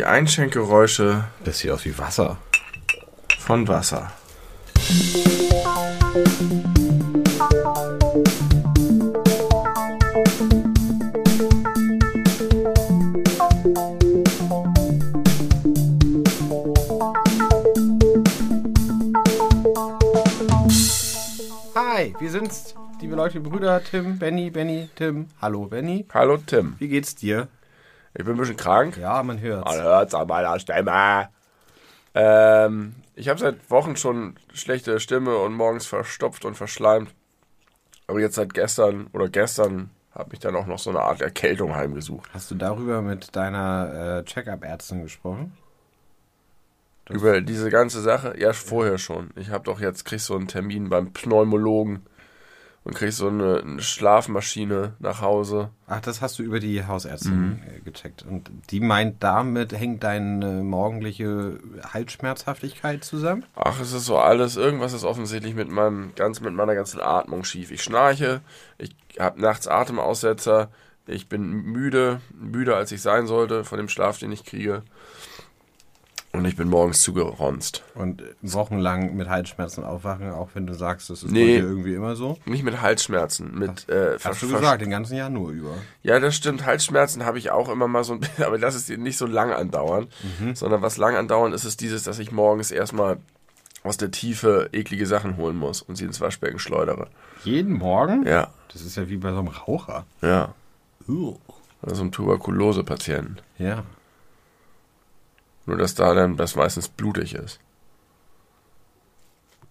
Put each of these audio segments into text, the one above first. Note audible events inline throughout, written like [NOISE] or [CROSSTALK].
Die Einschenkgeräusche Das sieht aus wie Wasser. von Wasser. Hi, wir sind's. Liebe Leute, Brüder, Tim, Benny, Benny, Tim. Hallo, Benny. Hallo Tim. Wie geht's dir? Ich bin ein bisschen krank. Ja, man hört's. Man hört's an meiner Stimme. Ähm, ich habe seit Wochen schon schlechte Stimme und morgens verstopft und verschleimt. Aber jetzt seit gestern oder gestern habe ich dann auch noch so eine Art Erkältung heimgesucht. Hast du darüber mit deiner äh, Check-up-Ärztin gesprochen? Das- Über diese ganze Sache? Ja, vorher schon. Ich habe doch jetzt, krieg so einen Termin beim Pneumologen und krieg so eine, eine Schlafmaschine nach Hause. Ach, das hast du über die Hausärztin äh, gecheckt. Und die meint, damit hängt deine morgendliche Halsschmerzhaftigkeit zusammen? Ach, es ist so alles, irgendwas ist offensichtlich mit meinem ganz mit meiner ganzen Atmung schief. Ich schnarche, ich habe nachts Atemaussetzer, ich bin müde, müder als ich sein sollte von dem Schlaf, den ich kriege. Und ich bin morgens zugeronst. Und wochenlang mit Halsschmerzen aufwachen, auch wenn du sagst, das ist Nee. irgendwie immer so? Nicht mit Halsschmerzen, mit äh, Hast du gesagt, den ganzen Januar über. Ja, das stimmt. Halsschmerzen habe ich auch immer mal so ein bisschen, [LAUGHS] aber das ist nicht so lang andauernd. Sondern was lang andauernd ist, ist dieses, dass ich morgens erstmal aus der Tiefe eklige Sachen holen muss und sie ins Waschbecken schleudere. Jeden Morgen? Ja, Das ist ja wie bei so einem Raucher. ja. Also ein Tuberkulose-Patienten. Ja. Nur, dass da dann das meistens blutig ist.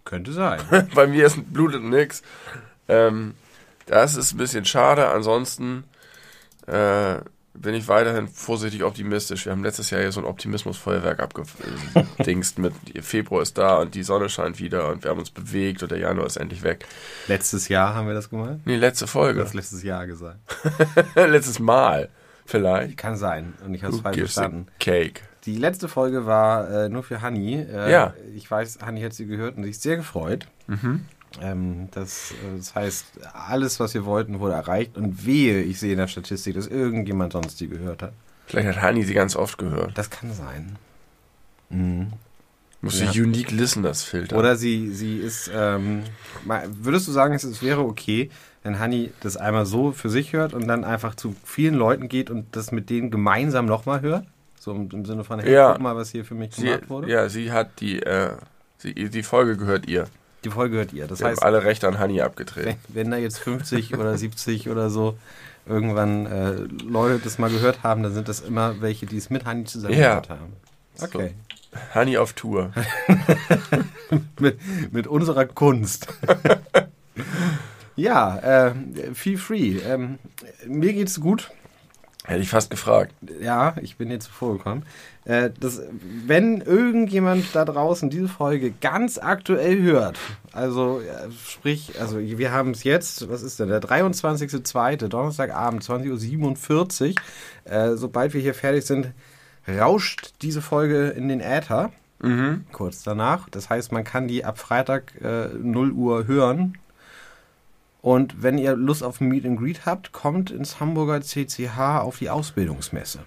Könnte sein. [LAUGHS] Bei mir ist blutet nix. Ähm, das ist ein bisschen schade. Ansonsten äh, bin ich weiterhin vorsichtig optimistisch. Wir haben letztes Jahr hier so ein Optimismusfeuerwerk abgedingst mit [LAUGHS] Februar ist da und die Sonne scheint wieder und wir haben uns bewegt und der Januar ist endlich weg. Letztes Jahr haben wir das gemacht? Nee, letzte Du Folge. hast letztes Jahr gesagt. [LAUGHS] Letztes Mal. Vielleicht. Kann sein. Und ich habe es falsch verstanden. Cake. Die letzte Folge war äh, nur für Hanni. Äh, Ja. Ich weiß, Hanni hat sie gehört und sich sehr gefreut. Ähm, das, äh, das heißt, alles, was wir wollten, wurde erreicht. Und wehe, ich sehe in der Statistik, dass irgendjemand sonst die gehört hat. Vielleicht hat Hani sie ganz oft gehört. Das kann sein. Mhm. Muss Ja. die Unique Listeners filtern. Oder sie, sie ist, ähm, würdest du sagen, es, es wäre okay, wenn Hanni das einmal so für sich hört und dann einfach zu vielen Leuten geht und das mit denen gemeinsam nochmal hört? So im, Sinne von, hey, Ja. guck mal, was hier für mich sie, gemacht wurde. ja, sie hat die, äh, sie, die Folge gehört ihr. Die Folge hört ihr. Das Wir heißt, haben alle Rechte an Hani abgetreten. wenn, wenn da jetzt 50 oder 70 oder so irgendwann äh, Leute das mal gehört haben, dann sind das immer welche, die es mit Hanni zusammen Ja. gehört haben. Okay. Hani auf Tour. [LAUGHS] Mit, mit unserer Kunst. [LAUGHS] ja, äh, feel free. Ähm, mir geht's gut. Hätte ich fast gefragt. Ja, ich bin hier zuvor gekommen. Äh, das, wenn irgendjemand da draußen diese Folge ganz aktuell hört, also äh, sprich, also wir haben es jetzt, was ist denn, der 23.02., Donnerstagabend, 20.47 Uhr. Äh, sobald wir hier fertig sind, rauscht diese Folge in den Äther. Mhm. Kurz danach. Das heißt, man kann die ab Freitag äh, 0 Uhr hören. Und wenn ihr Lust auf Meet and Greet habt, kommt ins Hamburger CCH auf die Ausbildungsmesse.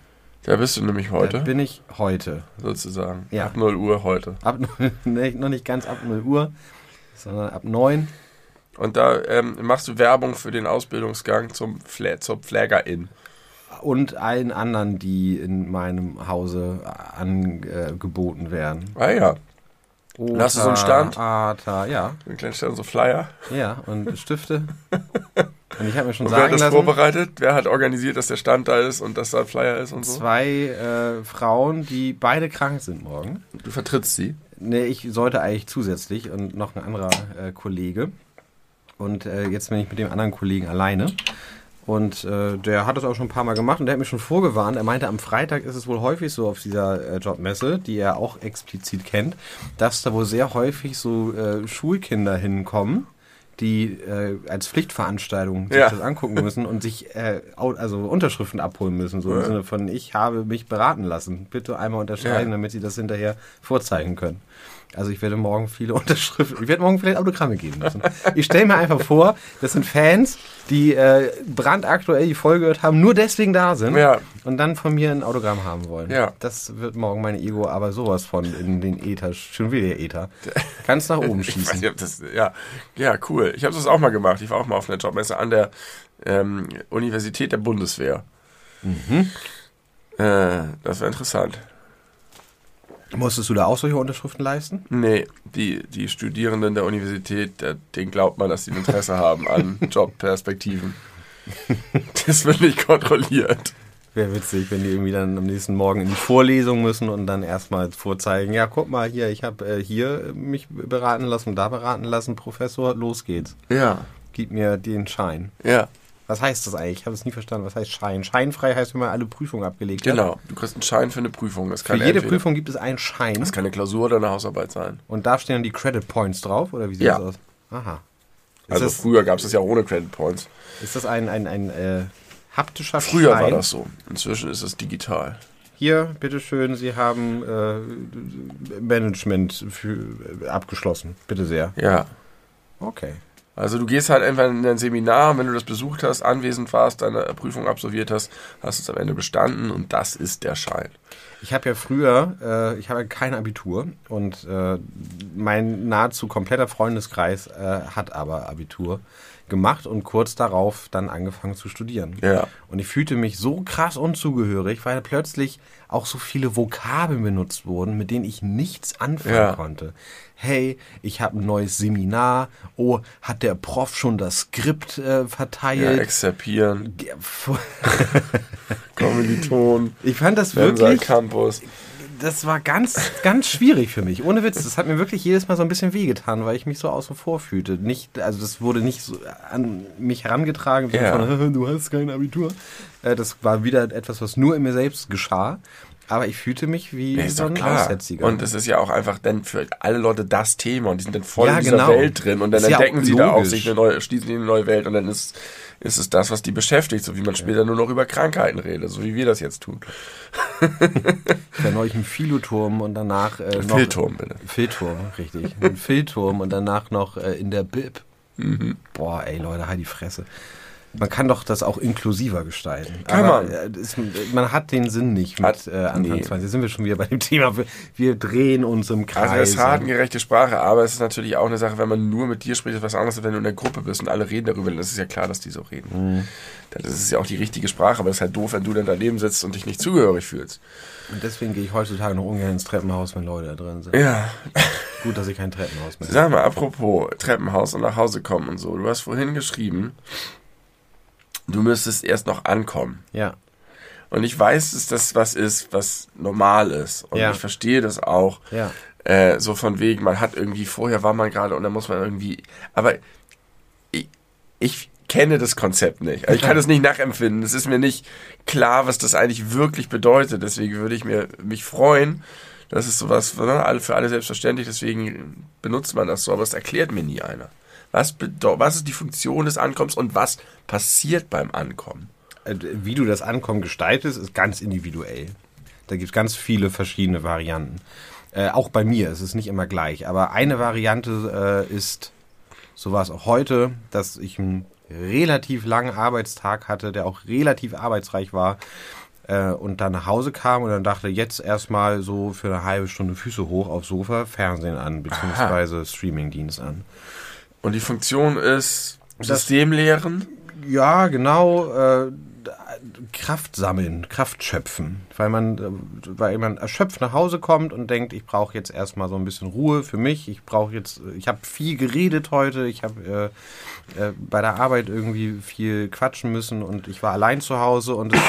Da bist du nämlich Da heute, bin ich heute. sozusagen. Ja. Ab 0 Uhr heute. Ab, [LAUGHS] nee, noch nicht ganz ab 0 Uhr, sondern ab 9. Und da ähm, machst du Werbung für den Ausbildungsgang zum Fla zur Pflegerin. Und allen anderen, die in meinem Hause angeboten werden. Ah ja. Hast du so einen Stand? Ata, ja. Ein kleiner Stand, so Flyer. Ja, und Stifte. Und ich habe mir schon Und wer hat sagen das lassen, vorbereitet? Wer hat organisiert, dass der Stand da ist und dass da ein Flyer ist und so? zwei äh, Frauen, die beide krank sind morgen. Du vertrittst sie. Nee, ich sollte eigentlich zusätzlich und noch ein anderer äh, Kollege. Und äh, jetzt bin ich mit dem anderen Kollegen alleine. Und äh, der hat das auch schon ein paar Mal gemacht und der hat mich schon vorgewarnt. Er meinte, am Freitag ist es wohl häufig so auf dieser äh, Jobmesse, die er auch explizit kennt, dass da wohl sehr häufig so äh, Schulkinder hinkommen, die äh, als Pflichtveranstaltung sich Ja. das angucken müssen und sich äh, also Unterschriften abholen müssen. So im Ja. Sinne von, ich habe mich beraten lassen. Bitte einmal unterschreiben, Ja. damit sie das hinterher vorzeigen können. Also ich werde morgen viele [LAUGHS] Unterschriften, ich werde morgen vielleicht Autogramme geben müssen. Ich stelle mir einfach vor, das sind Fans, die äh, brandaktuell die Folge gehört haben, nur deswegen da sind Ja. und dann von mir ein Autogramm haben wollen. Ja. Das wird morgen mein Ego aber sowas von in den Äther, schon wieder Äther, ganz nach oben [LAUGHS] Ich weiß schießen. nicht, ob das, ja, ja, cool. Ich habe das auch mal gemacht. Ich war auch mal auf einer Jobmesse an der ähm, Universität der Bundeswehr. Mhm. Äh, das war interessant. Musstest du da auch solche Unterschriften leisten? Nee, die, die Studierenden der Universität, denen glaubt man, dass sie ein Interesse haben an [LAUGHS] Jobperspektiven. Das wird nicht kontrolliert. Wäre witzig, wenn die irgendwie dann am nächsten Morgen in die Vorlesung müssen und dann erstmal vorzeigen, ja, guck mal hier, ich habe äh, hier mich beraten lassen da beraten lassen, Professor, los geht's. Ja, Gib mir den Schein. ja, Was heißt das eigentlich? Ich habe es nie verstanden. Was heißt Schein? Scheinfrei heißt, wenn man alle Prüfungen abgelegt hat. genau. Du kriegst einen Schein für eine Prüfung. Das Für kann jede entweder- Prüfung gibt es einen Schein. Das kann eine Klausur oder eine Hausarbeit sein. Und da stehen dann die Credit Points drauf, oder wie sieht Ja. das aus? Aha. Ist, Also das, früher gab es das ja ohne Credit Points. ist das ein, ein, ein äh, haptischer Früher Schein? war das so. Inzwischen ist es digital. Hier, bitteschön, Sie haben äh, Management für, äh, abgeschlossen. Bitte sehr. Ja. Okay. Also du gehst halt einfach in ein Seminar, wenn du das besucht hast, anwesend warst, deine Prüfung absolviert hast, hast es am Ende bestanden und das ist der Schein. Ich habe ja früher, äh, ich habe ja kein Abitur und äh, mein nahezu kompletter Freundeskreis äh, hat aber Abitur gemacht und kurz darauf dann angefangen zu studieren. Ja. Und ich fühlte mich so krass unzugehörig, weil plötzlich auch so viele Vokabeln benutzt wurden, mit denen ich nichts anfangen Ja. konnte. Hey, ich habe ein neues Seminar. Oh, hat der Prof schon das Skript äh, verteilt? exerpieren, Ja, fu- [LAUGHS] Kommiliton, ich fand das wirklich, Campus. Das war ganz, ganz schwierig für mich. Ohne Witz, das hat mir wirklich jedes Mal so ein bisschen wehgetan, weil ich mich so außen vor fühlte. Nicht, also das wurde nicht so an mich herangetragen, Ja. von, [LAUGHS] du hast kein Abitur. Äh, Das war wieder etwas, was nur in mir selbst geschah. Aber ich fühlte mich wie Ja, ist so ein klar. Aussätziger. Und es ist ja auch einfach dann für alle Leute das Thema und die sind dann voll Ja, in dieser genau. Welt drin und dann Ist ja entdecken auch sie da auf logisch. sich eine neue, schließen sie eine neue Welt und dann ist, ist es das, was die beschäftigt, so wie man später nur noch über Krankheiten redet, so wie wir das jetzt tun. [LAUGHS] Ich war neulich im Philoturm und danach äh, noch... Filturm, bitte. Philturm, richtig. Ein Philturm und danach noch äh, in der Bib. Mhm. Boah, ey Leute, halt die Fresse. Man kann doch das auch inklusiver gestalten. Kann Aber, man. äh, es, man hat den Sinn nicht mit Hat- äh, Anfang nee. 20. Jetzt sind wir schon wieder bei dem Thema. Wir, wir drehen uns im Kreis. Also es ist artengerechte Sprache, aber es ist natürlich auch eine Sache, wenn man nur mit dir spricht, ist was anderes, wenn du in der Gruppe bist und alle reden darüber, dann ist es ja klar, dass die so reden. Mhm. Dann ist ja auch die richtige Sprache, aber es ist halt doof, wenn du dann daneben sitzt und dich nicht zugehörig fühlst. Und deswegen gehe ich heutzutage noch ungern ins Treppenhaus, wenn Leute da drin sind. Ja, Gut, dass ich kein Treppenhaus mehr habe. sag mal, apropos Treppenhaus und nach Hause kommen und so. Du hast vorhin geschrieben, du müsstest erst noch ankommen. Ja. Und ich weiß, dass das was ist, was normal ist. Und Ja. ich verstehe das auch. Ja. Äh, so von wegen, man hat irgendwie, vorher war man gerade und dann muss man irgendwie. Aber ich, ich kenne das Konzept nicht. Also ich kann [LAUGHS] es nicht nachempfinden. Es ist mir nicht klar, was das eigentlich wirklich bedeutet. Deswegen würde ich mir, mich freuen. Das ist sowas ne, für alle selbstverständlich, deswegen benutzt man das so, aber es erklärt mir nie einer. Was, was ist die Funktion des Ankommens und was passiert beim Ankommen? Äh, Wie du das Ankommen gestaltest, ist ganz individuell. Da gibt es ganz viele verschiedene Varianten. Äh, auch bei mir ist es nicht immer gleich. Aber eine Variante äh, ist, so war es auch heute, dass ich einen relativ langen Arbeitstag hatte, der auch relativ arbeitsreich war. Äh, und dann nach Hause kam und dann dachte, jetzt erstmal so für eine halbe Stunde Füße hoch aufs Sofa, Fernsehen an, beziehungsweise Streamingdienst an. Und die Funktion ist System leeren. Ja, genau. Äh, Kraft sammeln, Kraft schöpfen, weil man, äh, weil man erschöpft nach Hause kommt und denkt, ich brauche jetzt erstmal so ein bisschen Ruhe für mich. Ich brauche jetzt, ich habe viel geredet heute, ich habe äh, äh, bei der Arbeit irgendwie viel quatschen müssen und ich war allein zu Hause und es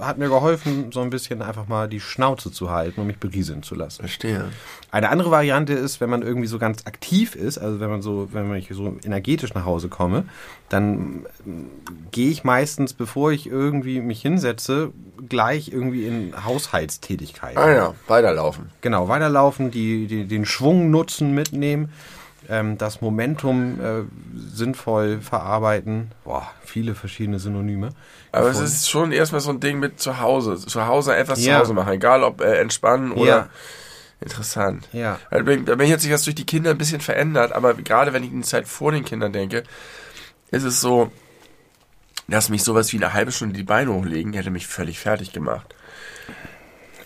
hat mir geholfen, so ein bisschen einfach mal die Schnauze zu halten und mich berieseln zu lassen. Verstehe. Eine andere Variante ist, wenn man irgendwie so ganz aktiv ist, also wenn man so, wenn ich so energetisch nach Hause komme, dann ähm, gehe ich meistens, bevor ich irgendwie mich hinsetze, gleich irgendwie in Haushaltstätigkeiten. Ah ja, weiterlaufen. Genau, weiterlaufen, die, die, den Schwung nutzen, mitnehmen, ähm, das Momentum äh, sinnvoll verarbeiten. Boah, viele verschiedene Synonyme. Aber es gefunden. ist schon erstmal so ein Ding mit zu Hause. Zu Hause etwas Ja. zu Hause machen. Egal ob äh, entspannen oder Ja. Interessant. Ja. Bei bei mir hat sich das durch die Kinder ein bisschen verändert, aber gerade wenn ich in die Zeit vor den Kindern denke, ist es so, dass mich sowas wie eine halbe Stunde die Beine hochlegen hätte mich völlig fertig gemacht.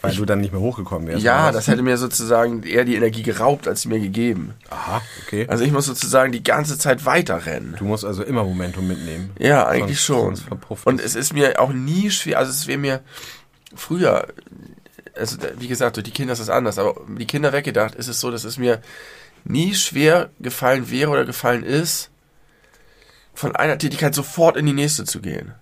Weil du dann nicht mehr hochgekommen wärst. Ja, das hätte mir sozusagen eher die Energie geraubt, als sie mir gegeben. Aha, okay. Also ich muss sozusagen die ganze Zeit weiterrennen. Du musst also immer Momentum mitnehmen. Ja, eigentlich Sonst- schon. sonst Und es. ist mir auch nie schwer, also es wäre mir früher, also wie gesagt, durch die Kinder ist es anders, aber die Kinder weggedacht, ist es so, dass es mir nie schwer gefallen wäre oder gefallen ist, von einer Tätigkeit sofort in die nächste zu gehen.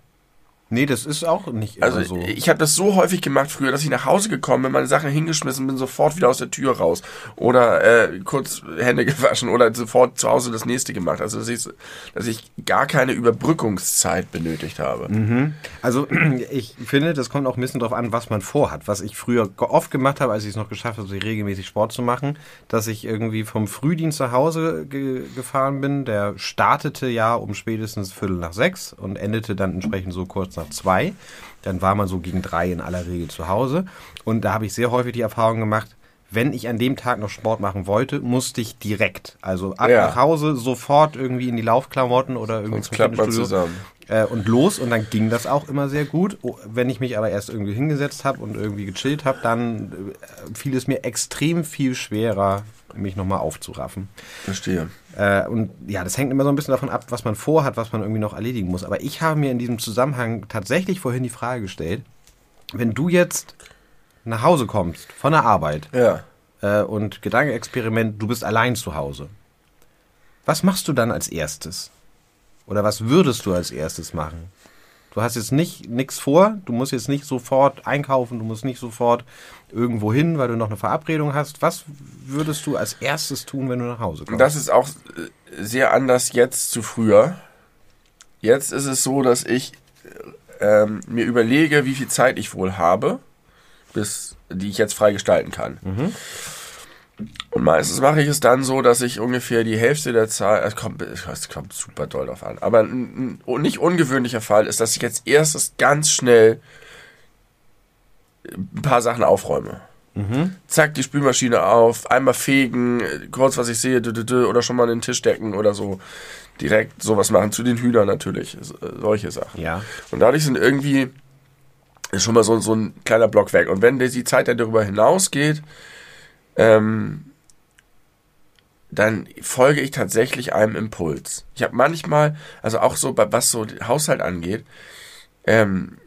Nee, das ist auch nicht immer Also so. ich habe das so häufig gemacht früher, dass ich nach Hause gekommen bin, meine Sachen hingeschmissen bin, sofort wieder aus der Tür raus oder äh, kurz Hände gewaschen oder sofort zu Hause das nächste gemacht. Also dass ich, dass ich gar keine Überbrückungszeit benötigt habe. Also [CLEARS THROAT] ich finde, das kommt auch ein bisschen drauf an, was man vorhat. Was ich früher oft gemacht habe, als ich es noch geschafft habe, regelmäßig Sport zu machen, dass ich irgendwie vom Frühdienst nach Hause ge gefahren bin. Der startete ja um spätestens Viertel nach sechs und endete dann entsprechend so kurz nach zwei. Dann war man so gegen drei in aller Regel zu Hause. Und da habe ich sehr häufig die Erfahrung gemacht, wenn ich an dem Tag noch Sport machen wollte, musste ich direkt, also ab Ja. nach Hause, sofort irgendwie in die Laufklamotten oder irgendwie Sonst zum klappt man zusammen. äh, und los und dann ging das auch immer sehr gut. Oh, Wenn ich mich aber erst irgendwie hingesetzt habe und irgendwie gechillt habe, dann äh, fiel es mir extrem viel schwerer, mich nochmal aufzuraffen. Verstehe. Äh, und ja, das hängt immer so ein bisschen davon ab, was man vorhat, was man irgendwie noch erledigen muss. Aber ich habe mir in diesem Zusammenhang tatsächlich vorhin die Frage gestellt, wenn du jetzt nach Hause kommst von der Arbeit Ja. äh, und Gedankenexperiment, du bist allein zu Hause. Was machst du dann als erstes? Oder was würdest du als erstes machen? Du hast jetzt nicht nichts vor, du musst jetzt nicht sofort einkaufen, du musst nicht sofort irgendwo hin, weil du noch eine Verabredung hast. Was würdest du als erstes tun, wenn du nach Hause kommst? das ist auch äh, sehr anders jetzt zu früher. Jetzt ist es so, dass ich ähm, mir überlege, wie viel Zeit ich wohl habe, bis die ich jetzt frei gestalten kann. Und meistens mache ich es dann so, dass ich ungefähr die Hälfte der Zeit, es kommt, es kommt super doll drauf an, aber ein, ein nicht ungewöhnlicher Fall ist, dass ich jetzt erstes ganz schnell ein paar Sachen aufräume. Zack, die Spülmaschine auf, einmal fegen, kurz was ich sehe, oder schon mal den Tisch decken oder so. Direkt sowas machen, zu den Hühnern natürlich, äh, solche Sachen. Ja. Und dadurch sind irgendwie ist schon mal so, so ein kleiner Block weg. Und wenn die Zeit dann darüber hinausgeht, ähm, dann folge ich tatsächlich einem Impuls. Ich habe manchmal, also auch so, bei- was so den Haushalt angeht, ähm,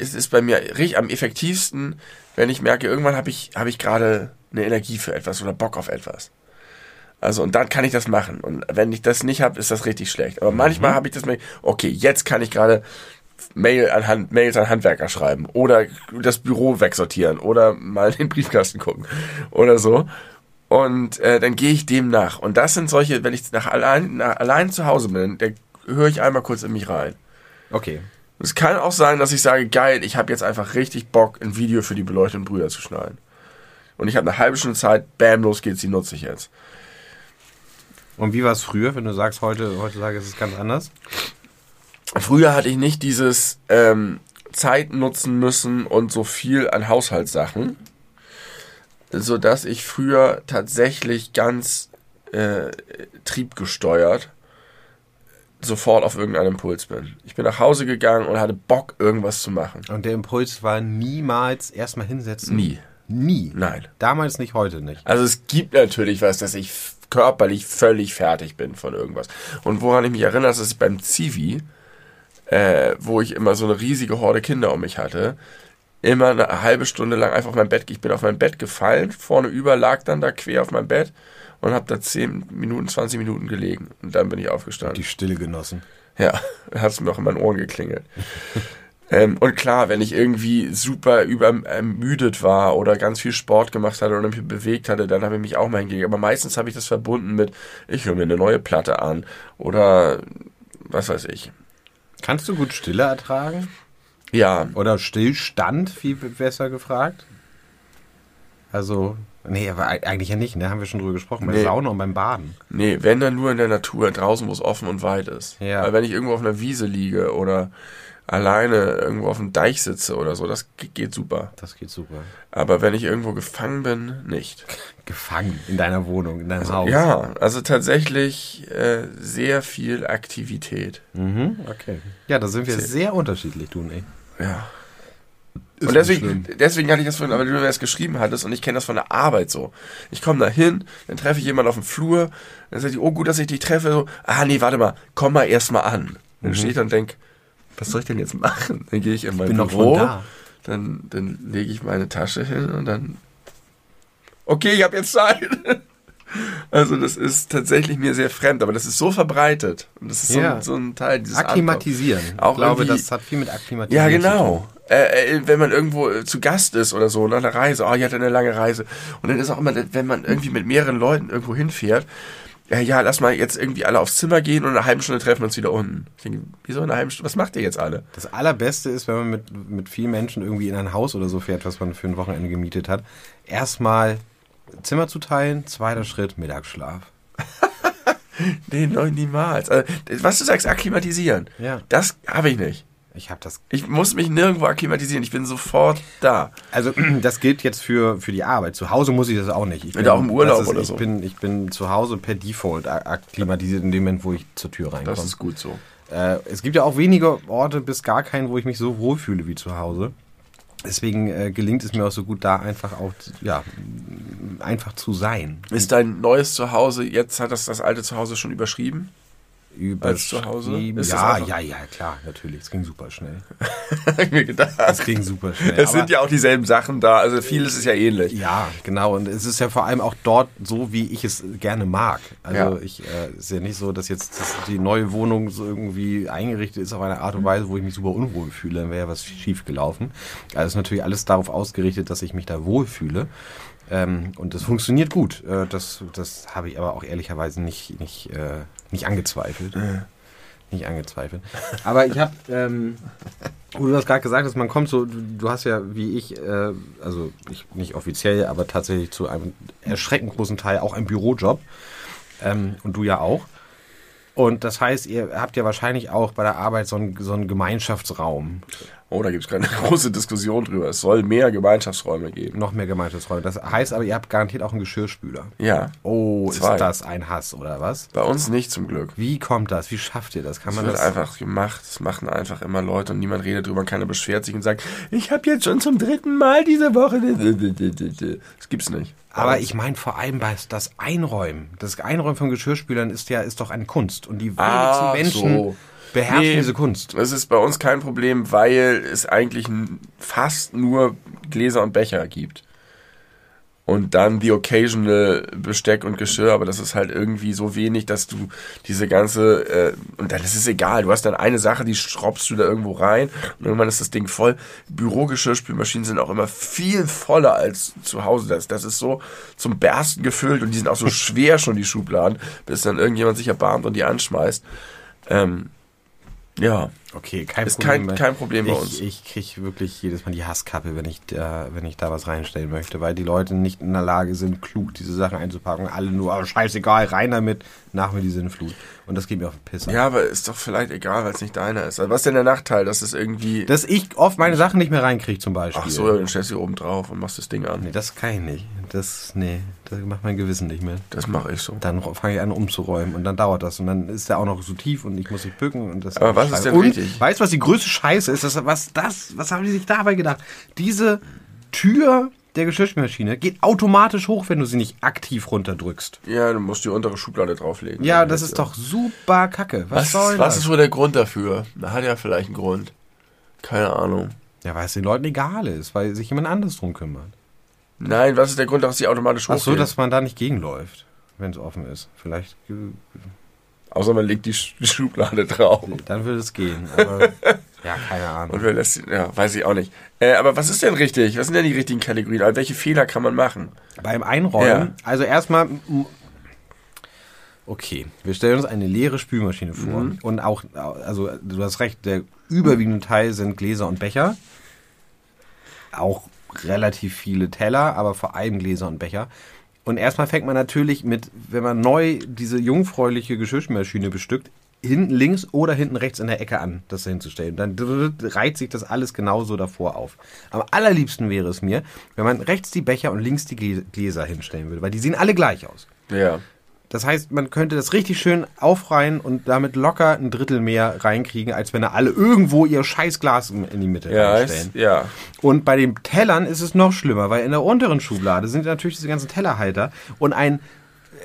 es ist bei mir richtig am effektivsten, wenn ich merke, irgendwann habe ich, habe ich gerade eine Energie für etwas oder Bock auf etwas. Also, und dann kann ich das machen. Und wenn ich das nicht habe, ist das richtig schlecht. Aber manchmal habe ich das, okay, jetzt kann ich gerade Mail an Hand, Mails an Handwerker schreiben oder das Büro wegsortieren oder mal in den Briefkasten gucken oder so. Und äh, dann gehe ich dem nach. Und das sind solche, wenn ich nach allein, nach, allein zu Hause bin, da höre ich einmal kurz in mich rein. Okay. Es kann auch sein, dass ich sage, geil, ich habe jetzt einfach richtig Bock, ein Video für die beleuchteten Brüder zu schneiden. Und ich habe eine halbe Stunde Zeit, bam, los geht's, die nutze ich jetzt. Und wie war es früher, wenn du sagst, heute, heutzutage ist es ganz anders? Früher hatte ich nicht dieses ähm, Zeit nutzen müssen und so viel an Haushaltssachen, sodass ich früher tatsächlich ganz äh, triebgesteuert sofort auf irgendeinen Impuls bin. Ich bin nach Hause gegangen und hatte Bock, irgendwas zu machen. Und der Impuls war niemals erstmal hinsetzen? Nie. Nie? Nein. Damals nicht, heute nicht. Also es gibt natürlich was, dass ich körperlich völlig fertig bin von irgendwas. Und woran ich mich erinnere, ist, dass ich beim Zivi, äh, wo ich immer so eine riesige Horde Kinder um mich hatte, immer eine halbe Stunde lang einfach auf mein Bett, ich bin auf mein Bett gefallen, vorne über, lag dann da quer auf meinem Bett und habe da 10 Minuten, 20 Minuten gelegen. Und dann bin ich aufgestanden. Die Stille genossen. Ja, [LAUGHS] hat es mir auch in meinen Ohren geklingelt. [LAUGHS] ähm, und klar, wenn ich irgendwie super übermüdet war oder ganz viel Sport gemacht hatte oder mich bewegt hatte, dann habe ich mich auch mal hingelegt. Aber meistens habe ich das verbunden mit, ich höre mir eine neue Platte an oder was weiß ich. Kannst du gut Stille ertragen? Ja, Oder Stillstand, viel besser gefragt? Also, nee, aber eig- eigentlich ja nicht, ne? Haben wir schon drüber gesprochen. Bei Nee. Sauna und beim Baden. nee, wenn dann nur in der Natur, draußen, wo es offen und weit ist. Ja. Weil wenn ich irgendwo auf einer Wiese liege oder alleine irgendwo auf dem Deich sitze oder so, das ge- geht super. Das geht super. Aber wenn ich irgendwo gefangen bin, nicht. [LAUGHS] Gefangen in deiner Wohnung, in deinem Haus. Ja, also tatsächlich äh, sehr viel Aktivität. Mhm, okay. Ja, da sind wir sehr unterschiedlich, du und ich. Ja. Ist und deswegen, deswegen hatte ich das vorhin, weil du mir das geschrieben hattest und ich kenne das von der Arbeit so. Ich komme da hin, dann treffe ich jemanden auf dem Flur, dann sage ich, oh gut, dass ich dich treffe. So, ah nee, warte mal, komm mal erst mal an. Dann stehe ich da und denke, was soll ich denn jetzt machen? Dann gehe ich in mein bin doch Büro, da. dann, dann lege ich meine Tasche hin und dann, okay, ich habe jetzt Zeit. [LAUGHS] Also das ist tatsächlich mir sehr fremd, aber das ist so verbreitet. Und das ist so, Ja. ein, so ein Teil dieses Akklimatisieren. Auch ich glaube, das hat viel mit ja, Akklimatisieren zu tun. genau. Äh, äh, wenn man irgendwo äh, zu Gast ist oder so, nach einer Reise, oh, ich hatte eine lange Reise. Und dann ist auch immer, wenn man irgendwie mit mehreren Leuten irgendwo hinfährt, äh, ja, lass mal jetzt irgendwie alle aufs Zimmer gehen und in einer halben Stunde treffen wir uns wieder unten. Ich denke, wieso in einer halben Stunde? Was macht ihr jetzt alle? Das Allerbeste ist, wenn man mit, mit vielen Menschen irgendwie in ein Haus oder so fährt, was man für ein Wochenende gemietet hat. Erstmal Zimmer zu teilen, zweiter Schritt Mittagsschlaf. [LAUGHS] Nee, nein, niemals. Also, was du sagst, akklimatisieren. Ja. Das habe ich nicht. Ich habe das. Ich muss mich nirgendwo akklimatisieren. Ich bin sofort da. Also [CLEARS THROAT] das gilt jetzt für, für die Arbeit. Zu Hause muss ich das auch nicht. Ich du auch im Urlaub ist, oder ich so. Bin, ich bin zu Hause per Default akklimatisiert in dem Moment, wo ich zur Tür reinkomme. Das ist gut so. Äh, es gibt ja auch wenige Orte bis gar keinen, wo ich mich so wohlfühle wie zu Hause. Deswegen äh, gelingt es mir auch so gut, da einfach auch, ja, einfach zu sein. Ist dein neues Zuhause, jetzt hat das das alte Zuhause schon überschrieben? Als zu Hause? Ist Ja, ja, ja, klar, natürlich. Es ging super schnell. [LAUGHS] Mir gedacht. Es ging super schnell. Es sind ja auch dieselben Sachen da, also vieles ist ja ähnlich. Ja, genau. Und es ist ja vor allem auch dort so, wie ich es gerne mag. Also Ja. ich äh, ist ja nicht so, dass jetzt dass die neue Wohnung so irgendwie eingerichtet ist auf eine Art und Weise, wo ich mich super unwohl fühle. Dann wäre ja was schief gelaufen. Also ist natürlich alles darauf ausgerichtet, dass ich mich da wohlfühle. Ähm, und das funktioniert gut. Äh, das das habe ich aber auch ehrlicherweise nicht, nicht, äh, nicht angezweifelt. Nicht angezweifelt. Aber ich habe, ähm, wo du das gerade gesagt hast, man kommt so, du, du hast ja wie ich, äh, also ich, nicht offiziell, aber tatsächlich zu einem erschreckend großen Teil auch einen Bürojob. Ähm, und du ja auch. Und das heißt, ihr habt ja wahrscheinlich auch bei der Arbeit so einen, so einen Gemeinschaftsraum. Oh, da gibt es gerade eine [LAUGHS] große Diskussion drüber. Es soll mehr Gemeinschaftsräume geben. Noch mehr Gemeinschaftsräume. Das heißt aber, ihr habt garantiert auch einen Geschirrspüler. Ja, Oh, Zwei. ist das ein Hass oder was? bei uns nicht zum Glück. Wie kommt das? Wie schafft ihr das? Kann man wird das einfach gemacht. Es machen einfach immer Leute und niemand redet drüber. Keiner beschwert sich und sagt, ich habe jetzt schon zum dritten Mal diese Woche. Das gibt's nicht. Aber ich meine vor allem bei das Einräumen. Das Einräumen von Geschirrspülern ist ja ist doch eine Kunst. Und die wenigsten Ah, Menschen so. Beherrschen Nee. diese Kunst. Das ist bei uns kein Problem, weil es eigentlich fast nur Gläser und Becher gibt. Und dann the occasional Besteck und Geschirr, aber das ist halt irgendwie so wenig, dass du diese ganze, äh, und dann ist es egal, du hast dann eine Sache, die schraubst du da irgendwo rein und irgendwann ist das Ding voll. Bürogeschirrspülmaschinen sind auch immer viel voller als zu Hause. Das, das ist so zum Bersten gefüllt und die sind auch so [LAUGHS] schwer schon, die Schubladen, bis dann irgendjemand sich erbarmt und die anschmeißt. Ähm, ja. Okay, kein Ist Problem. kein- kein Problem bei ich, uns. Ich kriege wirklich jedes Mal die Hasskappe, wenn ich, da, wenn ich da was reinstellen möchte, weil die Leute nicht in der Lage sind, klug diese Sachen einzupacken. Alle nur, oh, scheißegal, rein damit, nach mir die Sinnflut. Und das geht mir auf den Pisser. Ja, aber ist doch vielleicht egal, weil es nicht deiner ist. Also was ist denn der Nachteil, dass es irgendwie. Dass ich oft meine Sachen nicht mehr reinkriege, zum Beispiel. Ach so, dann stellst du oben drauf und machst das Ding an. Nee, das kann ich nicht. Das, nee, das macht mein Gewissen nicht mehr. Das mache ich so. Dann fange ich an umzuräumen und dann dauert das und dann ist der auch noch so tief und ich muss mich bücken und das. Aber was ist denn und, richtig? Weißt du, was die größte Scheiße ist? Das, was das? Was haben die sich dabei gedacht? Diese Tür der Geschirrspülmaschine geht automatisch hoch, wenn du sie nicht aktiv runterdrückst. Ja, du musst die untere Schublade drauflegen. Ja, das ist doch super Kacke. Was, Was, soll ist, was das? ist wohl der Grund dafür? Da hat ja vielleicht einen Grund. Keine Ahnung. ja, weil es den Leuten egal ist, weil sich jemand anderes drum kümmert. Nein, was ist der Grund, dass sie automatisch Ach so, hochgehen? dass man da nicht gegenläuft, wenn es offen ist. Vielleicht, Außer man legt die Sch- die Schublade drauf. dann würde es gehen. Aber, [LAUGHS] ja, keine Ahnung. Und wer lässt sie, ja, weiß ich auch nicht. Äh, aber was ist denn richtig? Was sind denn die richtigen Kategorien? Also welche Fehler kann man machen? Beim Einräumen, Ja. also erstmal, okay, wir stellen uns eine leere Spülmaschine vor. Mhm. Und auch, also du hast recht, der überwiegende Teil sind Gläser und Becher. Auch relativ viele Teller, aber vor allem Gläser und Becher. Und erstmal fängt man natürlich mit, wenn man neu diese jungfräuliche Geschirrspülmaschine bestückt, hinten links oder hinten rechts in der Ecke an, das hinzustellen. Dann reiht sich das alles genauso davor auf. Am allerliebsten wäre es mir, wenn man rechts die Becher und links die Gläser hinstellen würde, weil die sehen alle gleich aus. Ja. Das heißt, man könnte das richtig schön aufreihen und damit locker ein Drittel mehr reinkriegen, als wenn da alle irgendwo ihr Scheißglas in die Mitte Ja, reinstellen. ist, ja. Und bei den Tellern ist es noch schlimmer, weil in der unteren Schublade sind natürlich diese ganzen Tellerhalter und ein,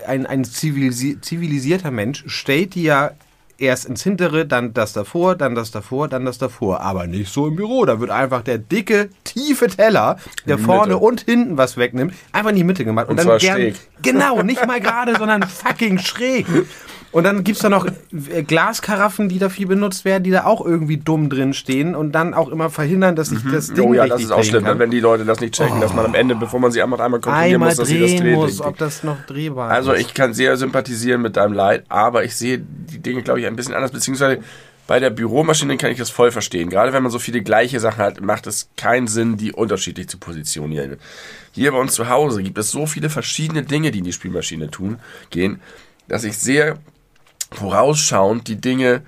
ein, ein zivilisi zivilisierter Mensch stellt die ja erst ins hintere, dann das davor, dann das davor, dann das davor. Aber nicht so im Büro. Da wird einfach der dicke, tiefe Teller, der vorne Mitte. und hinten was wegnimmt, einfach in die Mitte gemacht. Und dann zwar gern, schräg. Genau, nicht mal gerade, sondern fucking schräg. [LAUGHS] Und dann gibt's da noch äh, Glaskaraffen, die da viel benutzt werden, die da auch irgendwie dumm drin stehen und dann auch immer verhindern, dass ich das Ding Oh ja, das ist auch schlimm, kann. wenn die Leute das nicht checken, dass man am Ende, bevor man sie einmal einmal kontrollieren einmal muss, dass sie das drehen muss, ob das noch drehbar Also ist. ich kann sehr sympathisieren mit deinem Leid, aber ich sehe die Dinge, glaube ich, ein bisschen anders, beziehungsweise bei der Büromaschine kann ich das voll verstehen. Gerade wenn man so viele gleiche Sachen hat, macht es keinen Sinn, die unterschiedlich zu positionieren. Hier bei uns zu Hause gibt es so viele verschiedene Dinge, die in die Spielmaschine tun, gehen, dass ich sehr vorausschauend die Dinge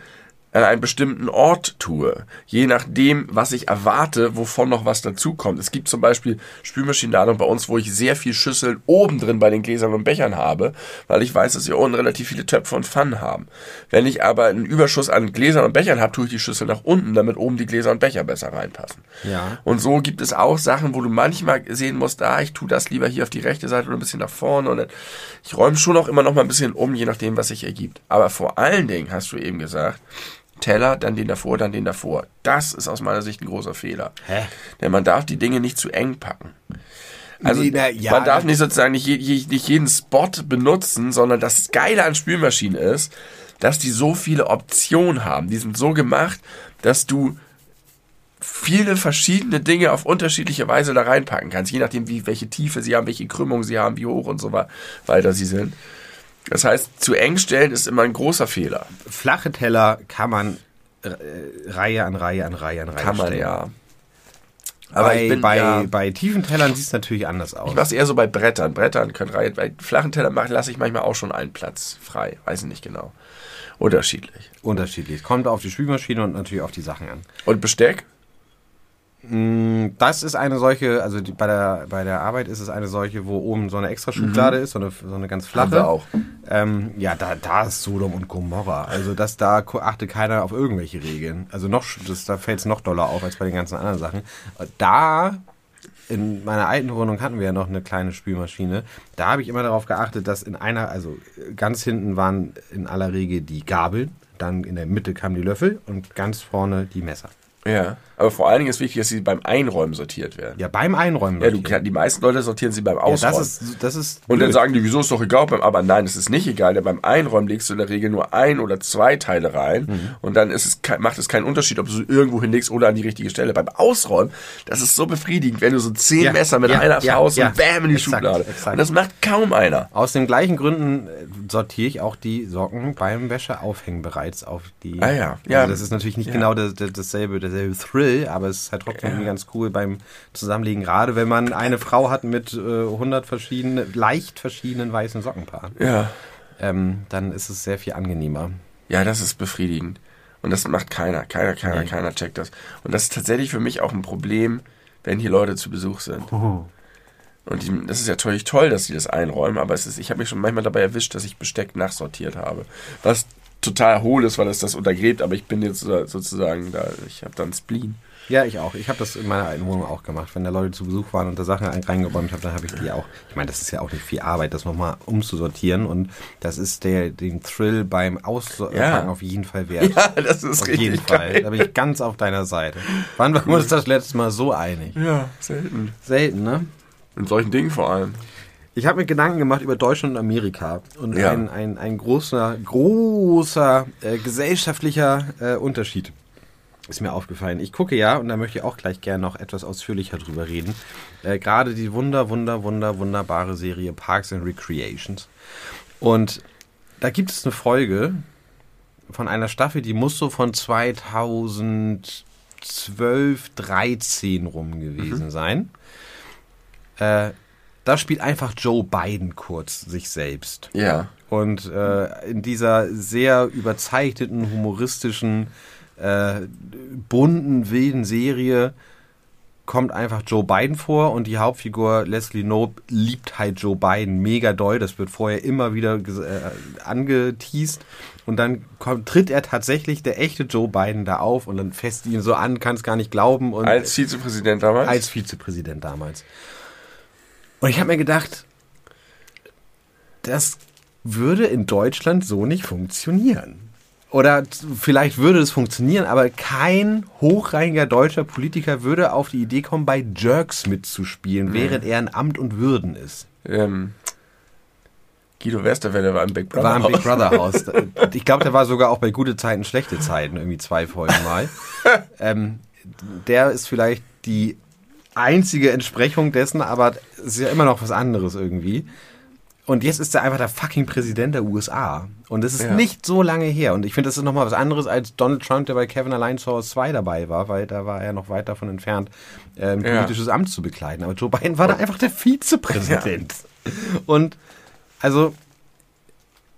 an einen bestimmten Ort tue. Je nachdem, was ich erwarte, wovon noch was dazukommt. Es gibt zum Beispiel Spülmaschinenladung bei uns, wo ich sehr viel Schüsseln oben drin bei den Gläsern und Bechern habe, weil ich weiß, dass wir unten relativ viele Töpfe und Pfannen haben. Wenn ich aber einen Überschuss an Gläsern und Bechern habe, tue ich die Schüssel nach unten, damit oben die Gläser und Becher besser reinpassen. Ja. Und so gibt es auch Sachen, wo du manchmal sehen musst, ah, ich tue das lieber hier auf die rechte Seite oder ein bisschen nach vorne. Und ich räume schon auch immer noch mal ein bisschen um, je nachdem, was sich ergibt. Aber vor allen Dingen hast du eben gesagt, Teller, dann den davor, dann den davor. Das ist aus meiner Sicht ein großer Fehler. Hä? Denn man darf die Dinge nicht zu eng packen. Also Nee, na, ja, man darf nicht sozusagen nicht, nicht jeden Spot benutzen, sondern das Geile an Spülmaschinen ist, dass die so viele Optionen haben. Die sind so gemacht, dass du viele verschiedene Dinge auf unterschiedliche Weise da reinpacken kannst, je nachdem, wie, welche Tiefe sie haben, welche Krümmung sie haben, wie hoch und so weiter sie sind. Das heißt, zu eng stellen ist immer ein großer Fehler. Flache Teller kann man äh, Reihe an Reihe an Reihe an Reihe Kann man stellen. ja. Aber bei, bin bei, ja, bei tiefen Tellern sieht es natürlich anders aus. ich mach's eher so bei Brettern. Brettern können Reihe, bei flachen Tellern machen, lasse ich manchmal auch schon einen Platz frei. Weiß ich nicht genau. Unterschiedlich. Unterschiedlich. Kommt auf die Spülmaschine und natürlich auf die Sachen an. Und Besteck? Mm, Das ist eine solche, also die, bei, der, bei der Arbeit ist es eine solche, wo oben so eine extra Schublade ist, so eine, so eine ganz flache. Haben wir auch. Ähm, ja, da, da ist Sodom und Gomorra. Also das, da achtet keiner auf irgendwelche Regeln. Also noch, das, da fällt es noch doller auf als bei den ganzen anderen Sachen. Da, in meiner alten Wohnung hatten wir ja noch eine kleine Spülmaschine. Da habe ich immer darauf geachtet, dass in einer, also ganz hinten waren in aller Regel die Gabeln, dann in der Mitte kamen die Löffel und ganz vorne die Messer. Ja. Aber vor allen Dingen ist wichtig, dass sie beim Einräumen sortiert werden. Ja, beim Einräumen. Ja, du, sortieren. die meisten Leute sortieren sie beim ja, Ausräumen. das ist, das ist und dann blöd. sagen die, wieso ist doch egal, beim, aber nein, es ist nicht egal, denn beim Einräumen legst du in der Regel nur ein oder zwei Teile rein Mhm. und dann ist es, macht es keinen Unterschied, ob du sie irgendwo hinlegst oder an die richtige Stelle. Beim Ausräumen, das ist so befriedigend, wenn du so zehn Ja, Messer mit ja, einer ja, Faust ja. und bam in die Exakt, Schublade. exakt. Und das macht kaum einer. Aus den gleichen Gründen äh, sortiere ich auch die Socken beim Wäscheaufhängen bereits auf die. Ah ja, Also ja. das ist natürlich nicht Ja. genau das, das, dasselbe, derselbe Thrill, aber es ist halt trotzdem irgendwie ganz cool beim Zusammenlegen. Gerade wenn man eine Frau hat mit äh, 100 verschiedenen, leicht verschiedenen weißen Sockenpaaren, Ja. ähm, dann ist es sehr viel angenehmer. Ja, das ist befriedigend. Und das macht keiner. Keiner, keiner, Nee. keiner checkt das. Und das ist tatsächlich für mich auch ein Problem, wenn hier Leute zu Besuch sind. Und die, das ist ja natürlich toll, dass sie das einräumen, aber es ist, ich habe mich schon manchmal dabei erwischt, dass ich Besteck nachsortiert habe. Was total hohl ist, weil es das untergräbt, aber ich bin jetzt so- sozusagen da, ich habe dann Spleen. Ja, ich auch. Ich habe das in meiner alten Wohnung auch gemacht. Wenn da Leute zu Besuch waren und da Sachen ein- reingeräumt habe, dann habe ich die auch. Ich meine, das ist ja auch nicht viel Arbeit, das nochmal umzusortieren. Und das ist der den Thrill beim Auspacken Ja. auf jeden Fall wert. Ja, das ist auf richtig jeden Fall. geil. Da bin ich ganz auf deiner Seite. Wann waren wir uns das letzte Mal so einig? Ja, selten. Selten, ne? In solchen Dingen vor allem. Ich habe mir Gedanken gemacht über Deutschland und Amerika. Und Ja. ein, ein, ein großer, großer äh, gesellschaftlicher äh, Unterschied ist mir aufgefallen. Ich gucke ja, und da möchte ich auch gleich gerne noch etwas ausführlicher drüber reden, äh, gerade die wunder, wunder, wunder, wunderbare Serie Parks and Recreations. Und da gibt es eine Folge von einer Staffel, die muss so von 2012, 13 rum gewesen sein. Äh, da spielt einfach Joe Biden kurz sich selbst. Ja. Und äh, in dieser sehr überzeichneten, humoristischen, äh, bunten, wilden Serie kommt einfach Joe Biden vor und die Hauptfigur Leslie Knope liebt halt Joe Biden mega doll. Das wird vorher immer wieder äh, angeteased. Und dann kommt, tritt er tatsächlich, der echte Joe Biden, da auf und dann fest ihn so an, kann es gar nicht glauben. Und als Vizepräsident damals? Als Vizepräsident damals. Und ich habe mir gedacht, das würde in Deutschland so nicht funktionieren. Oder vielleicht würde es funktionieren, aber kein hochrangiger deutscher Politiker würde auf die Idee kommen, bei Jerks mitzuspielen, mhm. während er in Amt und Würden ist. Ähm, Guido Westerwelle war im Big Brother. War im Big Brother Haus. [LAUGHS] ich glaube, der war sogar auch bei gute Zeiten, schlechte Zeiten, irgendwie zwei Folgen mal. [LAUGHS] ähm, der ist vielleicht die einzige Entsprechung dessen, aber es ist ja immer noch was anderes irgendwie. Und jetzt ist er einfach der fucking Präsident der USA. Und das ist ja. nicht so lange her. Und ich finde, das ist nochmal was anderes als Donald Trump, der bei Kevin Allein zu Hause 2 dabei war, weil da war er noch weit davon entfernt, äh, ein politisches ja. Amt zu bekleiden. Aber Joe Biden war da einfach der Vizepräsident. Ja. Und also,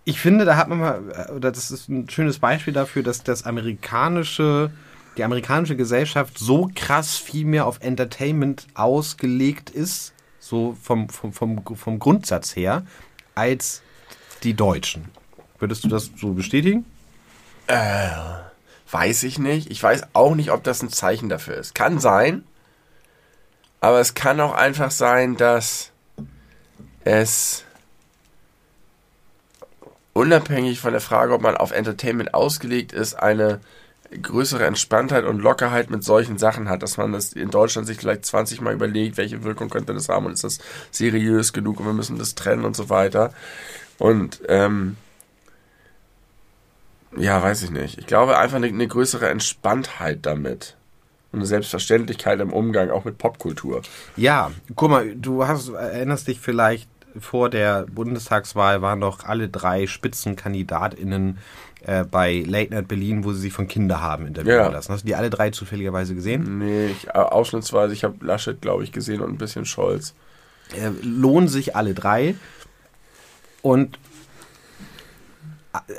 ich finde, da hat man mal, oder das ist ein schönes Beispiel dafür, dass das amerikanische, die amerikanische Gesellschaft so krass viel mehr auf Entertainment ausgelegt ist, so vom, vom, vom, vom Grundsatz her, als die Deutschen. Würdest du das so bestätigen? Äh, weiß ich nicht. Ich weiß auch nicht, ob das ein Zeichen dafür ist. Kann sein. Aber es kann auch einfach sein, dass es unabhängig von der Frage, ob man auf Entertainment ausgelegt ist, eine größere Entspanntheit und Lockerheit mit solchen Sachen hat, dass man das in Deutschland sich vielleicht 20 Mal überlegt, welche Wirkung könnte das haben und ist das seriös genug und wir müssen das trennen und so weiter. Und ähm, ja, weiß ich nicht. Ich glaube einfach eine, eine größere Entspanntheit damit und eine Selbstverständlichkeit im Umgang auch mit Popkultur. Ja, guck mal, du hast erinnerst dich vielleicht vor der Bundestagswahl waren doch alle drei Spitzenkandidatinnen äh, bei Late Night Berlin, wo sie sich von Kinderhaben interviewen ja. lassen. Hast du die alle drei zufälligerweise gesehen? Nee, ich, äh, ausschnittsweise. Ich habe Laschet, glaube ich, gesehen und ein bisschen Scholz. Äh, lohnen sich alle drei. Und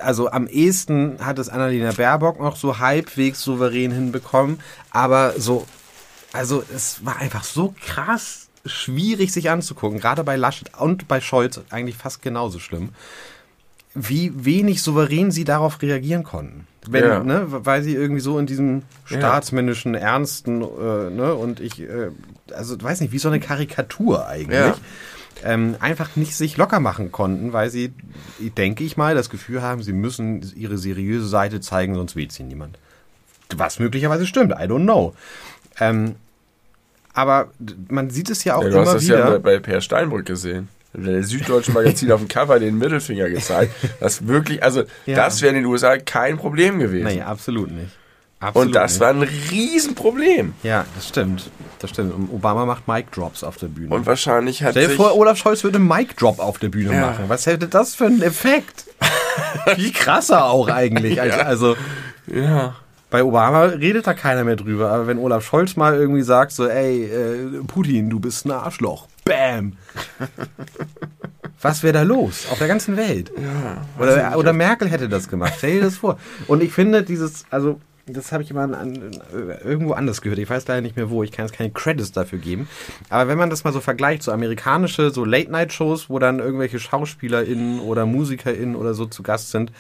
also am ehesten hat es Annalena Baerbock noch so halbwegs souverän hinbekommen, aber so, also es war einfach so krass schwierig sich anzugucken, gerade bei Laschet und bei Scholz eigentlich fast genauso schlimm wie wenig souverän sie darauf reagieren konnten. Wenn, ja. ne, weil sie irgendwie so in diesem staatsmännischen, ernsten, äh, ne, und ich, äh, also weiß nicht, wie so eine Karikatur eigentlich. Ja. Ähm, einfach nicht sich locker machen konnten, weil sie, denke ich mal, das Gefühl haben, sie müssen ihre seriöse Seite zeigen, sonst weht sie niemand. Was möglicherweise stimmt, I don't know. Ähm, aber man sieht es ja auch ja, du immer hast das wieder. ja bei, bei Per Steinbrück gesehen der Süddeutschen Magazin [LAUGHS] auf dem Cover den Mittelfinger gezeigt. Das wirklich, also ja. das wäre in den USA kein Problem gewesen. Nee, absolut nicht. Absolut und das nicht. war ein Riesenproblem. Ja, das stimmt. Das stimmt. Und Obama macht Mic Drops auf der Bühne. Und wahrscheinlich hat Stell dir vor, Olaf Scholz würde Mic Drop auf der Bühne ja. machen. Was hätte das für einen Effekt? [LAUGHS] Wie krasser auch eigentlich. ja. Also, ja. Bei Obama redet da keiner mehr drüber. Aber wenn Olaf Scholz mal irgendwie sagt, so, ey, äh, Putin, du bist ein Arschloch. Bam! Was wäre da los? Auf der ganzen Welt. Ja, oder, oder Merkel hätte das gemacht. Stell dir das vor. Und ich finde dieses, also, das habe ich immer an, an, irgendwo anders gehört. Ich weiß leider nicht mehr wo. Ich kann jetzt keine Credits dafür geben. Aber wenn man das mal so vergleicht, so amerikanische, so Late-Night-Shows, wo dann irgendwelche SchauspielerInnen oder MusikerInnen oder so zu Gast sind,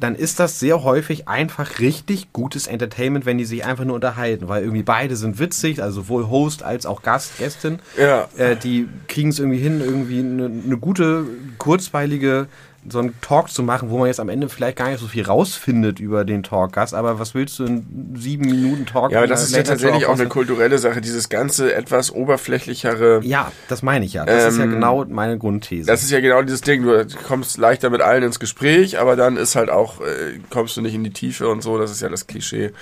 dann ist das sehr häufig einfach richtig gutes Entertainment, wenn die sich einfach nur unterhalten, weil irgendwie beide sind witzig, also sowohl Host als auch Gast, Gästin. Ja. Äh, die kriegen es irgendwie hin, irgendwie eine, eine gute, kurzweilige so einen Talk zu machen, wo man jetzt am Ende vielleicht gar nicht so viel rausfindet über den Talkgast, aber was willst du in sieben Minuten Talk? Ja, aber das ist ja tatsächlich auch eine kulturelle Sache, dieses ganze etwas oberflächlichere. Ja, das meine ich ja. Das ähm, ist ja ähm, genau meine Grundthese. Das ist ja genau dieses Ding, du kommst leichter mit allen ins Gespräch, aber dann ist halt auch, äh, kommst du nicht in die Tiefe und so, das ist ja das Klischee.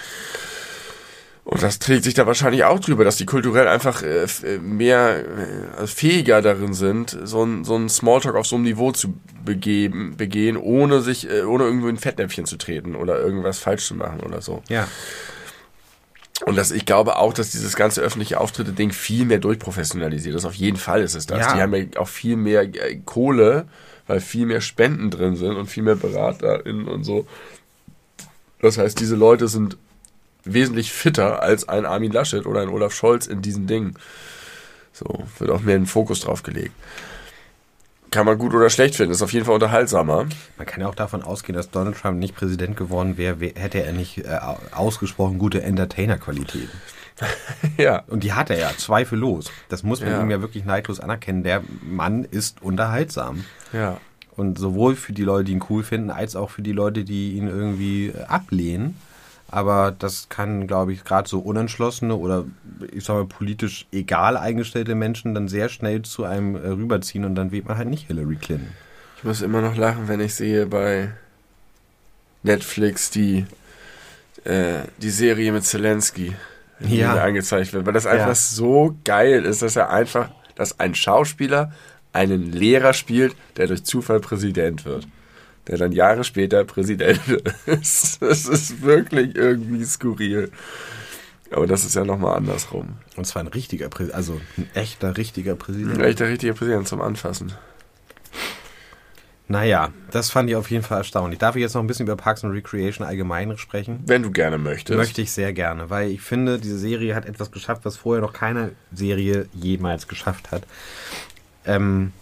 Und das trägt sich da wahrscheinlich auch drüber, dass die kulturell einfach äh, äh mehr äh, also fähiger darin sind, so ein, so ein Smalltalk auf so einem Niveau zu begeben, begehen, ohne sich, äh, ohne irgendwo in Fettnäpfchen zu treten oder irgendwas falsch zu machen oder so. Ja. Und das, ich glaube auch, dass dieses ganze öffentliche Auftritte-Ding viel mehr durchprofessionalisiert ist. Auf jeden Fall ist es das. Ja. Die haben ja auch viel mehr äh, Kohle, weil viel mehr Spenden drin sind und viel mehr BeraterInnen und so. Das heißt, diese Leute sind wesentlich fitter als ein Armin Laschet oder ein Olaf Scholz in diesen Dingen. So, wird auch mehr ein Fokus drauf gelegt. Kann man gut oder schlecht finden, ist auf jeden Fall unterhaltsamer. Man kann ja auch davon ausgehen, dass Donald Trump nicht Präsident geworden wäre, wär- hätte er nicht äh, ausgesprochen gute Entertainer-Qualitäten. [LAUGHS] ja. Und die hat er ja, zweifellos. Das muss man Ja. ihm ja wirklich neidlos anerkennen. Der Mann ist unterhaltsam. Ja. Und sowohl für die Leute, die ihn cool finden, als auch für die Leute, die ihn irgendwie äh, ablehnen. Aber das kann, glaube ich, gerade so unentschlossene oder ich sag mal politisch egal eingestellte Menschen dann sehr schnell zu einem äh, rüberziehen und dann wählt man halt nicht Hillary Clinton. Ich muss immer noch lachen, wenn ich sehe bei Netflix die, äh, die Serie mit Zelensky, die Ja. angezeigt wird. Weil das einfach Ja. so geil ist, dass er einfach, dass ein Schauspieler einen Lehrer spielt, der durch Zufall Präsident wird. Der dann Jahre später Präsident [LAUGHS] ist. Das ist wirklich irgendwie skurril. Aber das ist ja nochmal andersrum. Und zwar ein richtiger Präsident, also ein echter, richtiger Präsident. Ein echter richtiger Präsident zum Anfassen. Naja, das fand ich auf jeden Fall erstaunlich. Darf ich jetzt noch ein bisschen über Parks and Recreation allgemein sprechen? Wenn du gerne möchtest. Möchte ich sehr gerne, weil ich finde, diese Serie hat etwas geschafft, was vorher noch keine Serie jemals geschafft hat. Ähm,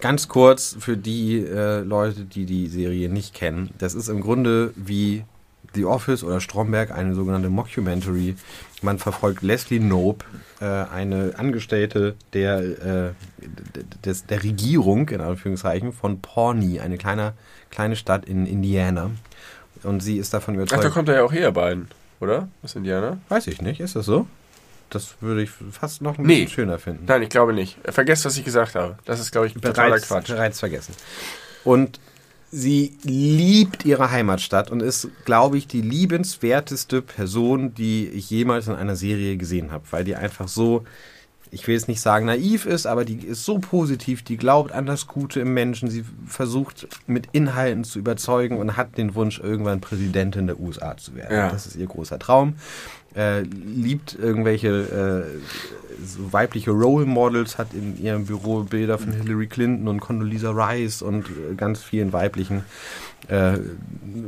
ganz kurz für die äh, Leute, die die Serie nicht kennen. Das ist im Grunde wie The Office oder Stromberg, eine sogenannte Mockumentary. Man verfolgt Leslie Knope, äh, eine Angestellte der, äh, des, der Regierung, in Anführungszeichen, von Pawnee, eine kleine, kleine Stadt in Indiana. Und sie ist davon Ach, überzeugt. da kommt er ja auch her, beiden. Oder? Was Indianer? Weiß ich nicht, ist das so? Das würde ich fast noch ein Nee. bisschen schöner finden. Nein, ich glaube nicht. Vergesst, was ich gesagt habe. Das ist, glaube ich, totaler bereits, Quatsch. bereits vergessen. Und sie liebt ihre Heimatstadt und ist, glaube ich, die liebenswerteste Person, die ich jemals in einer Serie gesehen habe, weil die einfach so, ich will jetzt nicht sagen naiv ist, aber die ist so positiv, die glaubt an das Gute im Menschen, sie versucht mit Inhalten zu überzeugen und hat den Wunsch, irgendwann Präsidentin der USA zu werden. Ja. Das ist ihr großer Traum. Äh, liebt irgendwelche äh, so weibliche Role Models, hat in ihrem Büro Bilder von Hillary Clinton und Condoleezza Rice und äh, ganz vielen weiblichen äh,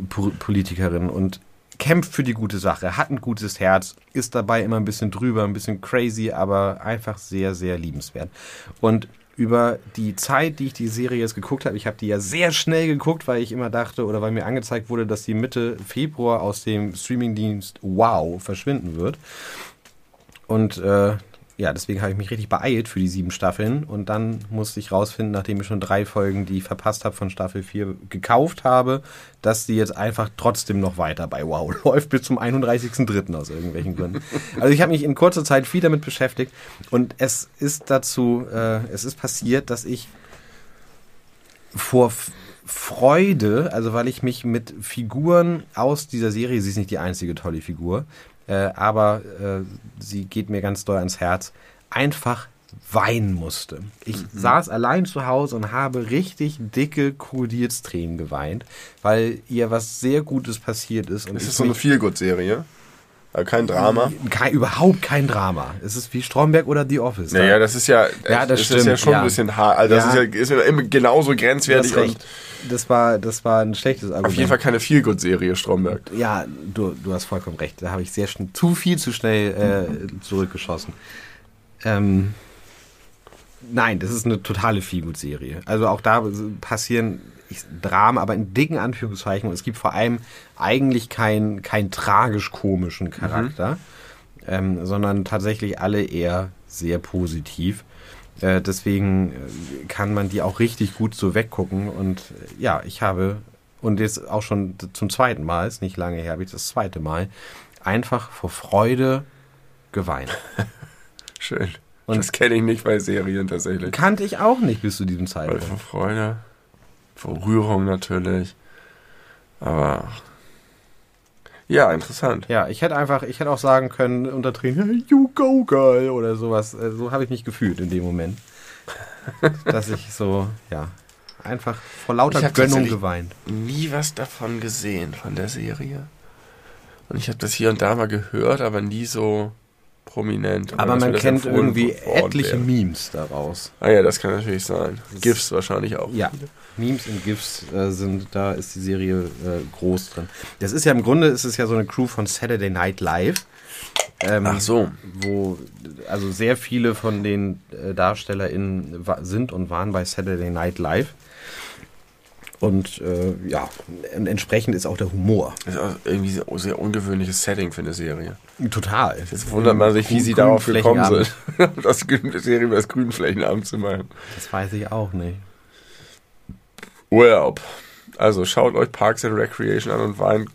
po Politikerinnen und kämpft für die gute Sache, hat ein gutes Herz, ist dabei immer ein bisschen drüber, ein bisschen crazy, aber einfach sehr, sehr liebenswert. Und über die Zeit, die ich die Serie jetzt geguckt habe, ich habe die ja sehr schnell geguckt, weil ich immer dachte oder weil mir angezeigt wurde, dass die Mitte Februar aus dem Streamingdienst Wow verschwinden wird. Und äh, ja, deswegen habe ich mich richtig beeilt für die sieben Staffeln und dann musste ich rausfinden, nachdem ich schon drei Folgen, die ich verpasst habe von Staffel 4, gekauft habe, dass die jetzt einfach trotzdem noch weiter bei Wow [LAUGHS] läuft bis zum 31.03. aus irgendwelchen Gründen. Also ich habe mich in kurzer Zeit viel damit beschäftigt und es ist dazu, äh, es ist passiert, dass ich vor Freude, also weil ich mich mit Figuren aus dieser Serie, sie ist nicht die einzige tolle Figur, aber äh, sie geht mir ganz doll ans Herz, einfach weinen musste. Ich saß allein zu Hause und habe richtig dicke Krokodilstränen geweint, weil ihr was sehr Gutes passiert ist. Ist so eine Feelgood-Serie. Aber kein Drama. kein, überhaupt kein Drama. Es ist wie Stromberg oder The Office. Naja, das ist ja, Ja, das ist ja stimmt, schon ja. ein bisschen hart. Also das Ja. ist ja, ist genauso grenzwertig recht. Das war, das war ein schlechtes Argument. auf jeden Fall keine Feelgood-Serie, Stromberg. Ja, du, du hast vollkommen recht. Da habe ich sehr schnell, zu viel zu schnell äh, zurückgeschossen. Ähm, nein, das ist eine totale Feelgood-Serie. Also auch da passieren Dramen, aber in dicken Anführungszeichen. Und es gibt vor allem eigentlich keinen kein tragisch-komischen Charakter, ähm, sondern tatsächlich alle eher sehr positiv. Äh, deswegen äh, kann man die auch richtig gut so weggucken. Und äh, ja, ich habe, und jetzt auch schon zum zweiten Mal, ist nicht lange her, habe ich das zweite Mal, einfach vor Freude geweint. [LAUGHS] Schön. Und- das kenne ich nicht bei Serien tatsächlich. Kannte ich auch nicht bis zu diesem Zeitpunkt. vor Freude, vor Rührung natürlich. Aber ja, interessant. Ja, ich hätte einfach, ich hätte auch sagen können unter Tränen, you go girl oder sowas. Äh, So habe ich mich gefühlt in dem Moment. Dass ich so, ja, einfach vor lauter Gönnung geweint. Nie was davon gesehen, von der Serie. Und ich habe das hier und da mal gehört, aber nie so prominent. Aber man kennt irgendwie etliche wäre. Memes daraus. Ah ja, das kann natürlich sein. GIFs wahrscheinlich auch. Ja, Memes und GIFs äh, sind, da ist die Serie äh, groß drin. Das ist ja im Grunde, ist es ja so eine Crew von Saturday Night Live. Ähm, Ach so. Wo, also sehr viele von den äh, DarstellerInnen sind und waren bei Saturday Night Live. Und äh, ja, entsprechend ist auch der Humor. Das ist auch irgendwie ein sehr ungewöhnliches Setting für eine Serie. Total. Jetzt wundert man sich, wie sie darauf gekommen sind, [LAUGHS] das Serie über das Grünflächenabend zu machen. Das weiß ich auch nicht. Urlaub. Also schaut euch Parks and Recreation an und weint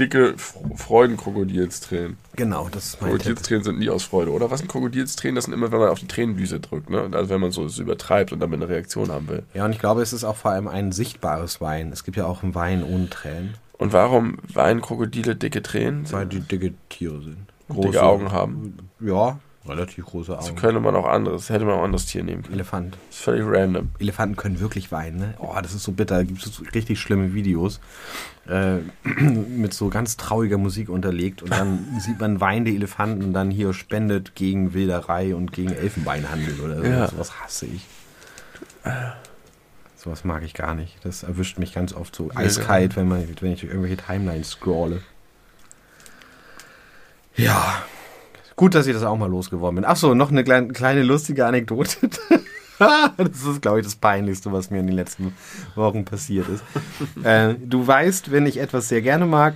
dicke Freudenkrokodilstränen. Genau, das ist mein. Krokodilstränen sind nie aus Freude, oder? Was sind Krokodilstränen? Das sind immer, wenn man auf die Tränendüse drückt, ne? Also wenn man so es übertreibt und damit eine Reaktion haben will. Ja, und ich glaube, es ist auch vor allem ein sichtbares Wein. Es gibt ja auch einen Wein ohne Tränen, Und warum weinen Krokodile dicke Tränen? weil die dicke Tiere sind. dicke Augen haben. Ja, relativ große So Augen. könnte man auch anderes, hätte man auch ein anderes Tier nehmen können. Elefant. Das ist völlig random. Elefanten können wirklich weinen, ne? Oh, das ist so bitter. Da gibt es so richtig schlimme Videos. Äh, [CLEARS THROAT] mit so ganz trauriger Musik unterlegt. Und dann [LAUGHS] sieht man weinende Elefanten und dann hier spendet gegen Wilderei und gegen Elfenbeinhandel oder so. Ja. Sowas hasse ich. Sowas mag ich gar nicht. Das erwischt mich ganz oft so eiskalt, wenn, man, wenn ich durch irgendwelche Timelines scrolle. Ja. Gut, dass ich das auch mal losgeworden bin. Achso, noch eine kleine, kleine lustige Anekdote. [LAUGHS] das ist, glaube ich, das Peinlichste, was mir in den letzten Wochen passiert ist. [LAUGHS] äh, du weißt, wenn ich etwas sehr gerne mag,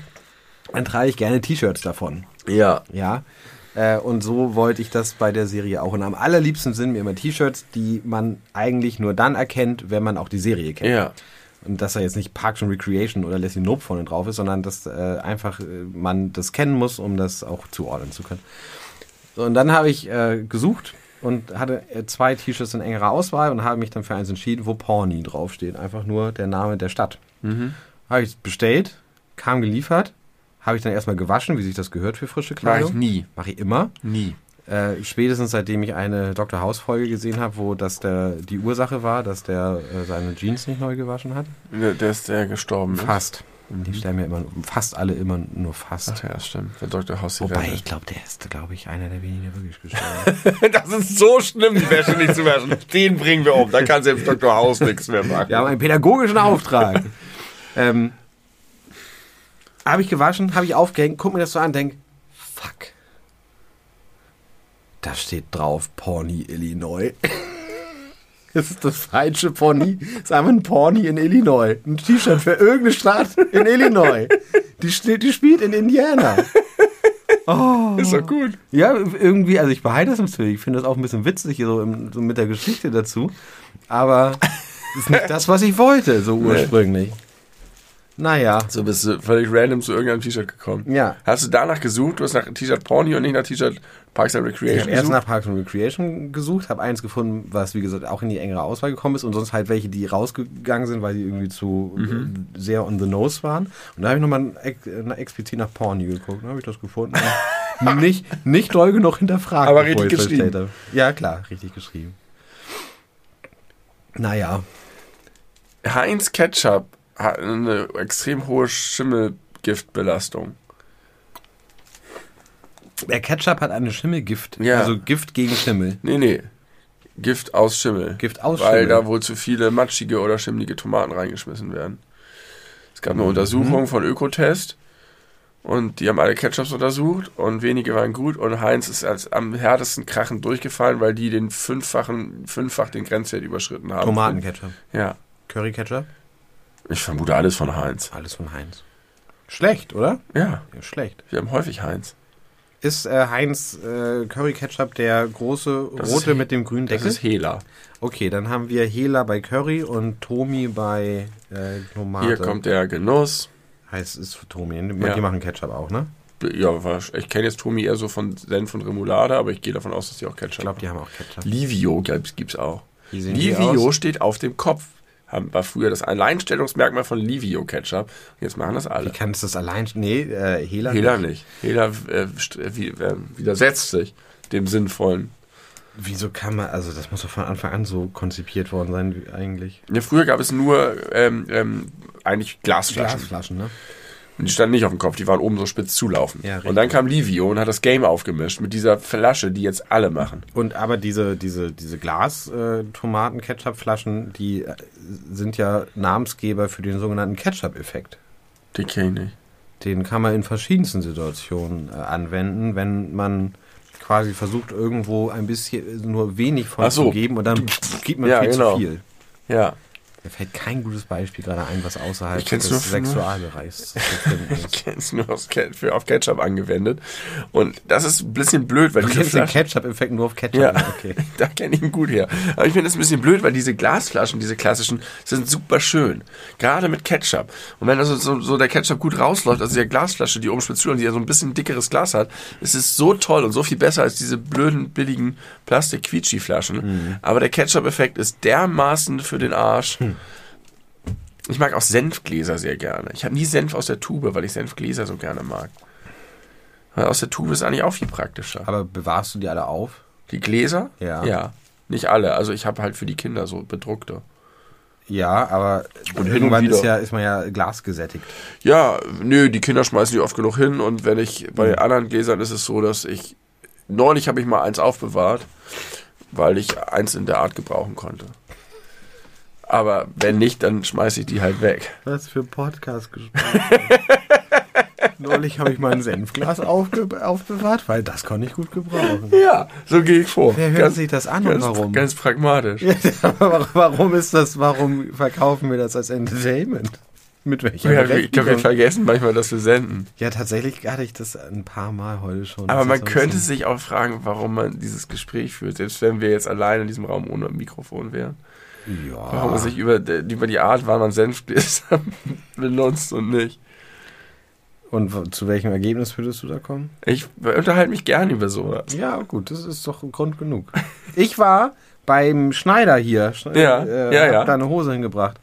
dann trage ich gerne T-Shirts davon. Ja. Ja. Äh, und so wollte ich das bei der Serie auch. Und am allerliebsten sind mir immer T-Shirts, die man eigentlich nur dann erkennt, wenn man auch die Serie kennt. Ja. Und dass da jetzt nicht Parks and Recreation oder Leslie Knope vorne drauf ist, sondern dass äh, einfach äh, man das kennen muss, um das auch zuordnen zu können. So, und dann habe ich äh, gesucht und hatte äh, zwei T-Shirts in engerer Auswahl und habe mich dann für eins entschieden, wo Pawnee draufsteht. Einfach nur der Name der Stadt. Mhm. Habe ich bestellt, kam geliefert, habe ich dann erstmal gewaschen, wie sich das gehört für frische Mach Kleidung. ich nie. Mache ich immer. Nie. Äh, spätestens seitdem ich eine Dr. House-Folge gesehen habe, wo das der, die Ursache war, dass der äh, seine Jeans nicht neu gewaschen hat. Der, der ist der gestorben. ist. Fast. Die stellen mir immer, fast alle immer nur fast. Ach ja, stimmt. Der Dr. House die Wobei, Wäsche. ich glaube, der ist, glaube ich, einer der wenigen, der wirklich gestorben [LAUGHS] ist. Das ist so schlimm, die Wäsche nicht zu waschen. Den bringen wir um. Da kann selbst Dr. House nichts mehr machen. Wir haben einen pädagogischen Auftrag. [LAUGHS] ähm, habe ich gewaschen, habe ich aufgehängt, guck mir das so an, denk, fuck. Da steht drauf Pawnee, Illinois. Das ist das falsche Pony. Das ist einfach ein Pony in Illinois. Ein T-Shirt für irgendeine Stadt in Illinois. Die, steht, die spielt in Indiana. Oh. Ist doch gut. Ja, irgendwie, also ich behalte das natürlich. Ich finde das auch ein bisschen witzig, so, im, so mit der Geschichte dazu. Aber das ist nicht das, was ich wollte, so ursprünglich. Naja. So bist du völlig random zu irgendeinem T-Shirt gekommen. Ja. Hast du danach gesucht? Du hast nach T-Shirt Porny und nicht nach T-Shirt Parks and Ich Recreation habe erst nach Parks and Recreation gesucht, habe eins gefunden, was wie gesagt auch in die engere Auswahl gekommen ist und sonst halt welche, die rausgegangen sind, weil die irgendwie zu äh, sehr on the nose waren. Und da habe ich nochmal explizit nach Porny geguckt, dann habe ich das gefunden. [LAUGHS] Und nicht, nicht doll genug hinterfragt. Aber richtig ich geschrieben. Ja, klar, richtig geschrieben. Naja, Heinz Ketchup hat eine extrem hohe Schimmelgiftbelastung. Der Ketchup hat eine Schimmelgift, Ja. also Gift gegen Schimmel. Nee, nee. Gift aus Schimmel. Gift aus Weil Schimmel. da wohl zu viele matschige oder schimmelige Tomaten reingeschmissen werden. Es gab eine Mhm. Untersuchung von Ökotest und die haben alle Ketchups untersucht und wenige waren gut und Heinz ist als am härtesten krachend durchgefallen, weil die den fünffachen, fünffach den Grenzwert überschritten haben. Tomatenketchup, Ja. Curry-Ketchup, Ich vermute alles von Heinz. alles von Heinz. Schlecht, oder? Ja. Ja, schlecht. Wir haben häufig Heinz. Ist äh, Heinz äh, Curry Ketchup der große Das rote ist- mit dem grünen Das Deckel? ist Hela. Okay, dann haben wir Hela bei Curry und Tomi bei äh, Tomate. Hier kommt der Genuss. Heißt ist für Tomi. Die Ja. machen Ketchup auch, ne? Ja, ich kenne jetzt Tomi eher so von Senf und Remoulade, aber ich gehe davon aus, dass die auch Ketchup Ich glaube, die haben auch Ketchup. Livio gibt's, gibt's auch. Livio steht auf dem Kopf. Haben- War früher das Alleinstellungsmerkmal von Livio Ketchup. Jetzt machen das Wie alle. kann es das allein? Nee, äh, Hela. Hela nicht. Hela äh, äh, wie, äh, widersetzt sich dem sinnvollen. Wieso kann man, also das muss doch von Anfang an so konzipiert worden sein, wie eigentlich. Ja, früher gab es nur ähm, ähm, eigentlich Glasflaschen. Glasflaschen, ne? Und die standen nicht auf dem Kopf, die waren oben so spitz zulaufen. Ja, und dann kam Livio und hat das Game aufgemischt mit dieser Flasche, die jetzt alle machen. Und aber diese, diese, diese Glas-Tomaten-Ketchup-Flaschen, die äh, sind ja Namensgeber für den sogenannten Ketchup-Effekt. Den kenn ich nicht. Den kann man in verschiedensten Situationen äh, anwenden, wenn man quasi versucht, irgendwo ein bisschen nur wenig von so. zu geben und dann gibt man Ja, viel genau. zu viel. Ja. Mir fällt kein gutes Beispiel gerade ein, was außerhalb Ich des Sexualbereichs zu finden [LAUGHS] ist. kenn's nur aufs für, auf Ketchup angewendet. Und das ist ein bisschen blöd, weil Du diese kennst den Flaschen, Ketchup-Effekt nur auf Ketchup. Ja, Okay. [LAUGHS] da kenne ich ihn gut her. Aber ich finde das ein bisschen blöd, weil diese Glasflaschen, diese klassischen, sind super schön. Gerade mit Ketchup. Und wenn also so, so der Ketchup gut rausläuft, also die Glasflasche, die oben spitz und die ja so ein bisschen dickeres Glas hat, ist es so toll und so viel besser als diese blöden, billigen Plastik-Quietschi-Flaschen. Aber der Ketchup-Effekt ist dermaßen für den Arsch. Ich mag auch Senfgläser sehr gerne. Ich habe nie Senf aus der Tube, weil ich Senfgläser so gerne mag. Weil aus der Tube ist eigentlich auch viel praktischer. Aber bewahrst du die alle auf? Die Gläser? Ja. Ja. Nicht alle. Also ich habe halt für die Kinder so bedruckte. Ja, aber Und irgendwann ist, ja, ist man ja glasgesättigt. Ja, nö, die Kinder schmeißen die oft genug hin und wenn ich bei anderen Gläsern ist es so, dass ich neulich habe ich mal eins aufbewahrt, weil ich eins in der Art gebrauchen konnte. Aber wenn nicht, dann schmeiße ich die halt weg. Was für Podcast gesprochen. [LAUGHS] Neulich habe ich mein Senfglas aufbewahrt, weil das konnte ich gut gebrauchen. Ja, so gehe ich vor. Wer hört sich das an und ganz, warum? Ganz pragmatisch. [LAUGHS] Aber warum ist das, warum verkaufen wir das als Entertainment? Mit welcher Ja, ich glaube, wir vergessen manchmal, dass wir senden. Ja, tatsächlich hatte ich das ein paar Mal heute schon. Aber man könnte sich auch fragen, warum man dieses Gespräch führt, selbst wenn wir jetzt allein in diesem Raum ohne Mikrofon wären. Warum man Ja. sich über, über die Art, wann man Senfgläser [LAUGHS] benutzt und nicht. Und zu welchem Ergebnis würdest du da kommen? Ich unterhalte mich gern über sowas. Ja, gut, das ist doch Grund genug. Ich war beim Schneider hier. Schne- Ja, äh, ja, hab ja. da eine Hose hingebracht.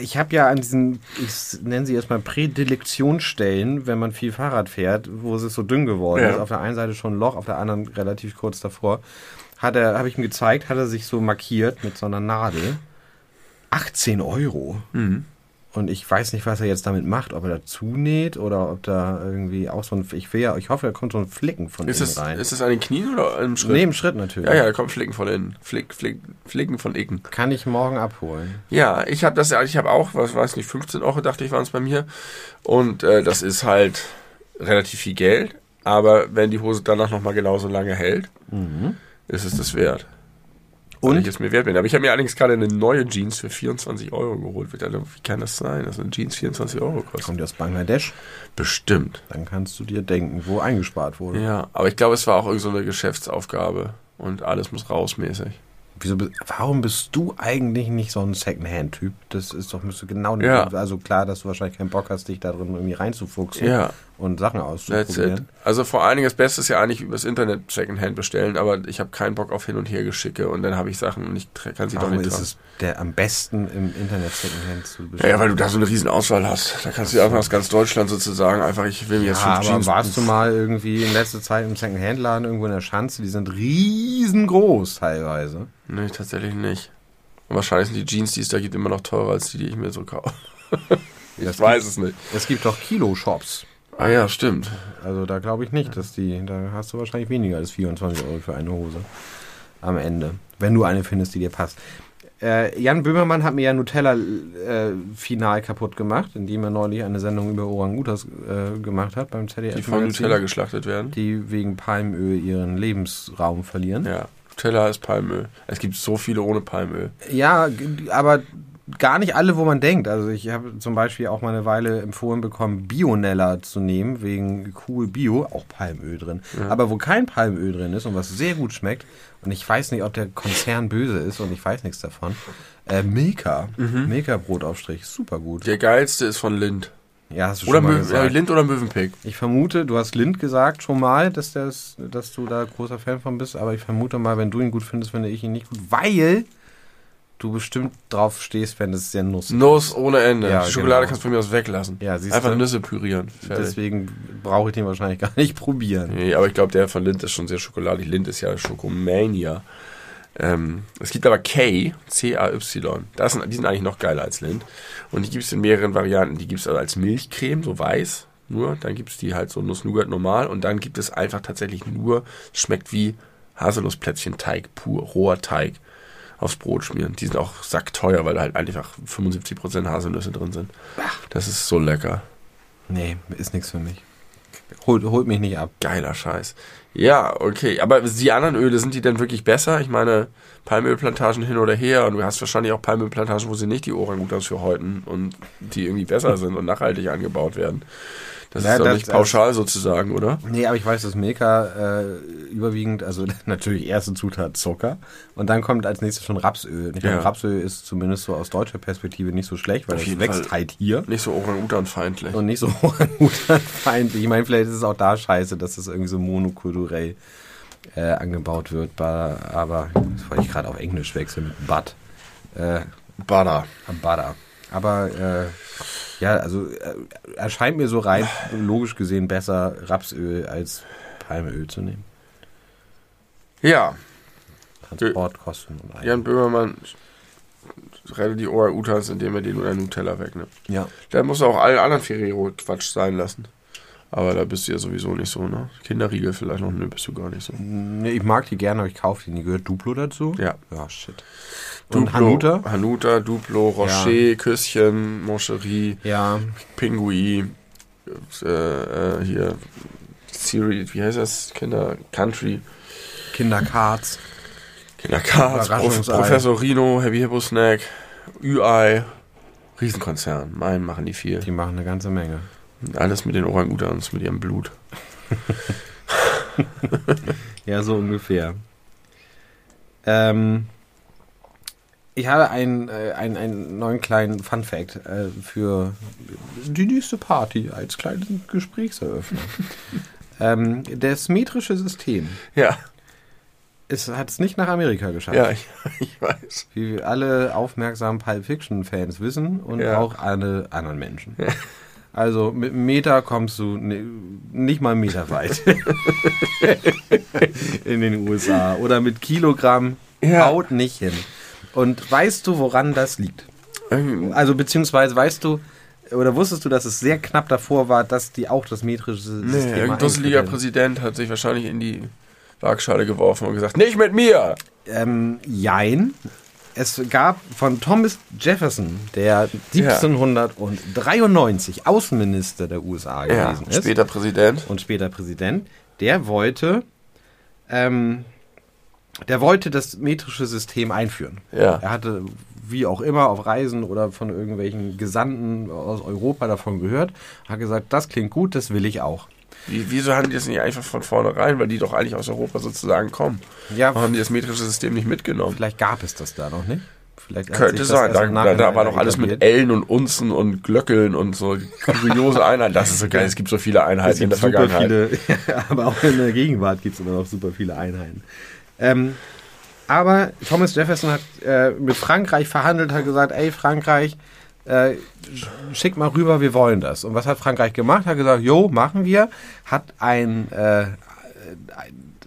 Ich habe ja an diesen, ich nenne sie erstmal Prädilektionsstellen, wenn man viel Fahrrad fährt, wo es so dünn geworden Ja. ist. Auf der einen Seite schon ein Loch, auf der anderen relativ kurz davor. Hat er, habe ich ihm gezeigt, hat er sich so markiert mit so einer Nadel. 18 Euro. Mhm. Und ich weiß nicht, was er jetzt damit macht, ob er da zunäht oder ob da irgendwie auch so ein, ich will ja, ich hoffe, da kommt so ein Flicken von Ist innen das, rein. ist das an den Knien oder im Schritt? Nee, im Schritt natürlich. Ja, ja, da kommt Flicken von innen. Flick, Flick, Flicken von Icken. Kann ich morgen abholen. Ja, ich habe das ja, ich habe auch, was weiß nicht, 15 Euro dachte ich waren es bei mir. Und äh, das ist halt relativ viel Geld. Aber wenn die Hose danach nochmal genauso lange hält, ist es das wert. Und Und? ich es mir wert bin. Aber ich habe mir allerdings gerade eine neue Jeans für 24 Euro geholt. Dachte, Wie kann das sein, dass eine Jeans 24 Euro kostet? Kommt die aus Bangladesch, Bestimmt. dann kannst du dir denken, wo eingespart wurde. Ja, aber ich glaube, es war auch irgendeine so eine Geschäftsaufgabe. Und alles muss rausmäßig. Wieso, warum bist du eigentlich nicht so ein Secondhand-Typ? Das ist doch, müsste genau, Ja. also klar, dass du wahrscheinlich keinen Bock hast, dich da drin irgendwie reinzufuchsen Ja. und Sachen auszuprobieren. Also vor allen Dingen das Beste ist ja eigentlich übers Internet Secondhand bestellen, aber ich habe keinen Bock auf Hin- und Hergeschicke und dann habe ich Sachen und ich kann sie doch Warum nicht ist tragen. es der am besten im Internet Secondhand zu bestellen? ja, weil du da so eine riesen Auswahl hast. Da kannst du einfach aus ganz Deutschland sozusagen einfach, ich will mir jetzt Ja, fünf aber Jeans. warst du mal irgendwie in letzter Zeit im Secondhand-Laden irgendwo in der Schanze? Die sind riesengroß teilweise. Nee, tatsächlich nicht. Und wahrscheinlich sind die Jeans, die es da gibt, immer noch teurer als die, die ich mir so kaufe. [LAUGHS] ich Das weiß gibt- es nicht. Es gibt doch Kilo-Shops. Ah ja, stimmt. Also da glaube ich nicht, dass die, da hast du wahrscheinlich weniger als 24 Euro für eine Hose am Ende. Wenn du eine findest, die dir passt. Äh, Jan Böhmermann hat mir ja Nutella äh, final kaputt gemacht, indem er neulich eine Sendung über Orang-Utas äh, gemacht hat beim ZDF. Die von Magazin, Nutella geschlachtet werden. Die wegen Palmöl ihren Lebensraum verlieren. Ja, Nutella ist Palmöl. Es gibt so viele ohne Palmöl. Ja, aber gar nicht alle, wo man denkt. Also ich habe zum Beispiel auch mal eine Weile empfohlen bekommen, Bionella zu nehmen, wegen cool Bio, auch Palmöl drin. Aber wo kein Palmöl drin ist und was sehr gut schmeckt, und ich weiß nicht, ob der Konzern böse ist und ich weiß nichts davon, äh, Milka. Milka Brotaufstrich, super gut. Der geilste ist von Lind. Ja, hast du Oder schon mal Möwen, ja, gesagt. Lind oder Mövenpick. Ich vermute, du hast Lind gesagt schon mal, dass, das, dass du da großer Fan von bist, aber ich vermute mal, wenn du ihn gut findest, finde ich ihn nicht gut, weil du bestimmt drauf stehst, wenn es sehr nuss ist. Nuss ohne Ende. Ja, die Schokolade genau. kannst du von mir aus weglassen. Ja, siehst Einfach du? Nüsse pürieren. Fertig. Deswegen brauche ich den wahrscheinlich [LAUGHS] gar nicht probieren. Nee, aber ich glaube, der von Lind ist schon sehr schokoladig. Lind ist ja Schokomania. Ähm, es gibt aber K, C-A-Y. Das sind, die sind eigentlich noch geiler als Lind. Und die gibt es in mehreren Varianten. Die gibt es also als Milchcreme, so weiß nur. Dann gibt es die halt so Nuss-Nougat normal. Und dann gibt es einfach tatsächlich nur, schmeckt wie Haselnussplätzchen-Teig, pur, roher Teig aufs Brot schmieren. Die sind auch sackteuer, weil da halt einfach 75% Haselnüsse drin sind. Das ist so lecker. Nee, ist nichts für mich. Holt, holt mich nicht ab. Geiler Scheiß. Ja, okay. Aber die anderen Öle, sind die denn wirklich besser? Ich meine, Palmölplantagen hin oder her und du hast wahrscheinlich auch Palmölplantagen, wo sie nicht die Orangutans für häuten und die irgendwie besser sind und nachhaltig angebaut werden. Das Ja, ist doch nicht pauschal sozusagen, oder? Nee, aber ich weiß, dass Milka äh, überwiegend, also [LAUGHS] natürlich erste Zutat Zucker und dann kommt als nächstes schon Rapsöl. Ich Ja. glaube, Rapsöl ist zumindest so aus deutscher Perspektive nicht so schlecht, weil Auf das jeden wächst Fall. halt hier Nicht so Orang-Utan-feindlich. und nicht so [LAUGHS] feindlich. Ich meine, vielleicht ist es auch da scheiße, dass das irgendwie so monokulturell äh, angebaut wird, aber das wollte ich gerade auf Englisch wechseln mit Bud. Äh, Butter. Butter. Aber äh, ja, also äh, erscheint mir so rein logisch gesehen besser Rapsöl als Palmöl zu nehmen. Ja, Transportkosten und all. Jan Böhmermann rettet die Orang-Utans, indem er den oder Nutella wegnimmt. Ja. Da muss er auch allen anderen Ferrero-Quatsch sein lassen. Aber da bist du ja sowieso nicht so, ne? Kinderriegel vielleicht noch, ne, bist du gar nicht so. Nee, ich mag die gerne, aber ich kaufe die nie. Gehört Duplo dazu? Ja. Ja, shit. Und Hanuta? Hanuta, Duplo, Rocher, Küsschen, Moncherie, Ja. Pingui, äh, äh, hier, Siri, wie heißt das? Kinder, Country, Kinderkarts. Kinderkarts, Prof. Professor Rino, Heavy Hippo Snack, Ü-Ei, Riesenkonzern. Mein machen die viel. Die machen eine ganze Menge. Alles mit den Orang-Utans, mit ihrem Blut. [LAUGHS] Ja, so ungefähr. Ähm, ich habe einen, äh, einen, einen neuen kleinen Fun-Fact äh, für die nächste Party als kleinen Gesprächseröffner. [LAUGHS] ähm, das metrische System Ja, hat es nicht nach Amerika geschafft. ja, [LAUGHS] ich, ich weiß. Wie alle aufmerksamen Pulp Fiction-Fans wissen und Ja. auch alle anderen Menschen. Also mit einem Meter kommst du ni- nicht mal einen Meter weit [LAUGHS] in den USA. Oder mit Kilogramm Ja. haut nicht hin. Und weißt du, woran das liegt? Irgendwie- Also beziehungsweise weißt du, oder wusstest du, dass es sehr knapp davor war, dass die auch das metrische System Nee, eingeführt dusseliger? Präsident hat sich wahrscheinlich in die Waagschale geworfen und gesagt, nicht mit mir! Ähm, jein. Es gab von Thomas Jefferson, der 1793 Außenminister der USA Ja, gewesen ist später Präsident. und später Präsident, der wollte, ähm, der wollte das metrische System einführen. Ja. Er hatte, wie auch immer, auf Reisen oder von irgendwelchen Gesandten aus Europa davon gehört, hat gesagt, das klingt gut, das will ich auch. Wie, wieso haben die das nicht einfach von vornherein, weil die doch eigentlich aus Europa sozusagen kommen? Ja, Warum haben die das metrische System nicht mitgenommen? vielleicht gab es das da noch nicht. Vielleicht Könnte sein. Da, da, da war doch alles mit. Ellen und Unzen und Glöckeln und so kuriose [LAUGHS] Einheiten. Das ist so geil. Es gibt so viele Einheiten in der Vergangenheit. viele, [LAUGHS] aber auch in der Gegenwart gibt es immer noch super viele Einheiten. Ähm, aber Thomas Jefferson hat äh, mit Frankreich verhandelt, hat gesagt, ey Frankreich, äh, schick mal rüber, wir wollen das. Und was hat Frankreich gemacht? Hat gesagt, jo, machen wir. Hat ein, äh,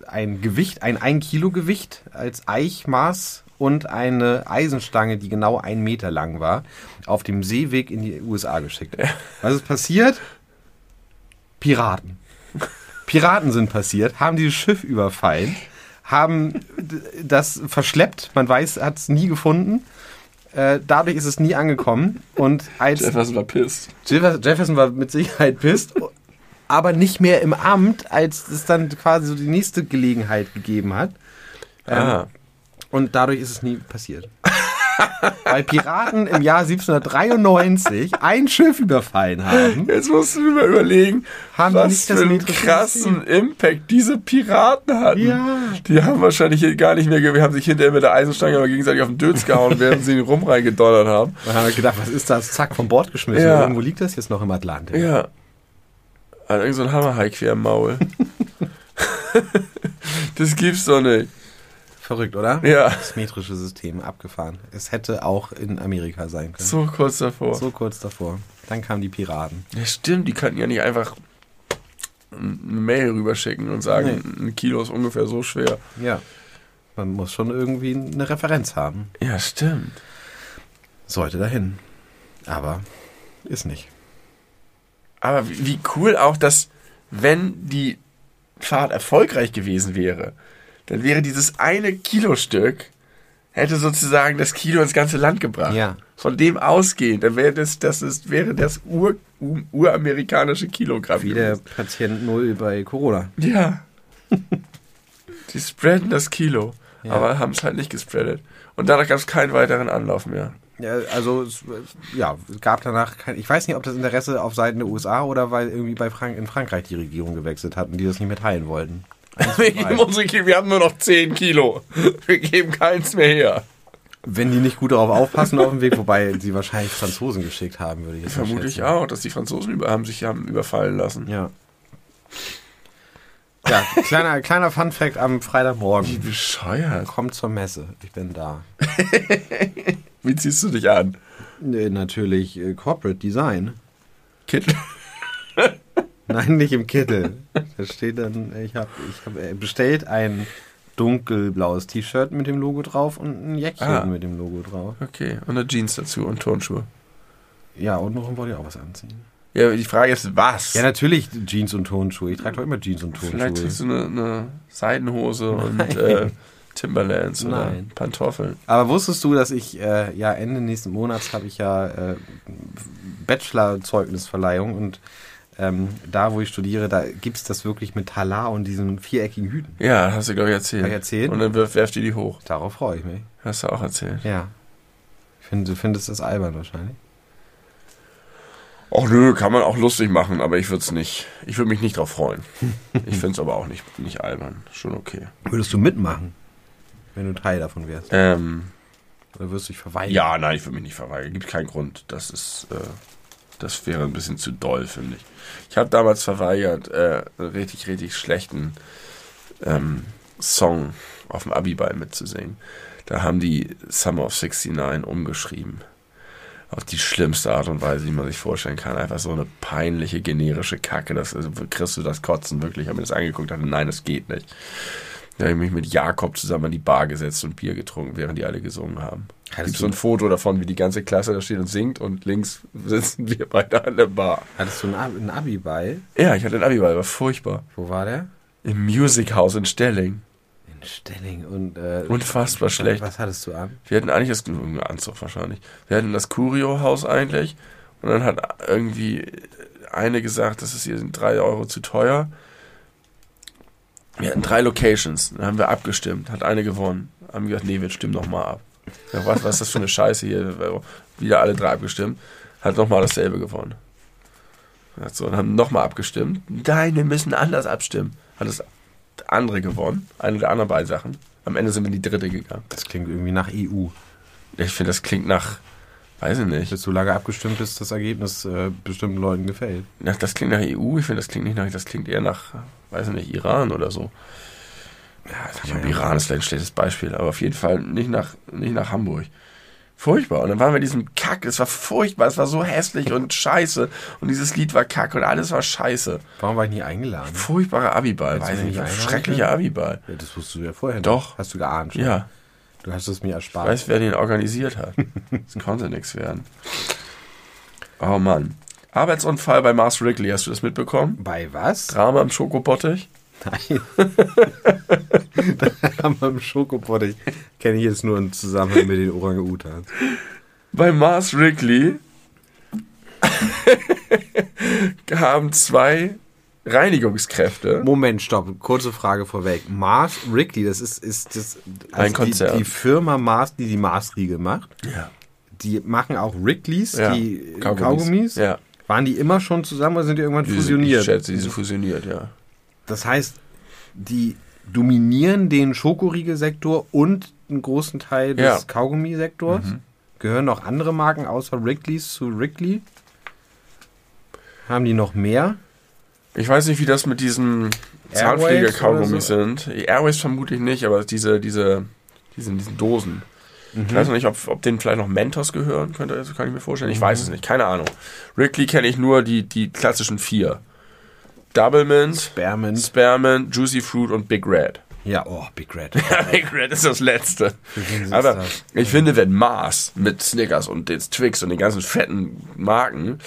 ein, Gewicht, ein 1 Kilo Gewicht als Eichmaß und eine Eisenstange, die genau ein Meter lang war, auf dem Seeweg in die USA geschickt. Was ist passiert? Piraten. Piraten sind passiert, haben dieses Schiff überfallen, haben das verschleppt, man weiß, hat es nie gefunden. Äh, dadurch ist es nie angekommen. Und als Jefferson war pisst. Jefferson, Jefferson war mit Sicherheit pisst, aber nicht mehr im Amt, als es dann quasi so die nächste Gelegenheit gegeben hat. Ähm, Ah. Und dadurch ist es nie passiert. Weil Piraten im Jahr 1793 ein Schiff überfallen haben. Jetzt musst du mir mal überlegen, Haben was nicht das für einen krassen Impact diese Piraten hatten. Ja. Die haben wahrscheinlich gar nicht mehr, ge- haben sich hinterher mit der Eisenstange aber gegenseitig auf den Dötz gehauen, [LAUGHS] während sie Rum reingedonnert haben. Dann haben wir gedacht, was ist das? Zack, vom Bord geschmissen. Ja. Irgendwo liegt das jetzt noch im Atlantik. Ja. Hat irgend so ein Hammerhai quer im Maul. [LAUGHS] [LAUGHS] das gibt's doch nicht. Verrückt, oder? Ja. Das metrische System abgefahren. Es hätte auch in Amerika sein können. So kurz davor. So kurz davor. Dann kamen die Piraten. Ja, stimmt, die könnten ja nicht einfach eine Mail rüberschicken und sagen, ein Kilo ist ungefähr so schwer. Ja. Man muss schon irgendwie eine Referenz haben. Ja, stimmt. Sollte dahin. Aber ist nicht. Aber wie cool auch, dass wenn die Fahrt erfolgreich gewesen wäre, dann wäre dieses eine Kilostück, hätte sozusagen das Kilo ins ganze Land gebracht. Ja. Von dem ausgehend, dann wäre das, das ist, wäre das ur, ur, uramerikanische Kilogramm. Wie der gewesen. Patient Null bei Corona. Ja. [LAUGHS] Die spreaden das Kilo, Ja. aber haben es halt nicht gespreadet. Und danach gab es keinen weiteren Anlauf mehr. Ja, also es, ja, es gab danach kein, ich weiß nicht, ob das Interesse auf Seiten der USA oder weil irgendwie bei Frank in Frankreich die Regierung gewechselt hat und die das nicht mehr teilen wollten. Wir, geben unsere Kilo, wir haben nur noch 10 Kilo. Wir geben keins mehr her. Wenn die nicht gut darauf aufpassen auf dem Weg, wobei sie wahrscheinlich Franzosen geschickt haben, würde ich jetzt mal Vermutlich auch, dass die Franzosen über, haben sich haben überfallen lassen. Ja. Ja, kleiner, kleiner Fun-Fact am Wie Freitagmorgen. bescheuert. Kommt zur Messe. Ich bin da. [LAUGHS] Wie ziehst du dich an? Nee, natürlich äh, Corporate Design. Kittel? [LAUGHS] Nein, nicht im Kittel. Da steht dann, ich habe ich hab, bestellt ein dunkelblaues T-Shirt mit dem Logo drauf und ein Jäckchen Ah. mit dem Logo drauf. Okay, und eine Jeans dazu und Turnschuhe. Ja, und noch wollte ich auch was anziehen. Ja, die Frage ist, was? Ja, natürlich Jeans und Turnschuhe. Ich trage doch immer Jeans und Vielleicht trägst du Turnschuhe. eine, eine Seidenhose und Nein. äh, Timberlands oder Nein. Pantoffeln. Aber wusstest du, dass ich äh, ja Ende nächsten Monats habe ich ja äh, Bachelor-Zeugnisverleihung und ähm, da, wo ich studiere, da gibt es das wirklich mit Talar und diesen viereckigen Hüten. Ja, hast du, glaube ich, erzählt. Hab ich erzählt? Und dann wirf, werft ihr die hoch. Darauf freue ich mich. Hast du auch erzählt. Ja. Ich finde, du findest das albern wahrscheinlich. Ach nö, kann man auch lustig machen, aber ich würde es nicht. Ich würde mich nicht drauf freuen. [LAUGHS] Ich finde es aber auch nicht, nicht albern. Schon okay. Würdest du mitmachen, wenn du Teil davon wärst? Ähm, Oder wirst du dich verweigern? ja, nein, ich würde mich nicht verweigern. Gibt keinen Grund. Das ist, äh, das wäre ein bisschen zu doll, finde ich. Ich habe damals verweigert, äh, einen richtig, richtig schlechten ähm, Song auf dem Abiball mitzusingen. Da haben die Summer of 69 umgeschrieben. Auf die schlimmste Art und Weise, die man sich vorstellen kann. Einfach so eine peinliche, generische Kacke. Das also, kriegst du das Kotzen wirklich. Ich habe mir das angeguckt und dachte, nein, das geht nicht. Da habe ich mich mit Jakob zusammen an die Bar gesetzt und Bier getrunken, während die alle gesungen haben. Es Hattest gibt so ein Foto davon, wie die ganze Klasse da steht und singt und links sitzen [LAUGHS] wir beide an der Bar. Hattest du einen, Ab einen Abi-Ball? Ja, ich hatte ein Abiball, war furchtbar. Wo war der? Im Music House in Stelling. In Stelling. Und, äh, Unfassbar schlecht. Was hattest du an? Wir hatten eigentlich das Anzug wahrscheinlich. Wir hatten das Curio-Haus eigentlich und dann hat irgendwie eine gesagt, das ist hier sind drei Euro zu teuer. Wir hatten drei Locations, dann haben wir abgestimmt, hat eine gewonnen. Haben gesagt, nee, wir stimmen nochmal ab. Sag, was, was ist das für eine Scheiße hier? Wieder alle drei abgestimmt, hat nochmal dasselbe gewonnen. Hat so, und haben nochmal abgestimmt. Nein, wir müssen anders abstimmen. Hat das andere gewonnen, eine der anderen beiden Sachen. Am Ende sind wir in die dritte gegangen. Das klingt irgendwie nach EU. Ich finde, das klingt nach, weiß ich nicht. Bis so lange abgestimmt ist, das Ergebnis äh, bestimmten Leuten gefällt. Nach, das klingt nach EU, ich finde, das klingt nicht nach, das klingt eher nach, weiß ich nicht, Iran oder so. Ja, Ich glaube, Iran ist vielleicht ein schlechtes Beispiel, aber auf jeden Fall nicht nach, nicht nach Hamburg. Furchtbar. Und dann waren wir in diesem Kack, es war furchtbar, es war so hässlich und [LAUGHS] scheiße. Und dieses Lied war kack und alles war scheiße. Warum war ich nie eingeladen? Furchtbarer Abiball, weiß ich nicht. Schrecklicher? Abiball. Ja, das wusstest du ja vorher nicht. Doch. Hast du geahnt schon. Ja, Du hast es mir ich erspart. weiß, wer den organisiert hat. [LAUGHS] Es konnte nichts werden. Oh Mann. Arbeitsunfall bei Mars Wrigley, hast du das mitbekommen? Bei was? Drama im Schokobottich? Nein. [LAUGHS] da haben wir im Schokopottich. Kenne ich jetzt nur im Zusammenhang mit den Orang-Utans. Bei Mars Wrigley [LAUGHS] haben zwei Reinigungskräfte. Moment, stopp. Kurze Frage vorweg. Mars Wrigley, das ist, ist das Ein Konzern. Die, die Firma Mars, die die Mars-Riegel macht. Ja. Die machen auch Wrigleys, ja. die Kaugummis. Ja. Waren die immer schon zusammen oder sind die irgendwann fusioniert? Ich schätze, die sind fusioniert, ja. Das heißt, die dominieren den Schokoriegelsektor und einen großen Teil des Ja. Kaugummisektors. Mhm. Gehören noch andere Marken außer Wrigley's zu Wrigley? Haben die noch mehr? Ich weiß nicht, wie das mit diesen Airwaves Zahnpfleger-Kaugummis oder sind. Airways vermutlich nicht, aber diese, diese, diese, diesen Dosen. Ich weiß noch nicht, ob, ob denen vielleicht noch Mentos gehören, könnte, das kann ich mir vorstellen. Ich weiß es nicht, keine Ahnung. Wrigley kenne ich nur die, die klassischen vier. Double Mint, Spearmint. Spearmint, Juicy Fruit und Big Red. Ja, oh, Big Red. [LAUGHS] Big Red ist das Letzte. Aber ich finde, wenn Mars mit Snickers und den Twix und den ganzen fetten Marken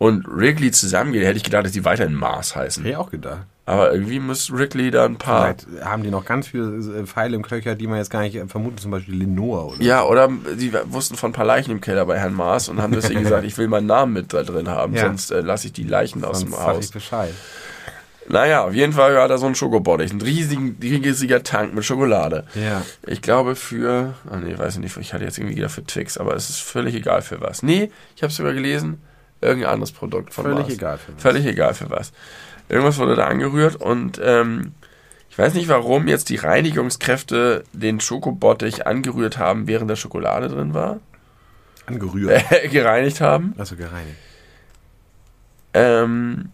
und Wrigley zusammengeht, hätte ich gedacht, dass die weiterhin Mars heißen. Hätte ich auch gedacht. Aber irgendwie muss Wrigley da ein paar. Vielleicht haben die noch ganz viele äh, Pfeile im Köcher, die man jetzt gar nicht äh, vermutet, zum Beispiel Lenore oder Ja, oder die wussten von ein paar Leichen im Keller bei Herrn Mars und haben deswegen [LAUGHS] gesagt, ich will meinen Namen mit da drin haben, Ja. sonst äh, lasse ich die Leichen aus Sonst dem sag Haus. ich Bescheid. Naja, auf jeden Fall war da so ein Schokobottich, ein riesigen, riesiger Tank mit Schokolade. Ja. Ich glaube für, ah nee, weiß ich nicht, ich hatte jetzt irgendwie wieder für Twix, aber es ist völlig egal für was. Nee, ich habe sogar gelesen, irgendein anderes Produkt von Völlig Mars. egal für was. Völlig egal für was. Irgendwas wurde da angerührt und ähm, ich weiß nicht, warum jetzt die Reinigungskräfte den Schokobottich angerührt haben, während da Schokolade drin war. Angerührt. [LAUGHS] Äh, gereinigt haben. Also gereinigt. Ähm,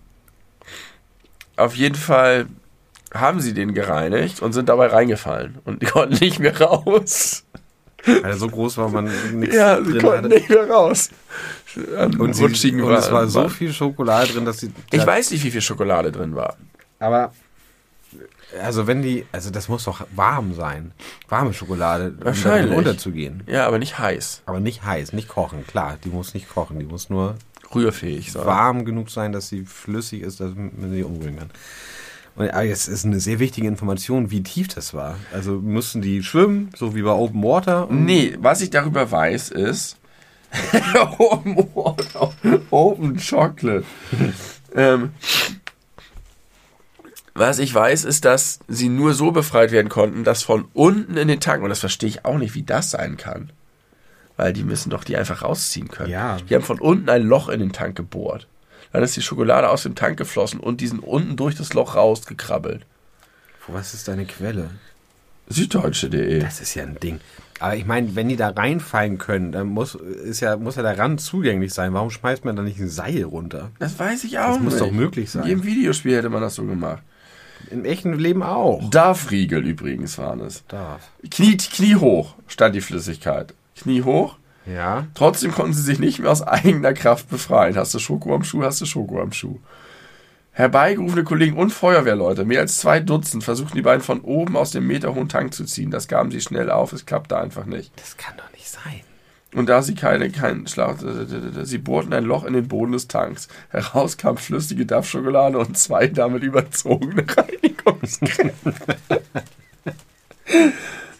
auf jeden Fall haben sie den gereinigt und sind dabei reingefallen und die konnten nicht mehr raus. Weil er so groß war, man [LAUGHS] nichts Ja, sie konnten hatte. nicht mehr raus. An Und, sie, rutschigen und es war Wa- so viel Schokolade drin, dass sie. Ich weiß nicht, wie viel Schokolade drin war. Aber. Also wenn die, also das muss doch warm sein. Warme Schokolade, um Wahrscheinlich. darin unterzugehen. Ja, aber nicht heiß. Aber nicht heiß, nicht kochen, klar. Die muss nicht kochen, die muss nur Rührfähig sein. warm genug sein, dass sie flüssig ist, dass man sie umrühren kann. Und aber jetzt ist eine sehr wichtige Information, wie tief das war. Also mussten die schwimmen, so wie bei Open Water? Und Nee, was ich darüber weiß, ist [LAUGHS] Open Chocolate. ähm, was ich weiß, ist, dass sie nur so befreit werden konnten, dass von unten in den Tank, und das verstehe ich auch nicht, wie das sein kann. Weil die müssen doch die einfach rausziehen können. Ja. Die haben von unten ein Loch in den Tank gebohrt. Dann ist die Schokolade aus dem Tank geflossen und die sind unten durch das Loch rausgekrabbelt. Was ist deine Quelle? Süddeutsche.de. Das ist ja ein Ding. Aber ich meine, wenn die da reinfallen können, dann muss, ist ja, muss ja der Rand zugänglich sein. Warum schmeißt man da nicht ein Seil runter? Das weiß ich auch Das muss nicht. doch möglich sein. In jedem Videospiel hätte man das so gemacht. Im echten Leben auch. Darfriegel übrigens waren es. Darf. Knie, Knie hoch stand die Flüssigkeit. Knie hoch. Ja. Trotzdem konnten sie sich nicht mehr aus eigener Kraft befreien. Hast du Schoko am Schuh, hast du Schoko am Schuh. Herbeigerufene Kollegen und Feuerwehrleute, mehr als zwei Dutzend, versuchten die beiden von oben aus dem meterhohen Tank zu ziehen. Das gaben sie schnell auf, es klappte einfach nicht. Das kann doch nicht sein. Und da sie keine, keinen Schlag, sie bohrten ein Loch in den Boden des Tanks. Heraus kam flüssige Dampfschokolade und zwei damit überzogene Reinigungskräfte.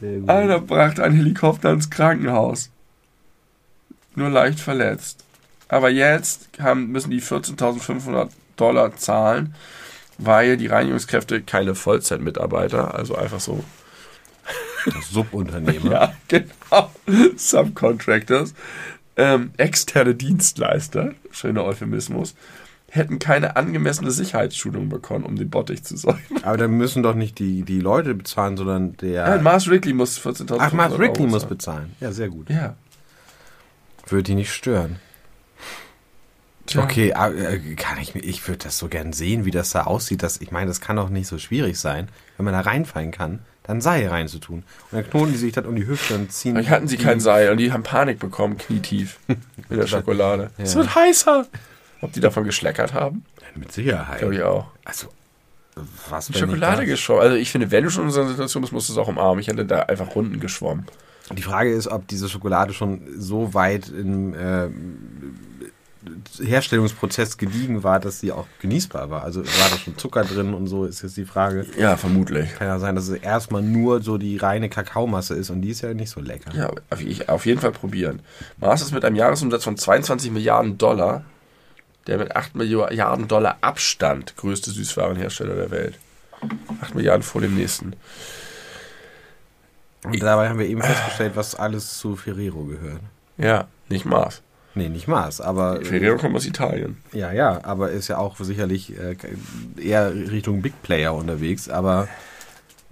[LAUGHS] Einer brachte einen Helikopter ins Krankenhaus. Nur leicht verletzt. Aber jetzt haben, müssen die 14.500 Dollar zahlen, weil die Reinigungskräfte keine Vollzeitmitarbeiter, also einfach so, Subunternehmer. [LAUGHS] ja, genau, Subcontractors, ähm, externe Dienstleister, schöner Euphemismus, hätten keine angemessene Sicherheitsschulung bekommen, um den Bottich zu säumen. Aber dann müssen doch nicht die, die Leute bezahlen, sondern der. Ja, Mars Wrigley muss 14.500 Ach, Mars Euro muss zahlen. bezahlen. Ja, sehr gut. Ja. Würde die nicht stören. Tja. Okay, ah, äh, kann ich mir, ich würde das so gern sehen, wie das da aussieht. Das, ich meine, das kann doch nicht so schwierig sein, wenn man da reinfallen kann, dann Seil reinzutun. Und dann knoten die sich das um die Hüfte und ziehen. Vielleicht hatten sie kein Seil und die haben Panik bekommen, knietief. [LAUGHS] Mit der Schokolade. Ja. Es wird heißer. Ob die davon geschleckert haben? Mit Sicherheit. Glaube ich auch. Also, was Schokolade geschwommen. Also ich finde, wenn du schon in so einer Situation bist, musst du es auch umarmen. Ich hätte da einfach Runden geschwommen. Die Frage ist, ob diese Schokolade schon so weit im äh, Herstellungsprozess gediegen war, dass sie auch genießbar war. Also war da schon Zucker drin und so, ist jetzt die Frage. Ja, vermutlich. Kann ja sein, dass es erstmal nur so die reine Kakaomasse ist und die ist ja nicht so lecker. Ja, auf, jeden Fall probieren. Mars ist mit einem Jahresumsatz von 22 Milliarden Dollar der mit 8 Milliarden Dollar Abstand größte Süßwarenhersteller der Welt. 8 Milliarden vor dem nächsten. Und dabei haben wir eben festgestellt, was alles zu Ferrero gehört. Ja, nicht Mars. Nee, nicht Mars, aber. Ferrero kommt aus Italien. Ja, ja, aber ist ja auch sicherlich äh, eher Richtung Big Player unterwegs, aber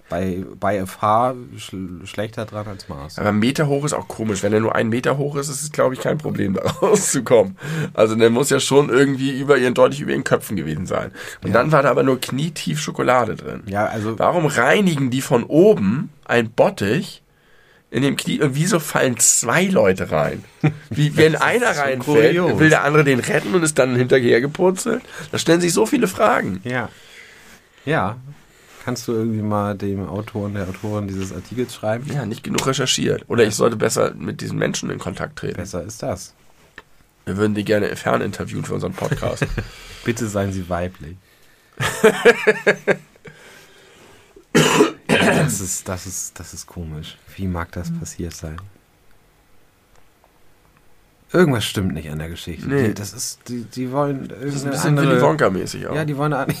bei, bei FH schl schlechter dran als Mars. Aber Meter hoch ist auch komisch. Wenn er nur einen Meter hoch ist, ist es, glaube ich, kein Problem, da [LAUGHS] rauszukommen. Also der muss ja schon irgendwie über ihren, deutlich über ihren Köpfen gewesen sein. Und dann war da aber nur knietief Schokolade drin. Ja, also Warum reinigen die von oben ein Bottich in dem Knie und wieso fallen zwei Leute rein? Wie, [LAUGHS] wenn einer so reinfällt, kurios. will der andere den retten und ist dann hinterher gepurzelt? Da stellen sich so viele Fragen. Ja. Ja. kannst du irgendwie mal dem Autoren, der Autorin dieses Artikels schreiben? Ja, nicht genug recherchiert. Oder ich sollte besser mit diesen Menschen in Kontakt treten. Besser ist das. Wir würden die gerne ferninterviewen für unseren Podcast. [LAUGHS] Bitte seien Sie weiblich. [LAUGHS] das, ist, das, ist, das ist komisch. Wie mag das passiert sein? Irgendwas stimmt nicht an der Geschichte. Nee. Die, das ist, die, die wollen Das ist ein irgendeine bisschen andere... Willy Wonka-mäßig auch. Ja, die wollen. an- [LAUGHS]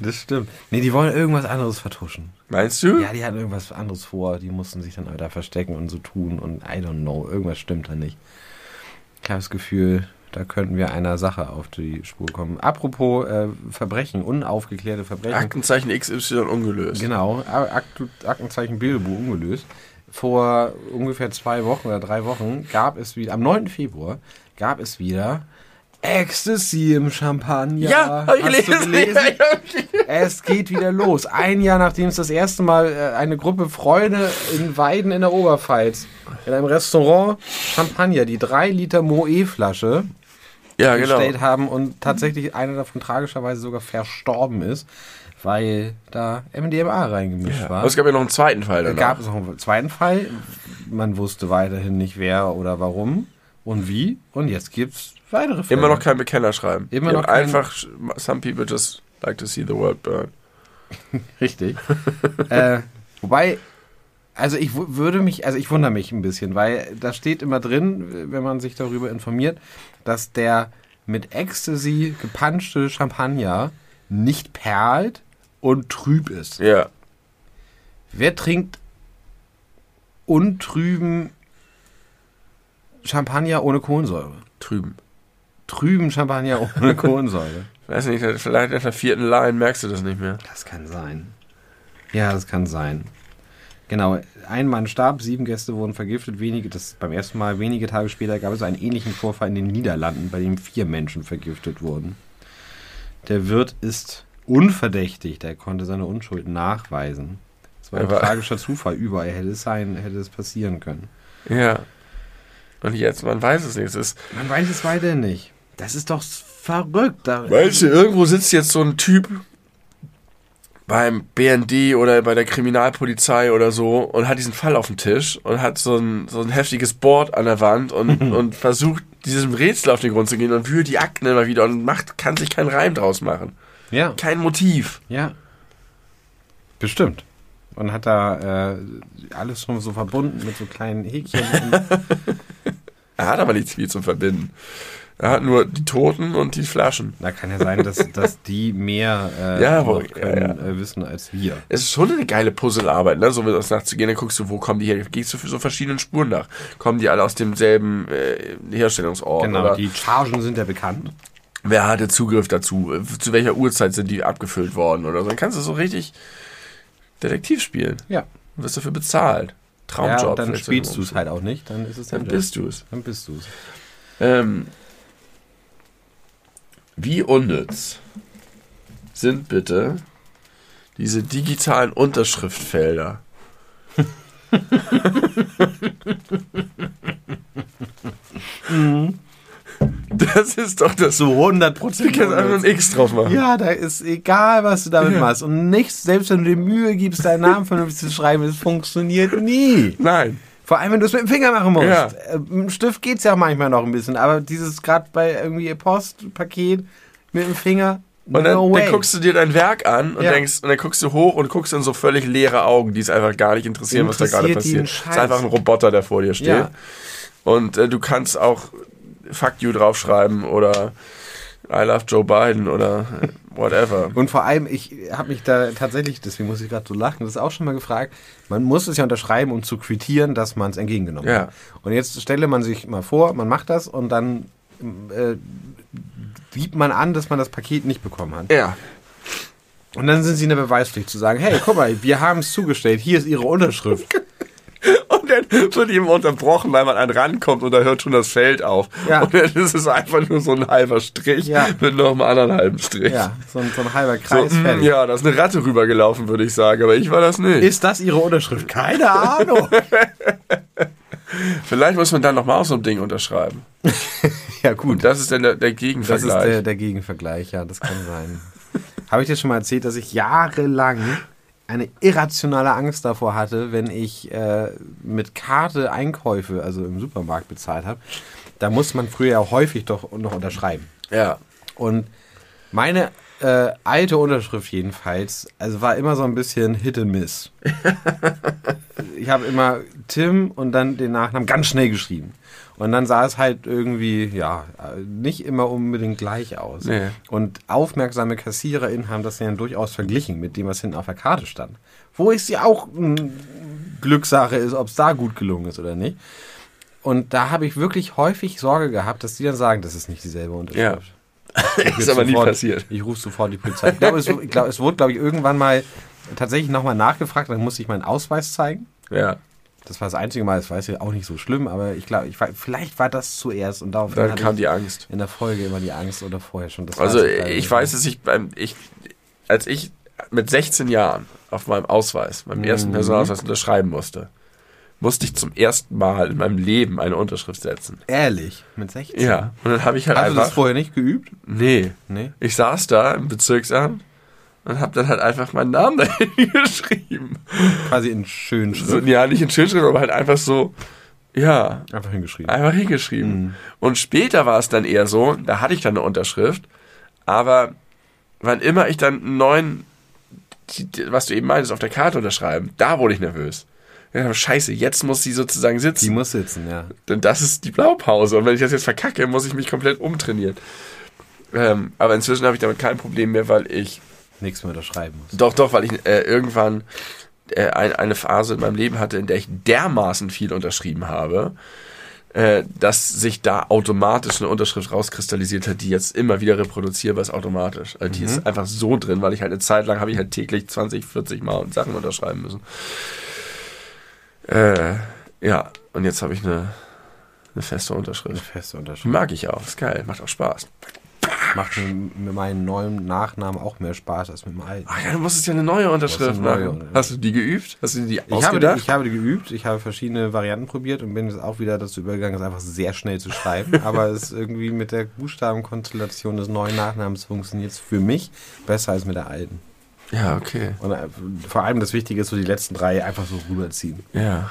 das stimmt. Nee, die wollen irgendwas anderes vertuschen. Meinst du? Ja, die hatten irgendwas anderes vor. Die mussten sich dann da verstecken und so tun und I don't know. Irgendwas stimmt da nicht. Ich habe das Gefühl, da könnten wir einer Sache auf die Spur kommen. Apropos äh, Verbrechen, unaufgeklärte Verbrechen. Aktenzeichen XY ungelöst. Genau, Aktenzeichen Bilderbuch ungelöst. Vor ungefähr zwei Wochen oder drei Wochen gab es wieder, am 9. Februar gab es wieder Ecstasy im Champagner. Ja, hab ich gelesen. [LAUGHS] gelesen? Es geht wieder los. Ein Jahr nachdem es das erste Mal äh, eine Gruppe Freunde in Weiden in der Oberpfalz in einem Restaurant Champagner, die drei Liter Moe-Flasche ja genau. gestellt haben und tatsächlich einer davon tragischerweise sogar verstorben ist, weil da MDMA reingemischt Ja. war. Aber es gab ja noch einen zweiten Fall Da danach. gab es noch einen zweiten Fall. Man wusste weiterhin nicht wer oder warum und wie. Und jetzt gibt es weitere Fälle. Immer noch kein Bekennerschreiben. Immer noch kein- einfach, some people just like to see the world burn. [LAUGHS] Richtig. äh, wobei, also ich würde mich, also ich wundere mich ein bisschen, weil da steht immer drin, wenn man sich darüber informiert, dass der mit Ecstasy gepanschte Champagner nicht perlt und trüb ist. Ja. Wer trinkt untrüben Champagner ohne Kohlensäure? Drüben. Trüben Champagner ohne [LAUGHS] Kohlensäure. Weiß nicht, vielleicht nach der vierten Line merkst du das nicht mehr. Das kann sein. Ja, das kann sein. Genau, ein Mann starb, sieben Gäste wurden vergiftet. Wenige, das beim ersten Mal, wenige Tage später gab es einen ähnlichen Vorfall in den Niederlanden, bei dem vier Menschen vergiftet wurden. Der Wirt ist unverdächtig, der konnte seine Unschuld nachweisen. Es war ein Aber- tragischer Zufall, überall hätte es sein, hätte es passieren können. Ja. Und jetzt, man weiß es nicht. Es ist, Man weiß es weiterhin nicht. Das ist doch verrückt. Da, weißt du, irgendwo sitzt jetzt so ein Typ beim BND oder bei der Kriminalpolizei oder so und hat diesen Fall auf dem Tisch und hat so ein, so ein heftiges Board an der Wand und, [LAUGHS] und versucht, diesem Rätsel auf den Grund zu gehen und wühlt die Akten immer wieder und macht, kann sich keinen Reim draus machen. ja, Kein Motiv. ja. Bestimmt. Und hat da äh, alles schon so verbunden mit so kleinen Häkchen. [LAUGHS] [LAUGHS] Er hat aber nichts viel zu verbinden. Er hat nur die Toten und die Flaschen. Da kann ja sein, dass, dass die mehr äh, Ja, können, ja, Äh, wissen als wir. Es ist schon eine geile Puzzlearbeit, ne? So mit das nachzugehen, dann guckst du, wo kommen die her? Gehst du für so verschiedenen Spuren nach? Kommen die alle aus demselben äh, Herstellungsort? Genau, oder die Chargen sind ja bekannt. wer hatte Zugriff dazu? Zu welcher Uhrzeit sind die abgefüllt worden oder so? Dann kannst du so richtig Detektiv spielen. Ja. Und wirst dafür bezahlt. Traumjob. ja, dann spielst du es halt auch nicht, dann ist es Dann bist du es. Dann bist du es. Ähm, wie unnütz sind bitte diese digitalen Unterschriftfelder? Das ist doch das. So 100 Du Prozent. kannst einfach ein X drauf machen. Ja, da ist egal, was du damit Ja. machst. Und nichts, selbst wenn du dir Mühe gibst, deinen Namen vernünftig zu schreiben, es funktioniert nie. Nein. Vor allem, wenn du es mit dem Finger machen musst. Ja. Äh, Mit dem Stift geht's ja manchmal noch ein bisschen, aber dieses gerade bei irgendwie Postpaket mit dem Finger, Und dann, no dann guckst du dir dein Werk an und Ja. denkst, und dann guckst du hoch und guckst in so völlig leere Augen, die es einfach gar nicht interessieren, was da gerade Interessiert passiert. Es ist einfach ein Roboter, der vor dir steht. Ja. Und äh, du kannst auch Fuck you draufschreiben oder I love Joe Biden oder whatever. [LAUGHS] Und vor allem, ich habe mich da tatsächlich, deswegen muss ich gerade so lachen, das ist auch schon mal gefragt, man muss es ja unterschreiben, um zu quittieren, dass man es entgegengenommen Ja. hat. Und jetzt stelle man sich mal vor, man macht das und dann äh, gibt man an, dass man das Paket nicht bekommen hat. Ja. Und dann sind sie in der Beweispflicht zu sagen, hey, guck mal, wir haben es zugestellt, hier ist ihre Unterschrift. [LAUGHS] Und dann wird ihm unterbrochen, weil man an rankommt und da hört schon das Feld auf. Ja. Und dann ist es einfach nur so ein halber Strich Ja. mit noch einem anderen halben Strich. Ja, so ein, so ein halber So, Kreis, mm, fertig. ja, da ist eine Ratte rübergelaufen, würde ich sagen, aber ich war das nicht. Ist das ihre Unterschrift? Keine Ahnung. [LAUGHS] Vielleicht muss man dann nochmal auf so ein Ding unterschreiben. [LAUGHS] ja, gut. Das ist dann der, der Das ist Gegenvergleich. der, der Gegenvergleich, ja, das kann sein. Habe ich dir schon mal erzählt, dass ich jahrelang eine irrationale Angst davor hatte, wenn ich äh, mit Karte Einkäufe, also im Supermarkt bezahlt habe. Da muss man früher ja häufig doch noch unterschreiben. Ja. Und meine äh, alte Unterschrift jedenfalls, also war immer so ein bisschen Hit and Miss. [LAUGHS] ich habe immer Tim und dann den Nachnamen ganz schnell geschrieben. Und dann sah es halt irgendwie, ja, nicht immer unbedingt gleich aus. Nee. Und aufmerksame KassiererInnen haben das ja dann durchaus verglichen mit dem, was hinten auf der Karte stand. Wo es ja auch eine Glückssache ist, ob es da gut gelungen ist oder nicht. Und da habe ich wirklich häufig Sorge gehabt, dass die dann sagen, das ist nicht dieselbe Unterschrift. [LAUGHS] ist aber nie sofort, passiert. Ich rufe sofort die Polizei. Ich glaube, es, glaub, es wurde, glaube ich, irgendwann mal tatsächlich nochmal nachgefragt, dann musste ich meinen Ausweis zeigen. Ja. Das war das einzige Mal, das war ja auch nicht so schlimm, aber ich glaube, ich war, vielleicht war das zuerst und darauf Dann kam die Angst. in der Folge immer die Angst oder vorher schon. Das Also weiß ich weiß, dass ich beim ich als ich mit 16 Jahren auf meinem Ausweis, meinem ersten Mhm. Personalausweis unterschreiben musste, musste ich zum ersten Mal in meinem Leben eine Unterschrift setzen. Ehrlich, mit 16? Ja, und dann habe ich halt Hast du das einfach vorher nicht geübt? nee, Nee. ich saß da im Bezirksamt und habe dann halt einfach meinen Namen [LAUGHS] dahin geschrieben. Quasi in schönen So, ja, nicht in Schönschrift, aber halt einfach so ja, Einfach hingeschrieben. Einfach hingeschrieben. Mhm. Und später war es dann eher so, da hatte ich dann eine Unterschrift, aber wann immer ich dann einen neuen, die- die- was du eben meintest, auf der Karte unterschreiben, da wurde ich nervös. Scheiße, jetzt muss sie sozusagen Die sitzen. muss sitzen, ja. Denn das ist die Blaupause. Und wenn ich das jetzt verkacke, muss ich mich komplett umtrainieren. Ähm, aber inzwischen habe ich damit kein Problem mehr, weil ich Nichts mehr unterschreiben muss. doch, doch, weil ich äh, irgendwann äh, ein, eine Phase in meinem Leben hatte, in der ich dermaßen viel unterschrieben habe, äh, dass sich da automatisch eine Unterschrift rauskristallisiert hat, die jetzt immer wieder reproduzierbar ist automatisch. Also die ist einfach so drin, weil ich halt eine Zeit lang habe ich halt täglich 20, 40 Mal Sachen unterschreiben müssen. Äh, ja, und jetzt habe ich eine, eine feste Eine Unterschrift. feste Unterschrift. Mag ich auch, ist geil, macht auch Spaß. Macht mir mit meinem neuen Nachnamen auch mehr Spaß als mit dem alten. Ach ja, du musstest ja eine neue Unterschrift neue machen. Hast du die geübt? Hast du die Ich habe, ausgedacht? die, ich habe die geübt, ich habe verschiedene Varianten probiert und bin jetzt auch wieder dazu übergegangen, es einfach sehr schnell zu schreiben. [LAUGHS] Aber es ist irgendwie mit der Buchstabenkonstellation des neuen Nachnamens funktioniert es für mich besser als mit der alten. ja, okay. Und äh, vor allem das Wichtige ist so die letzten drei einfach so rüberziehen. Ja.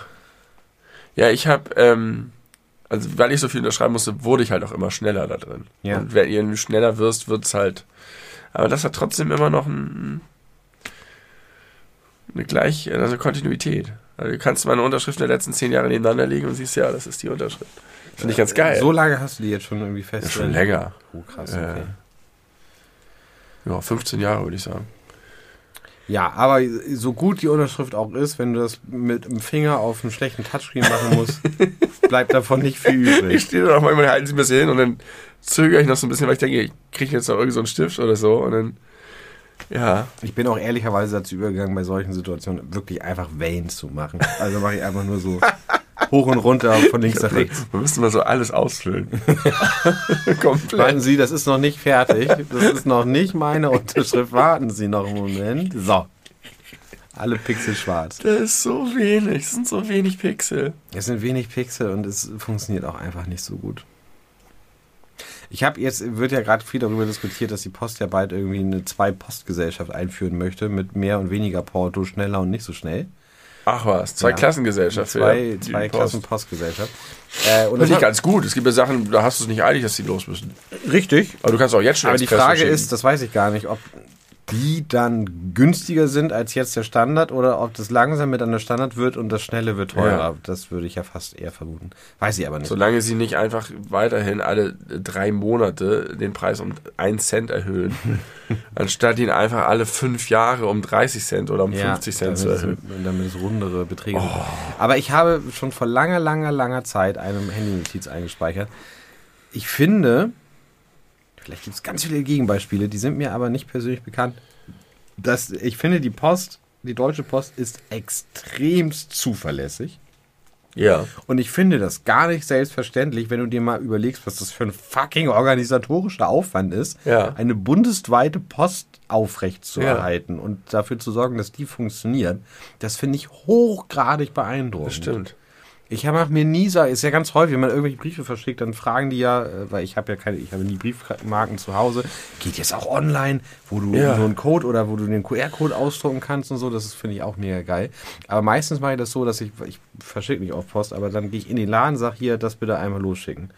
Ja, ich habe, ähm, also weil ich so viel unterschreiben musste, wurde ich halt auch immer schneller da drin. Ja. Und wenn du schneller wirst, wird's halt. Aber das hat trotzdem immer noch ein, eine gleich, also Kontinuität. Also du kannst meine Unterschrift der letzten zehn Jahre nebeneinander legen und siehst, ja, das ist die Unterschrift. Finde ich ganz geil. So lange hast du die jetzt schon irgendwie fest. ja, schon länger. Oh, krass, Äh, okay. Ja, 15 Jahre würde ich sagen. Ja, aber so gut die Unterschrift auch ist, wenn du das mit dem Finger auf einen schlechten Touchscreen machen musst, [LAUGHS] bleibt davon nicht viel Ich übrig. stehe da auch manchmal, halten sie ein bisschen hin und dann zögere ich noch so ein bisschen, weil ich denke, ich kriege jetzt noch irgendwie so einen Stift oder so und dann, ja. Ich bin auch ehrlicherweise dazu übergegangen, bei solchen Situationen wirklich einfach Veins zu machen. Also mache ich einfach nur so [LAUGHS] hoch und runter von links nach rechts. Wir müssen mal so alles ausfüllen. [LAUGHS] Komplett. Warten Sie, das ist noch nicht fertig. Das ist noch nicht meine Unterschrift. Warten Sie noch einen Moment. So. Alle Pixel schwarz. Das ist so wenig. Es sind so wenig Pixel. Es sind wenig Pixel und es funktioniert auch einfach nicht so gut. Ich habe jetzt, wird ja gerade viel darüber diskutiert, dass die Post ja bald irgendwie eine Zwei-Post-Gesellschaft einführen möchte, mit mehr und weniger Porto, schneller und nicht so schnell. Ach was, zwei Ja. Klassengesellschaft. Zwei, zwei Post. Klassen Postgesellschaft. Äh, und Das ist ganz gut. Es gibt ja Sachen, da hast du es nicht eilig, dass die los müssen. richtig. Aber du kannst auch jetzt schon Aber die Frage ist, das weiß ich gar nicht, ob die dann günstiger sind als jetzt der Standard oder ob das langsam mit einer Standard wird und das Schnelle wird teurer. Ja. Das würde ich ja fast eher vermuten. Weiß ich aber nicht. Solange sie nicht einfach weiterhin alle drei Monate den Preis um einen Cent erhöhen, [LAUGHS] anstatt ihn einfach alle fünf Jahre um 30 Cent oder um 50 Cent zu erhöhen. Es, damit es rundere Beträge sind. Aber ich habe schon vor langer, langer, langer Zeit eine Handy-Notiz eingespeichert. Ich finde, vielleicht gibt es ganz viele Gegenbeispiele, die sind mir aber nicht persönlich bekannt. Dass, ich finde, die Post, die Deutsche Post ist extremst zuverlässig. Ja. Und ich finde das gar nicht selbstverständlich, wenn du dir mal überlegst, was das für ein fucking organisatorischer Aufwand ist, Ja. eine bundesweite Post aufrechtzuerhalten und dafür zu sorgen, dass die funktioniert. Das finde ich hochgradig beeindruckend. Das stimmt. Ich mache mir nie so, ist ja ganz häufig, wenn man irgendwelche Briefe verschickt, dann fragen die ja, äh, weil ich habe ja keine, ich habe nie Briefmarken zu Hause, geht jetzt auch online, wo du Ja. so einen Code oder wo du den QR-Code ausdrucken kannst und so, das ist, finde ich auch mega geil. Aber meistens mache ich das so, dass ich, ich verschicke nicht auf Post, aber dann gehe ich in den Laden, sag hier, das bitte einmal losschicken.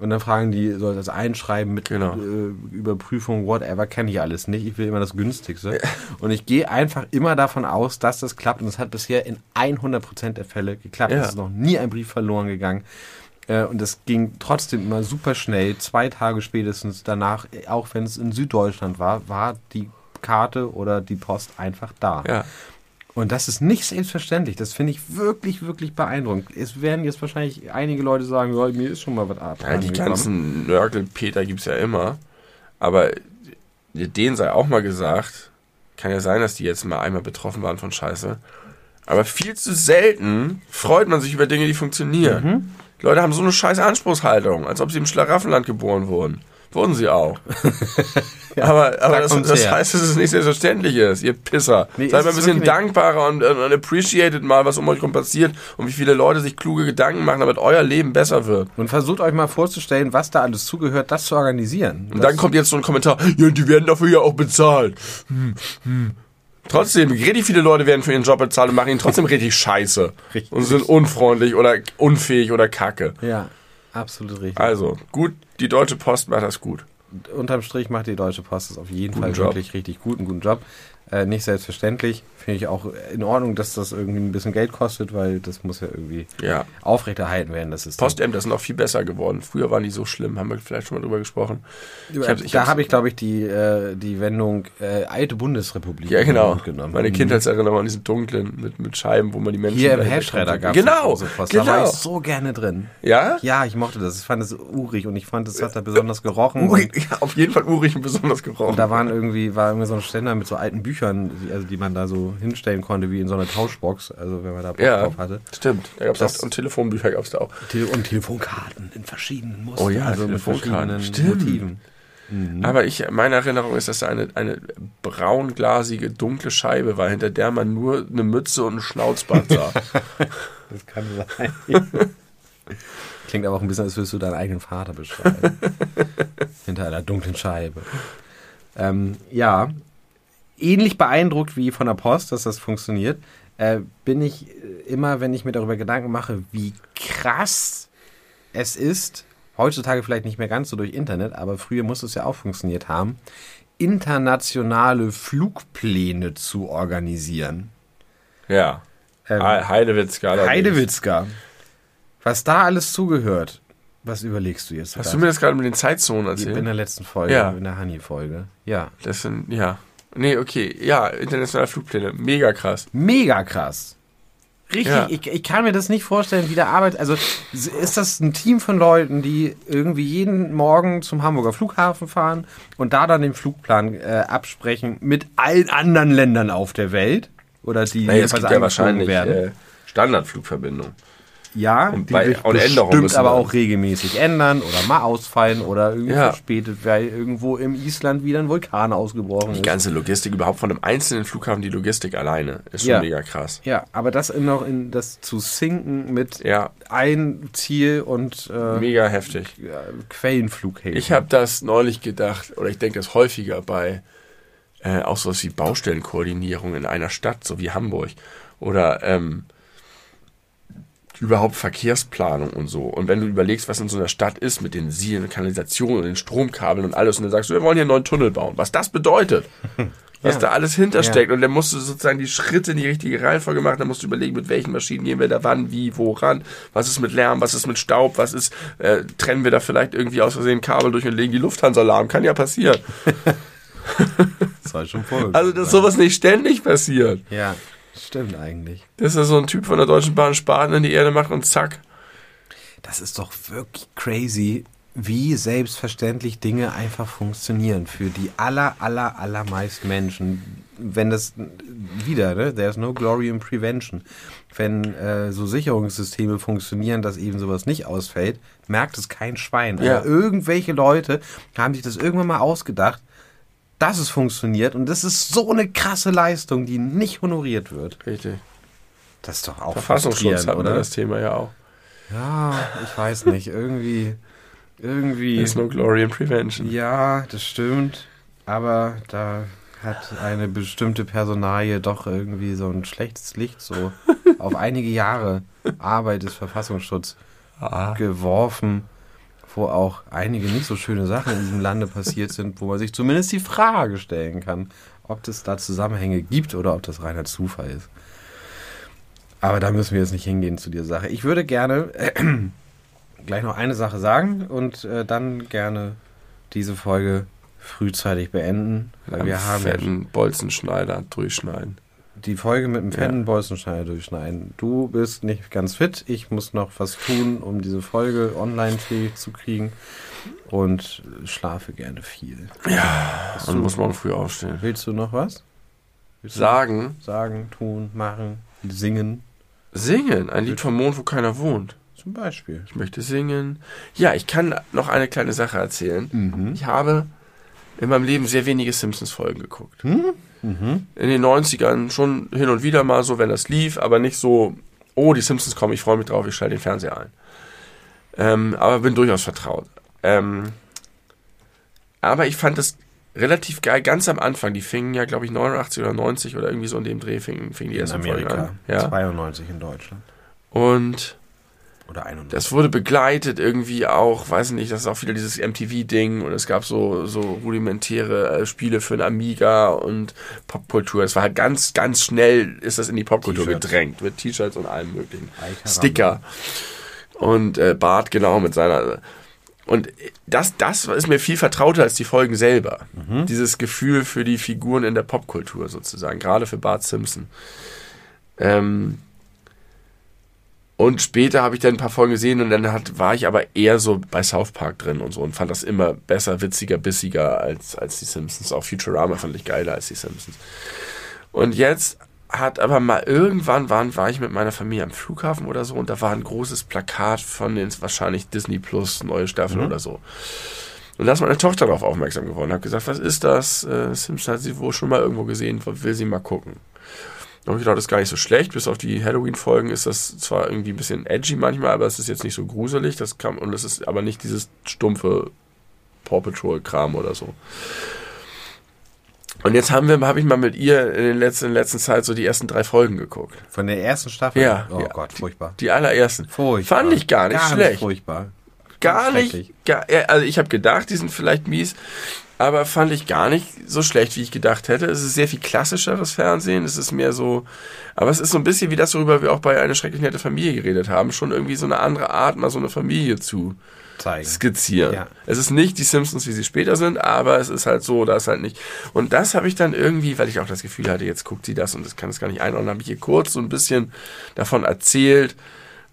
Und dann fragen die, soll das einschreiben mit Genau. äh, Überprüfung, whatever, kenne ich alles nicht. Ich will immer das günstigste. Und ich gehe einfach immer davon aus, dass das klappt. Und es hat bisher in 100% der Fälle geklappt. Ja. Es ist noch nie ein Brief verloren gegangen. Äh, Und das ging trotzdem immer super schnell. Zwei Tage spätestens danach, auch wenn es in Süddeutschland war, war die Karte oder die Post einfach da. Ja. Und das ist nicht selbstverständlich. Das finde ich wirklich, wirklich beeindruckend. Es werden jetzt wahrscheinlich einige Leute sagen, ja, mir ist schon mal was ab. Ja, die ganzen Nörgelpeter gibt's ja immer. Aber denen sei auch mal gesagt, kann ja sein, dass die jetzt mal einmal betroffen waren von Scheiße. Aber viel zu selten freut man sich über Dinge, die funktionieren. Mhm. Die Leute haben so eine scheiß Anspruchshaltung, als ob sie im Schlaraffenland geboren wurden. Wurden sie auch. [LAUGHS] aber aber da das, das heißt, dass es nicht selbstverständlich ist, ihr Pisser. Nee, Seid mal ein bisschen dankbarer und, und, und appreciated mal, was um euch rum passiert und wie viele Leute sich kluge Gedanken machen, damit euer Leben besser wird. Und versucht euch mal vorzustellen, was da alles zugehört, das zu organisieren. Und dann kommt jetzt so ein Kommentar, ja, die werden dafür ja auch bezahlt. Hm, hm. Trotzdem, richtig viele Leute werden für ihren Job bezahlt und machen ihn trotzdem richtig scheiße. Richtig. Und sind unfreundlich oder unfähig oder kacke. Ja, absolut richtig. Also, gut, die Deutsche Post macht das gut. Unterm Strich macht die Deutsche Post das auf jeden Guten Fall Job. wirklich richtig gut, einen guten Job. Äh, nicht selbstverständlich. Finde ich auch in Ordnung, dass das irgendwie ein bisschen Geld kostet, weil das muss ja irgendwie Ja. aufrechterhalten werden. Das ist Postämter sind auch viel besser geworden. Früher waren die so schlimm, haben wir vielleicht schon mal drüber gesprochen. Ich hab's- ich da habe ich, glaube ich, die, äh, die Wendung äh, alte Bundesrepublik Ja, genau. Genommen. Meine Mhm. Kindheitserinnerung an diesen dunklen mit, mit Scheiben, wo man die Menschen. Hier im konnte. gab es Genau, Post. Da war genau. ich so gerne drin. Ja? Ja, ich mochte das. Ich fand es urig und ich fand, es hat da besonders [LAUGHS] gerochen. Urig, ja, auf jeden Fall urig und besonders gebraucht. Und da waren irgendwie, war irgendwie so ein Ständer mit so alten Büchern, also die man da so hinstellen konnte, wie in so einer Tauschbox, also wenn man da Bock ja, drauf hatte. stimmt. Da gab's Das- auch, und Telefonbücher gab es da auch. Tele und Telefonkarten in verschiedenen Mustern, Oh ja, also mit Telefonkarten. verschiedenen Stimmt. Motiven. Aber ich, meine Erinnerung ist, dass da eine, eine braunglasige, dunkle Scheibe war, hinter der man nur eine Mütze und einen Schnauzbart sah. [LAUGHS] Das kann sein. [LAUGHS] Klingt aber auch ein bisschen, als würdest du deinen eigenen Vater beschreiben. [LAUGHS] Hinter einer dunklen Scheibe. Ähm, ja, ähnlich beeindruckt wie von der Post, dass das funktioniert, äh, bin ich äh, immer, wenn ich mir darüber Gedanken mache, wie krass es ist, heutzutage vielleicht nicht mehr ganz so durch Internet, aber früher muss es ja auch funktioniert haben, internationale Flugpläne zu organisieren. ja. Ähm, Heidewitzka. Heidewitzka. Was da alles zugehört, was überlegst du jetzt? Hast du mir das gerade mit den Zeitzonen in erzählt? der letzten Folge, Ja. in der Honey-Folge? Ja. Das sind, ja. Nee, okay. Ja, internationale Flugpläne. Mega krass. Mega krass. Richtig, Ja. ich, ich kann mir das nicht vorstellen, wie der Arbeit. Also ist das ein Team von Leuten, die irgendwie jeden Morgen zum Hamburger Flughafen fahren und da dann den Flugplan äh, absprechen mit allen anderen Ländern auf der Welt? Oder die Naja, es gibt ja wahrscheinlich werden? äh, Standardflugverbindungen. Ja, Und die bei- Änderungen bestimmt aber auch regelmäßig ändern oder mal ausfallen oder irgendwie Ja. verspätet, weil irgendwo im Island wieder ein Vulkan ausgebrochen Die ist. ganze Logistik überhaupt von einem einzelnen Flughafen, die Logistik alleine, ist schon Ja. mega krass. Ja, aber das in noch in das zu sinken mit Ja, ein Ziel und äh, mega heftig. Quellenflughäfen. Ich habe das neulich gedacht, oder ich denke es häufiger bei äh, auch sowas wie Baustellenkoordinierung in einer Stadt, so wie Hamburg. Oder ähm, überhaupt Verkehrsplanung und so. Und wenn du überlegst, was in so einer Stadt ist mit den Sielen, Kanalisationen und den Stromkabeln und alles, und dann sagst du, wir wollen hier einen neuen Tunnel bauen. Was das bedeutet. [LAUGHS] Was Ja. da alles hintersteckt. Und dann musst du sozusagen die Schritte in die richtige Reihenfolge machen. Dann musst du überlegen, mit welchen Maschinen gehen wir da wann, wie, woran. Was ist mit Lärm, was ist mit Staub, was ist, äh, trennen wir da vielleicht irgendwie aus Versehen Kabel durch und legen die Lufthansa lahm. Kann ja passieren. [LAUGHS] das soll schon voll. [LAUGHS] Also, dass sowas nicht ständig passiert. ja, stimmt eigentlich. Dass da so ein Typ von der Deutschen Bahn Spaten in die Erde macht und zack. Das ist doch wirklich crazy, wie selbstverständlich Dinge einfach funktionieren für die aller, aller, allermeisten Menschen. Wenn das wieder, ne? There's no glory in prevention. Wenn äh, so Sicherungssysteme funktionieren, dass eben sowas nicht ausfällt, merkt es kein Schwein. Ja. Aber irgendwelche Leute haben sich das irgendwann mal ausgedacht, dass es funktioniert und das ist so eine krasse Leistung, die nicht honoriert wird. Richtig. Das ist doch auch Verfassungsschutz hatten wir oder? das Thema ja auch. Ja, ich weiß nicht. Irgendwie. Irgendwie. There's no glory in prevention. Ja, das stimmt. Aber da hat eine bestimmte Personalie doch irgendwie so ein schlechtes Licht so [LAUGHS] auf einige Jahre Arbeit des Verfassungsschutzes Ah. geworfen, wo auch einige nicht so schöne Sachen in diesem Lande passiert sind, wo man sich zumindest die Frage stellen kann, ob es da Zusammenhänge gibt oder ob das reiner Zufall ist. Aber da müssen wir jetzt nicht hingehen zu dieser Sache. Ich würde gerne [CLEARS THROAT] gleich noch eine Sache sagen und äh, dann gerne diese Folge frühzeitig beenden, weil wir haben ja fetten Bolzenschneider durchschneiden. Die Folge mit dem Bolzenschneider durchschneiden. Du bist nicht ganz fit, ich muss noch was tun, um diese Folge online fähig zu kriegen und schlafe gerne viel. Ja, Hast man du- muss morgen früh aufstehen. Willst du noch was? Willst Sagen, sagen, tun, machen, singen singen. Ein Lied vom Mond, wo keiner wohnt. zum Beispiel? Ich möchte singen. Ja, ich kann noch eine kleine Sache erzählen. Mhm. Ich habe in meinem Leben sehr wenige Simpsons-Folgen geguckt. Mhm. In den 90ern schon hin und wieder mal so, wenn das lief, aber nicht so, oh, die Simpsons kommen, ich freue mich drauf, ich schalte den Fernseher ein. Ähm, aber bin durchaus vertraut. Ähm, aber ich fand es relativ geil, ganz am Anfang, die fingen ja, glaube ich, 89 oder 90 oder irgendwie so in dem Dreh, fingen, fingen die In ersten Folgen Amerika. an. Ja. 92 in Deutschland. Und Oder 91. das wurde begleitet irgendwie auch, weiß ich nicht, das ist auch wieder dieses MTV-Ding und es gab so, so rudimentäre äh, Spiele für den Amiga und Popkultur. Es war halt ganz, ganz schnell ist das in die Popkultur gedrängt mit T-Shirts und allem möglichen. Sticker. Und äh, Bart genau mit seiner. Und das, das ist mir viel vertrauter als die Folgen selber. Dieses Gefühl für die Figuren in der Popkultur sozusagen, gerade für Bart Simpson. Ähm, und später habe ich dann ein paar Folgen gesehen und dann hat, war ich aber eher so bei South Park drin und so und fand das immer besser, witziger, bissiger als, als die Simpsons. Auch Futurama fand ich geiler als die Simpsons. Und jetzt hat aber mal irgendwann waren, war ich mit meiner Familie am Flughafen oder so und da war ein großes Plakat von den wahrscheinlich Disney Plus neue Staffel Mhm. oder so. Und da ist meine Tochter darauf aufmerksam geworden. Hat gesagt, was ist das? Äh, Simpsons hat sie wohl schon mal irgendwo gesehen, will sie mal gucken. Und ich gedacht, das ist gar nicht so schlecht. Bis auf die Halloween-Folgen ist das zwar irgendwie ein bisschen edgy manchmal, aber es ist jetzt nicht so gruselig. Das kann, und es ist aber nicht dieses stumpfe Paw Patrol-Kram oder so. Und jetzt haben wir, habe ich mal mit ihr in, den letzten, in der letzten Zeit so die ersten drei Folgen geguckt. Von der ersten Staffel? Ja, Oh ja. Gott, furchtbar. Die allerersten. Furchtbar. Fand ich gar nicht Ganz schlecht. furchtbar. Gar nicht. Gar, also ich habe gedacht, die sind vielleicht mies, aber fand ich gar nicht so schlecht, wie ich gedacht hätte. Es ist sehr viel klassischeres Fernsehen. Es ist mehr so, aber es ist so ein bisschen wie das, worüber wir auch bei eine schrecklich nette Familie geredet haben. Schon irgendwie so eine andere Art, mal so eine Familie zu Zeigen. skizzieren. Ja. Es ist nicht die Simpsons, wie sie später sind, aber es ist halt so, das halt nicht. Und das habe ich dann irgendwie, weil ich auch das Gefühl hatte, jetzt guckt sie das und das kann es gar nicht einordnen, habe ich ihr kurz so ein bisschen davon erzählt,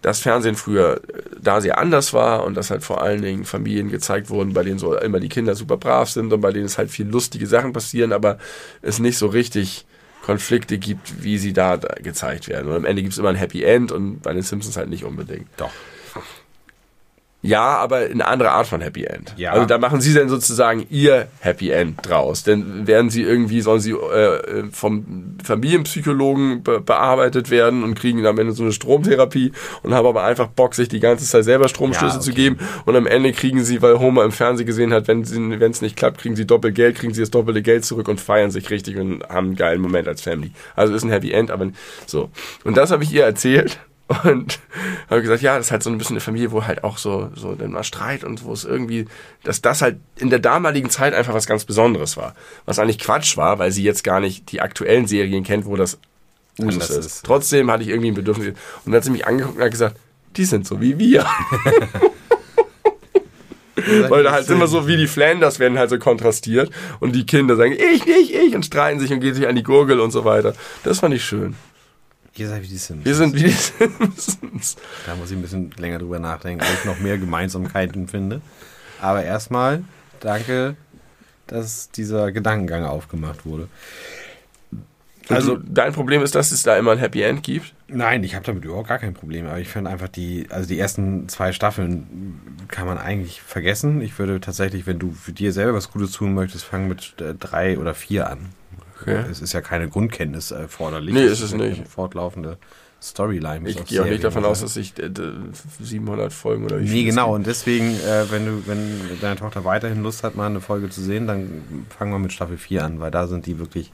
dass Fernsehen früher äh, da sehr anders war und dass halt vor allen Dingen Familien gezeigt wurden, bei denen so immer die Kinder super brav sind und bei denen es halt viel lustige Sachen passieren, aber es nicht so richtig Konflikte gibt, wie sie da, da gezeigt werden. Und am Ende gibt es immer ein Happy End und bei den Simpsons halt nicht unbedingt. Doch. Ja, aber eine andere Art von Happy End. Ja. Also da machen sie dann sozusagen ihr Happy End draus. Denn werden sie irgendwie, sollen sie äh, vom Familienpsychologen be bearbeitet werden und kriegen am Ende so eine Stromtherapie und haben aber einfach Bock, sich die ganze Zeit selber Stromstöße Ja, zu okay. geben. Und am Ende kriegen sie, weil Homer im Fernsehen gesehen hat, wenn es nicht klappt, kriegen sie doppelt Geld, kriegen sie das doppelte Geld zurück und feiern sich richtig und haben einen geilen Moment als Family. Also ist ein Happy End, aber so. Und das habe ich ihr erzählt. Und habe gesagt, ja, das ist halt so ein bisschen eine Familie, wo halt auch so, so dann mal Streit und wo es irgendwie, dass das halt in der damaligen Zeit einfach was ganz Besonderes war. Was eigentlich Quatsch war, weil sie jetzt gar nicht die aktuellen Serien kennt, wo das Anders ist. ist. Trotzdem hatte ich irgendwie ein Bedürfnis. Und dann hat sie mich angeguckt und hat gesagt, die sind so wie wir. [LAUGHS] Weil da halt immer so wie die Flanders werden halt so kontrastiert und die Kinder sagen, ich, ich, ich und streiten sich und gehen sich an die Gurgel und so weiter. Das fand ich schön. Ihr seid wie die Sims. Wir sind wie die [LAUGHS] Simpsons. Da muss ich ein bisschen länger drüber nachdenken, ob ich noch mehr Gemeinsamkeiten finde. Aber erstmal danke, dass dieser Gedankengang aufgemacht wurde. Also Also- dein Problem ist, dass es da immer ein Happy End gibt. Nein, ich habe damit überhaupt gar kein Problem. Aber ich finde einfach die, also die ersten zwei Staffeln kann man eigentlich vergessen. Ich würde tatsächlich, wenn du für dir selber was Gutes tun möchtest, fangen mit äh, drei oder vier an. Okay. Es ist ja keine Grundkenntnis erforderlich. Nee, ist es nicht. Eine fortlaufende Storyline. Ich gehe auch nicht davon aus, dass ich äh, 700 Folgen oder wie Nee, genau. Und deswegen, äh, wenn du, wenn deine Tochter weiterhin Lust hat, mal eine Folge zu sehen, dann fangen wir mit Staffel 4 an, weil da sind die wirklich,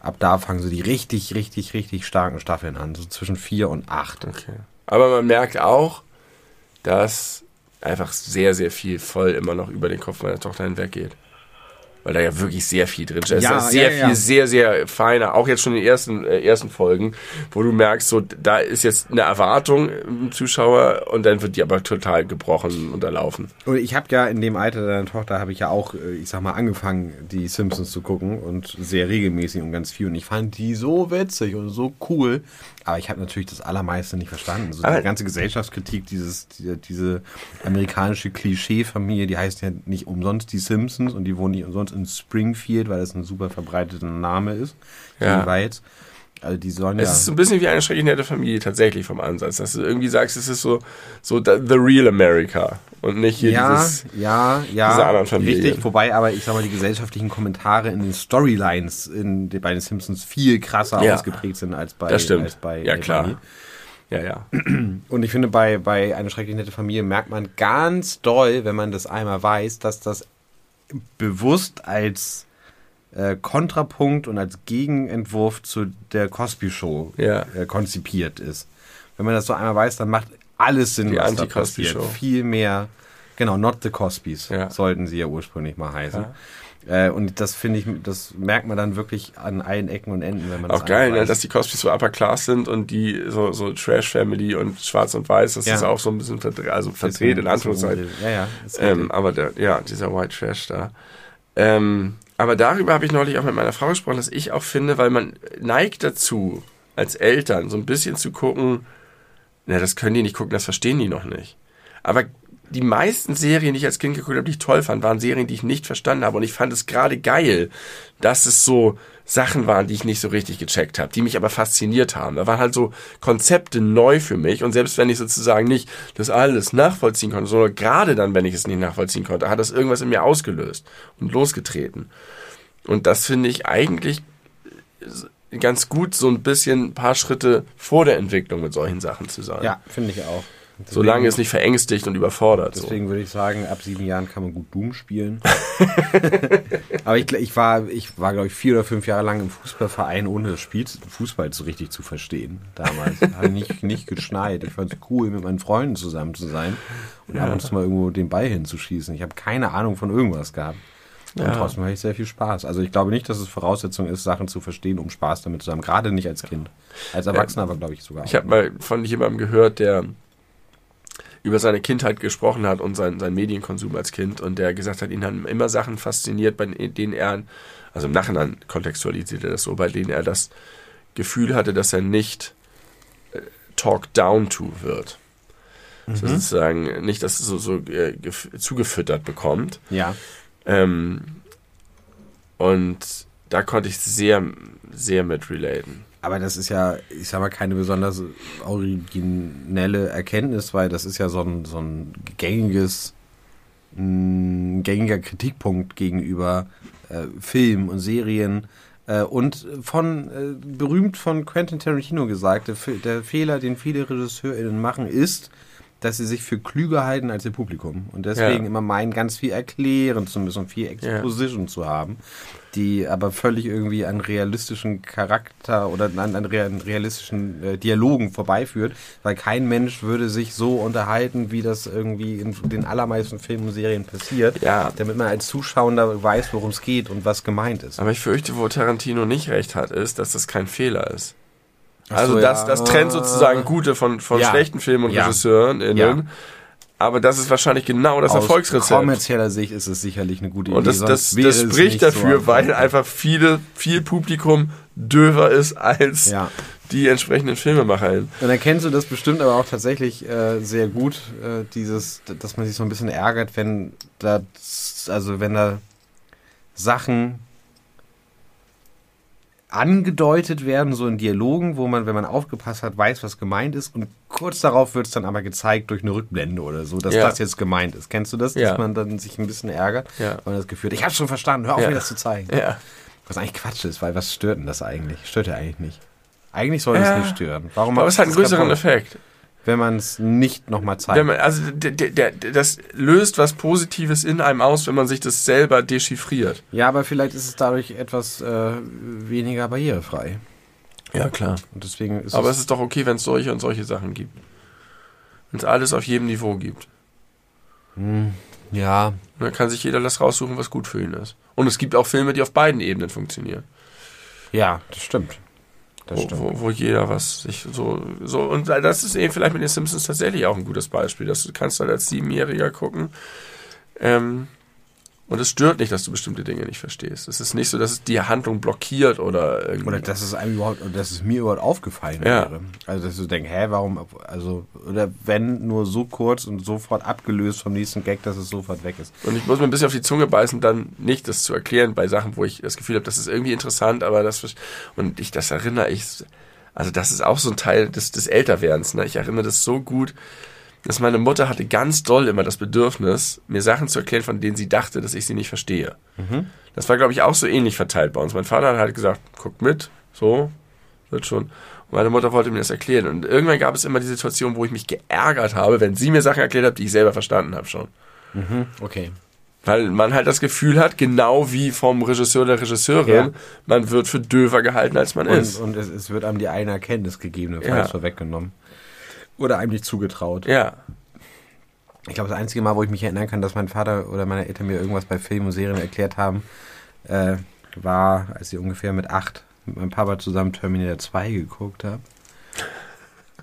ab da fangen so die richtig, richtig, richtig starken Staffeln an. So zwischen 4 und 8. Okay. Aber man merkt auch, dass einfach sehr, sehr viel voll immer noch über den Kopf meiner Tochter hinweggeht weil da ja wirklich sehr viel drin ist. Ja, sehr ja, ja. viel, sehr, sehr feiner, auch jetzt schon in den ersten, äh, ersten Folgen, wo du merkst, so, da ist jetzt eine Erwartung im Zuschauer und dann wird die aber total gebrochen, unterlaufen. Und ich habe ja in dem Alter deiner Tochter, habe ich ja auch, äh, ich sag mal, angefangen, die Simpsons zu gucken und sehr regelmäßig und ganz viel und ich fand die so witzig und so cool, aber ich habe natürlich das Allermeiste nicht verstanden. So die ganze Gesellschaftskritik, dieses, die, diese amerikanische Klischee-Familie, die heißt ja nicht umsonst die Simpsons und die wohnen nicht umsonst in Springfield, weil das ein super verbreiteter Name ist. Ja. Jeweils. Also die sollen es ja ist ein bisschen wie eine schrecklich nette Familie tatsächlich vom Ansatz, dass du irgendwie sagst, es ist so, so the real America und nicht hier ja, dieses, ja, ja, diese anderen Familien. Richtig, wobei aber ich sag mal, die gesellschaftlichen Kommentare in den Storylines in, bei den Simpsons viel krasser ja, ausgeprägt sind als bei, das stimmt. Als bei Ja, klar. Ja, ja. Und ich finde, bei, bei eine schrecklich nette Familie merkt man ganz doll, wenn man das einmal weiß, dass das bewusst als äh, Kontrapunkt und als Gegenentwurf zu der Cosby Show ja. äh, konzipiert ist. Wenn man das so einmal weiß, dann macht alles Sinn, Die was da passiert. Viel mehr, genau, not the Cosbys ja. sollten sie ja ursprünglich mal heißen. Ja. Äh, und das finde ich, das merkt man dann wirklich an allen Ecken und Enden, wenn man Auch geil, ne, dass die Cosbys so upper class sind und die so, so Trash Family und Schwarz und Weiß, das ja. ist auch so ein bisschen verdreht, also verdreht in Anführungszeichen. Ja, ja. Ähm, aber der, ja, dieser White Trash da. Ähm, aber darüber habe ich neulich auch mit meiner Frau gesprochen, dass ich auch finde, weil man neigt dazu, als Eltern so ein bisschen zu gucken, na, das können die nicht gucken, das verstehen die noch nicht. Aber die meisten Serien, die ich als Kind geguckt habe, die ich toll fand, waren Serien, die ich nicht verstanden habe. Und ich fand es gerade geil, dass es so Sachen waren, die ich nicht so richtig gecheckt habe, die mich aber fasziniert haben. Da waren halt so Konzepte neu für mich. Und selbst wenn ich sozusagen nicht das alles nachvollziehen konnte, sondern gerade dann, wenn ich es nicht nachvollziehen konnte, hat das irgendwas in mir ausgelöst und losgetreten. Und das finde ich eigentlich ganz gut, so ein bisschen ein paar Schritte vor der Entwicklung mit solchen Sachen zu sein. Ja, finde ich auch. Deswegen, Solange es nicht verängstigt und überfordert. Deswegen so. würde ich sagen, ab sieben Jahren kann man gut Doom spielen. [LAUGHS] Aber ich, ich war, ich war glaube ich, vier oder fünf Jahre lang im Fußballverein, ohne das Spiel, Fußball so richtig zu verstehen. Damals. Habe nicht, nicht geschneit. Ich fand es cool, mit meinen Freunden zusammen zu sein und ab und zu mal irgendwo den Ball hinzuschießen. Ich habe keine Ahnung von irgendwas gehabt. Und ja. trotzdem habe ich sehr viel Spaß. Also ich glaube nicht, dass es Voraussetzung ist, Sachen zu verstehen, um Spaß damit zu haben. Gerade nicht als Kind. Als Erwachsener aber, glaube ich, sogar. Ich habe mal von jemandem gehört, der über seine Kindheit gesprochen hat und sein, sein Medienkonsum als Kind und der gesagt hat, ihn haben immer Sachen fasziniert, bei denen er, also im Nachhinein kontextualisiert er das so, bei denen er das Gefühl hatte, dass er nicht äh, talked down to wird. Mhm. Also sozusagen nicht, dass es so, so äh, zugefüttert bekommt. Ja. Ähm, und da konnte ich sehr, sehr mit relaten. Aber das ist ja, ich sag mal, keine besonders originelle Erkenntnis, weil das ist ja so ein, so ein gängiges, ein gängiger Kritikpunkt gegenüber äh, Filmen und Serien. Äh, und von äh, berühmt von Quentin Tarantino gesagt, der, der Fehler, den viele RegisseurInnen machen, ist, dass sie sich für klüger halten als ihr Publikum und deswegen ja. immer meinen, ganz viel erklären zu müssen und viel Exposition ja. zu haben, die aber völlig irgendwie an realistischen Charakter oder an, an realistischen äh, Dialogen vorbeiführt, weil kein Mensch würde sich so unterhalten, wie das irgendwie in den allermeisten Filmen und Serien passiert, ja. damit man als Zuschauer weiß, worum es geht und was gemeint ist. Aber ich fürchte, wo Tarantino nicht recht hat, ist, dass das kein Fehler ist. Also so, das, ja. das trennt sozusagen gute von, von ja. schlechten Filmen und ja. Regisseuren innen. Aber das ist wahrscheinlich genau das Aus Erfolgsrezept. Aus kommerzieller Sicht ist es sicherlich eine gute Idee. Und das, das, das spricht dafür, so weil einfach viele, viel Publikum döver ist als ja. die entsprechenden Filmemacher. Und dann kennst du das bestimmt aber auch tatsächlich äh, sehr gut, äh, dieses, dass man sich so ein bisschen ärgert, wenn da, also wenn da Sachen angedeutet werden, so in Dialogen, wo man, wenn man aufgepasst hat, weiß, was gemeint ist. Und kurz darauf wird es dann aber gezeigt durch eine Rückblende oder so, dass ja. das jetzt gemeint ist. Kennst du das? Ja. Dass man dann sich ein bisschen ärgert, ja. weil man das Gefühl hat, ich hab's schon verstanden, hör auf, mir das zu zeigen. Was eigentlich Quatsch ist, weil was stört denn das eigentlich? Stört ja eigentlich nicht. Eigentlich soll es nicht stören. Warum Aber es hat einen größeren kaputt, Effekt. Wenn man es nicht nochmal zeigt. Man, also der, der, der, das löst was Positives in einem aus, wenn man sich das selber dechiffriert. ja, aber vielleicht ist es dadurch etwas äh, weniger barrierefrei. Ja, klar. Und deswegen ist Aber es es ist doch okay, wenn es solche und solche Sachen gibt. Wenn es alles auf jedem Niveau gibt. Hm, ja, Und dann kann sich jeder das raussuchen, was gut für ihn ist. Und es gibt auch Filme, die auf beiden Ebenen funktionieren. ja, das stimmt. Das Wo, wo, wo jeder was sich so, so. Und das ist eben vielleicht mit den Simpsons tatsächlich auch ein gutes Beispiel. Das kannst du halt als Siebenjähriger gucken. Ähm, und es stört nicht, dass du bestimmte Dinge nicht verstehst. Es ist nicht so, dass es die Handlung blockiert oder irgendwie. Oder dass es einem überhaupt, dass es mir überhaupt aufgefallen Ja. wäre. Also dass du denkst, hä, warum, also, oder wenn nur so kurz und sofort abgelöst vom nächsten Gag, dass es sofort weg ist. Und ich muss mir ein bisschen auf die Zunge beißen, dann nicht das zu erklären bei Sachen, wo ich das Gefühl habe, das ist irgendwie interessant, aber das und ich das erinnere ich, also das ist auch so ein Teil des, des Älterwerdens. Ne? Ich erinnere das so gut, dass meine Mutter hatte ganz doll immer das Bedürfnis, mir Sachen zu erklären, von denen sie dachte, dass ich sie nicht verstehe. Das war, glaube ich, auch so ähnlich verteilt bei uns. Mein Vater hat halt gesagt, guck mit, so, wird schon. Und meine Mutter wollte mir das erklären. Und irgendwann gab es immer die Situation, wo ich mich geärgert habe, wenn sie mir Sachen erklärt hat, die ich selber verstanden habe schon. Okay. Weil man halt das Gefühl hat, genau wie vom Regisseur oder Regisseurin, Ja. man wird für döver gehalten, als man Und, ist. und es, es wird einem die eine Erkenntnis gegebenenfalls Ja. vorweggenommen. Oder einem nicht zugetraut. Ja. Ich glaube, das einzige Mal, wo ich mich erinnern kann, dass mein Vater oder meine Eltern mir irgendwas bei Filmen und Serien erklärt haben, äh, war, als ich ungefähr mit acht mit meinem Papa zusammen Terminator 2 geguckt habe.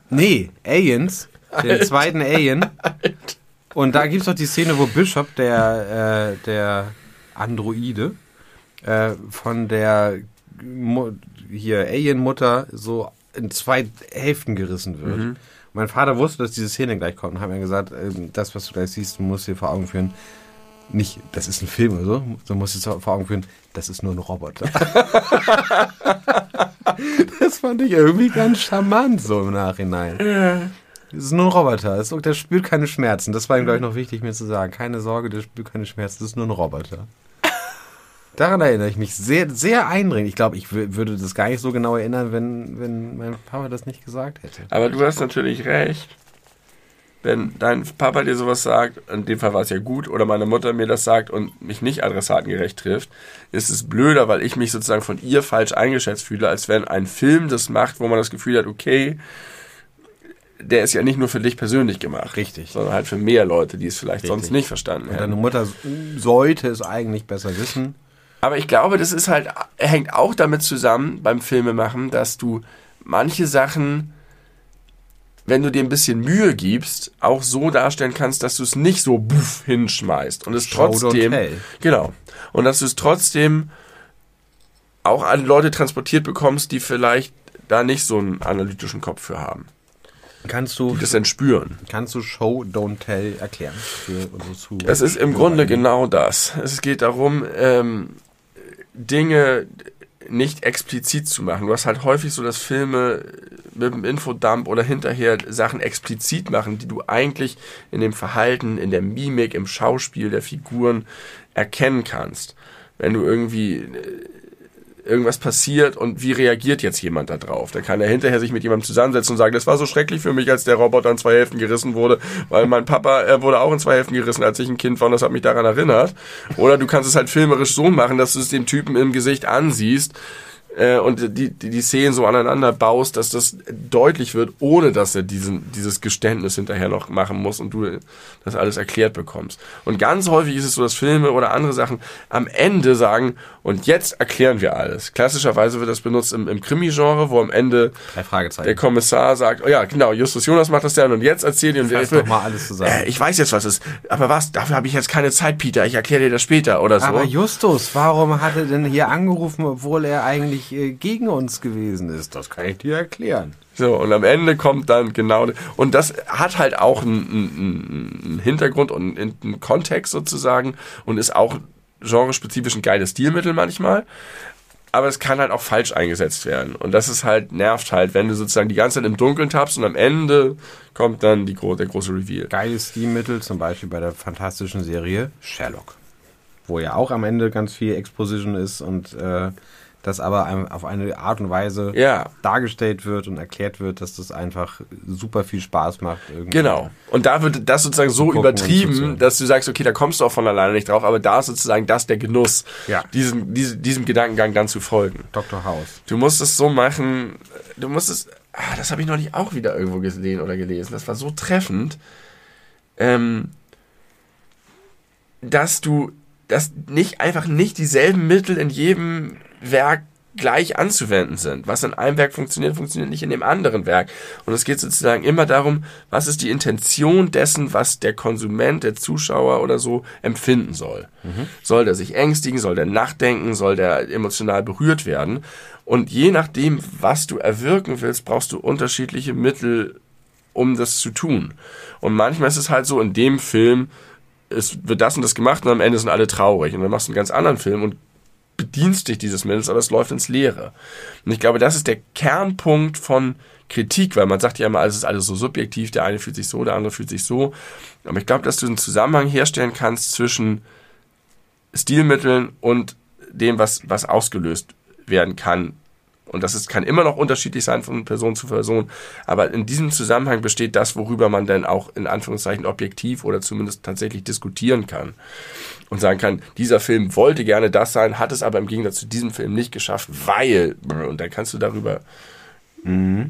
Nee, Aliens. Den zweiten Alien. Und da gibt es doch die Szene, wo Bishop, der, äh, der Androide, äh, von der Mu hier Alien-Mutter so in zwei Hälften gerissen wird. Mhm. Mein Vater wusste, dass diese Szene gleich kommt und hat mir gesagt, ähm, das, was du gleich siehst, du musst dir vor Augen führen, nicht, das ist ein Film oder so, du musst dir vor Augen führen, das ist nur ein Roboter. [LAUGHS] das fand ich irgendwie ganz charmant so im Nachhinein. Das ist nur ein Roboter. Das der spürt keine Schmerzen. Das war ihm, glaube ich, noch wichtig, mir zu sagen. Keine Sorge, der spürt keine Schmerzen. Das ist nur ein Roboter. Daran erinnere ich mich sehr, sehr eindringlich. Ich glaube, ich wür- würde das gar nicht so genau erinnern, wenn, wenn mein Papa das nicht gesagt hätte. Aber du hast natürlich recht. Wenn dein Papa dir sowas sagt, in dem Fall war es ja gut, oder meine Mutter mir das sagt und mich nicht adressatengerecht trifft, ist es blöder, weil ich mich sozusagen von ihr falsch eingeschätzt fühle, als wenn ein Film das macht, wo man das Gefühl hat, okay, der ist ja nicht nur für dich persönlich gemacht. Richtig. Sondern halt für mehr Leute, die es vielleicht Richtig. sonst nicht verstanden Und hätten. deine Mutter sollte es eigentlich besser wissen. Aber ich glaube, das ist halt, hängt auch damit zusammen beim Filmemachen, dass du manche Sachen, wenn du dir ein bisschen Mühe gibst, auch so darstellen kannst, dass du es nicht so buff hinschmeißt und es trotzdem, genau, und dass du es trotzdem auch an Leute transportiert bekommst, die vielleicht da nicht so einen analytischen Kopf für haben, Kannst du, das dann spüren. kannst du Show, Don't Tell erklären für unsere Zuhörer? Es ist im Grunde genau das. Es geht darum, ähm, Dinge nicht explizit zu machen. Du hast halt häufig so, dass Filme mit dem Infodump oder hinterher Sachen explizit machen, die du eigentlich in dem Verhalten, in der Mimik, im Schauspiel der Figuren erkennen kannst. Wenn du irgendwie äh, irgendwas passiert und wie reagiert jetzt jemand da drauf? Da kann er hinterher sich mit jemandem zusammensetzen und sagen, das war so schrecklich für mich, als der Roboter in zwei Hälften gerissen wurde, weil mein Papa er wurde auch in zwei Hälften gerissen, als ich ein Kind war und das hat mich daran erinnert. Oder du kannst es halt filmerisch so machen, dass du es dem Typen im Gesicht ansiehst äh, und die, die, die Szenen so aneinander baust, dass das deutlich wird, ohne dass er diesen, dieses Geständnis hinterher noch machen muss und du das alles erklärt bekommst. Und ganz häufig ist es so, dass Filme oder andere Sachen am Ende sagen, und jetzt erklären wir alles. Klassischerweise wird das benutzt im, im Krimi-Genre, wo am Ende der Kommissar sagt, oh ja, genau, Justus Jonas macht das dann und jetzt erzähl dir und Fass doch mal alles zusammen. Äh, ich weiß jetzt, was es ist. Aber was? Dafür habe ich jetzt keine Zeit, Peter. Ich erkläre dir das später oder so. Aber Justus, warum hat er denn hier angerufen, obwohl er eigentlich äh, gegen uns gewesen ist? Das kann ich dir erklären. So, und am Ende kommt dann genau, und das hat halt auch einen, einen, Hintergrund und einen Kontext sozusagen und ist auch genrespezifisch ein geiles Stilmittel manchmal. Aber es kann halt auch falsch eingesetzt werden. Und das ist halt, nervt halt, wenn du sozusagen die ganze Zeit im Dunkeln tappst und am Ende kommt dann die, der große Reveal. Geiles Stilmittel, zum Beispiel bei der fantastischen Serie Sherlock. Wo ja auch am Ende ganz viel Exposition ist und äh, das aber auf eine Art und Weise Ja. dargestellt wird und erklärt wird, dass das einfach super viel Spaß macht. Genau. Und da wird das sozusagen so gucken übertrieben, dass du sagst, okay, da kommst du auch von alleine nicht drauf, aber da ist sozusagen das der Genuss, Ja. diesem, diesem, diesem Gedankengang dann zu folgen. Dr. House. Du musst es so machen, du musst es, ah, das habe ich noch nicht auch wieder irgendwo gesehen oder gelesen, das war so treffend, ähm, dass du, dass nicht einfach nicht dieselben Mittel in jedem Werk gleich anzuwenden sind. Was in einem Werk funktioniert, funktioniert nicht in dem anderen Werk. Und es geht sozusagen immer darum, was ist die Intention dessen, was der Konsument, der Zuschauer oder so empfinden soll. Soll der sich ängstigen, soll der nachdenken, soll der emotional berührt werden? Und je nachdem, was du erwirken willst, brauchst du unterschiedliche Mittel, um das zu tun. Und manchmal ist es halt so, in dem Film es wird das und das gemacht und am Ende sind alle traurig. Und dann machst du einen ganz anderen Film und bedienst dich dieses Mittels, aber es läuft ins Leere. Und ich glaube, das ist der Kernpunkt von Kritik, weil man sagt ja immer, es ist alles so subjektiv, der eine fühlt sich so, der andere fühlt sich so. Aber ich glaube, dass du einen Zusammenhang herstellen kannst zwischen Stilmitteln und dem, was, was ausgelöst werden kann. Und das ist, kann immer noch unterschiedlich sein von Person zu Person. Aber in diesem Zusammenhang besteht das, worüber man dann auch in Anführungszeichen objektiv oder zumindest tatsächlich diskutieren kann. Und sagen kann, dieser Film wollte gerne das sein, hat es aber im Gegensatz zu diesem Film nicht geschafft, weil, und dann kannst du darüber,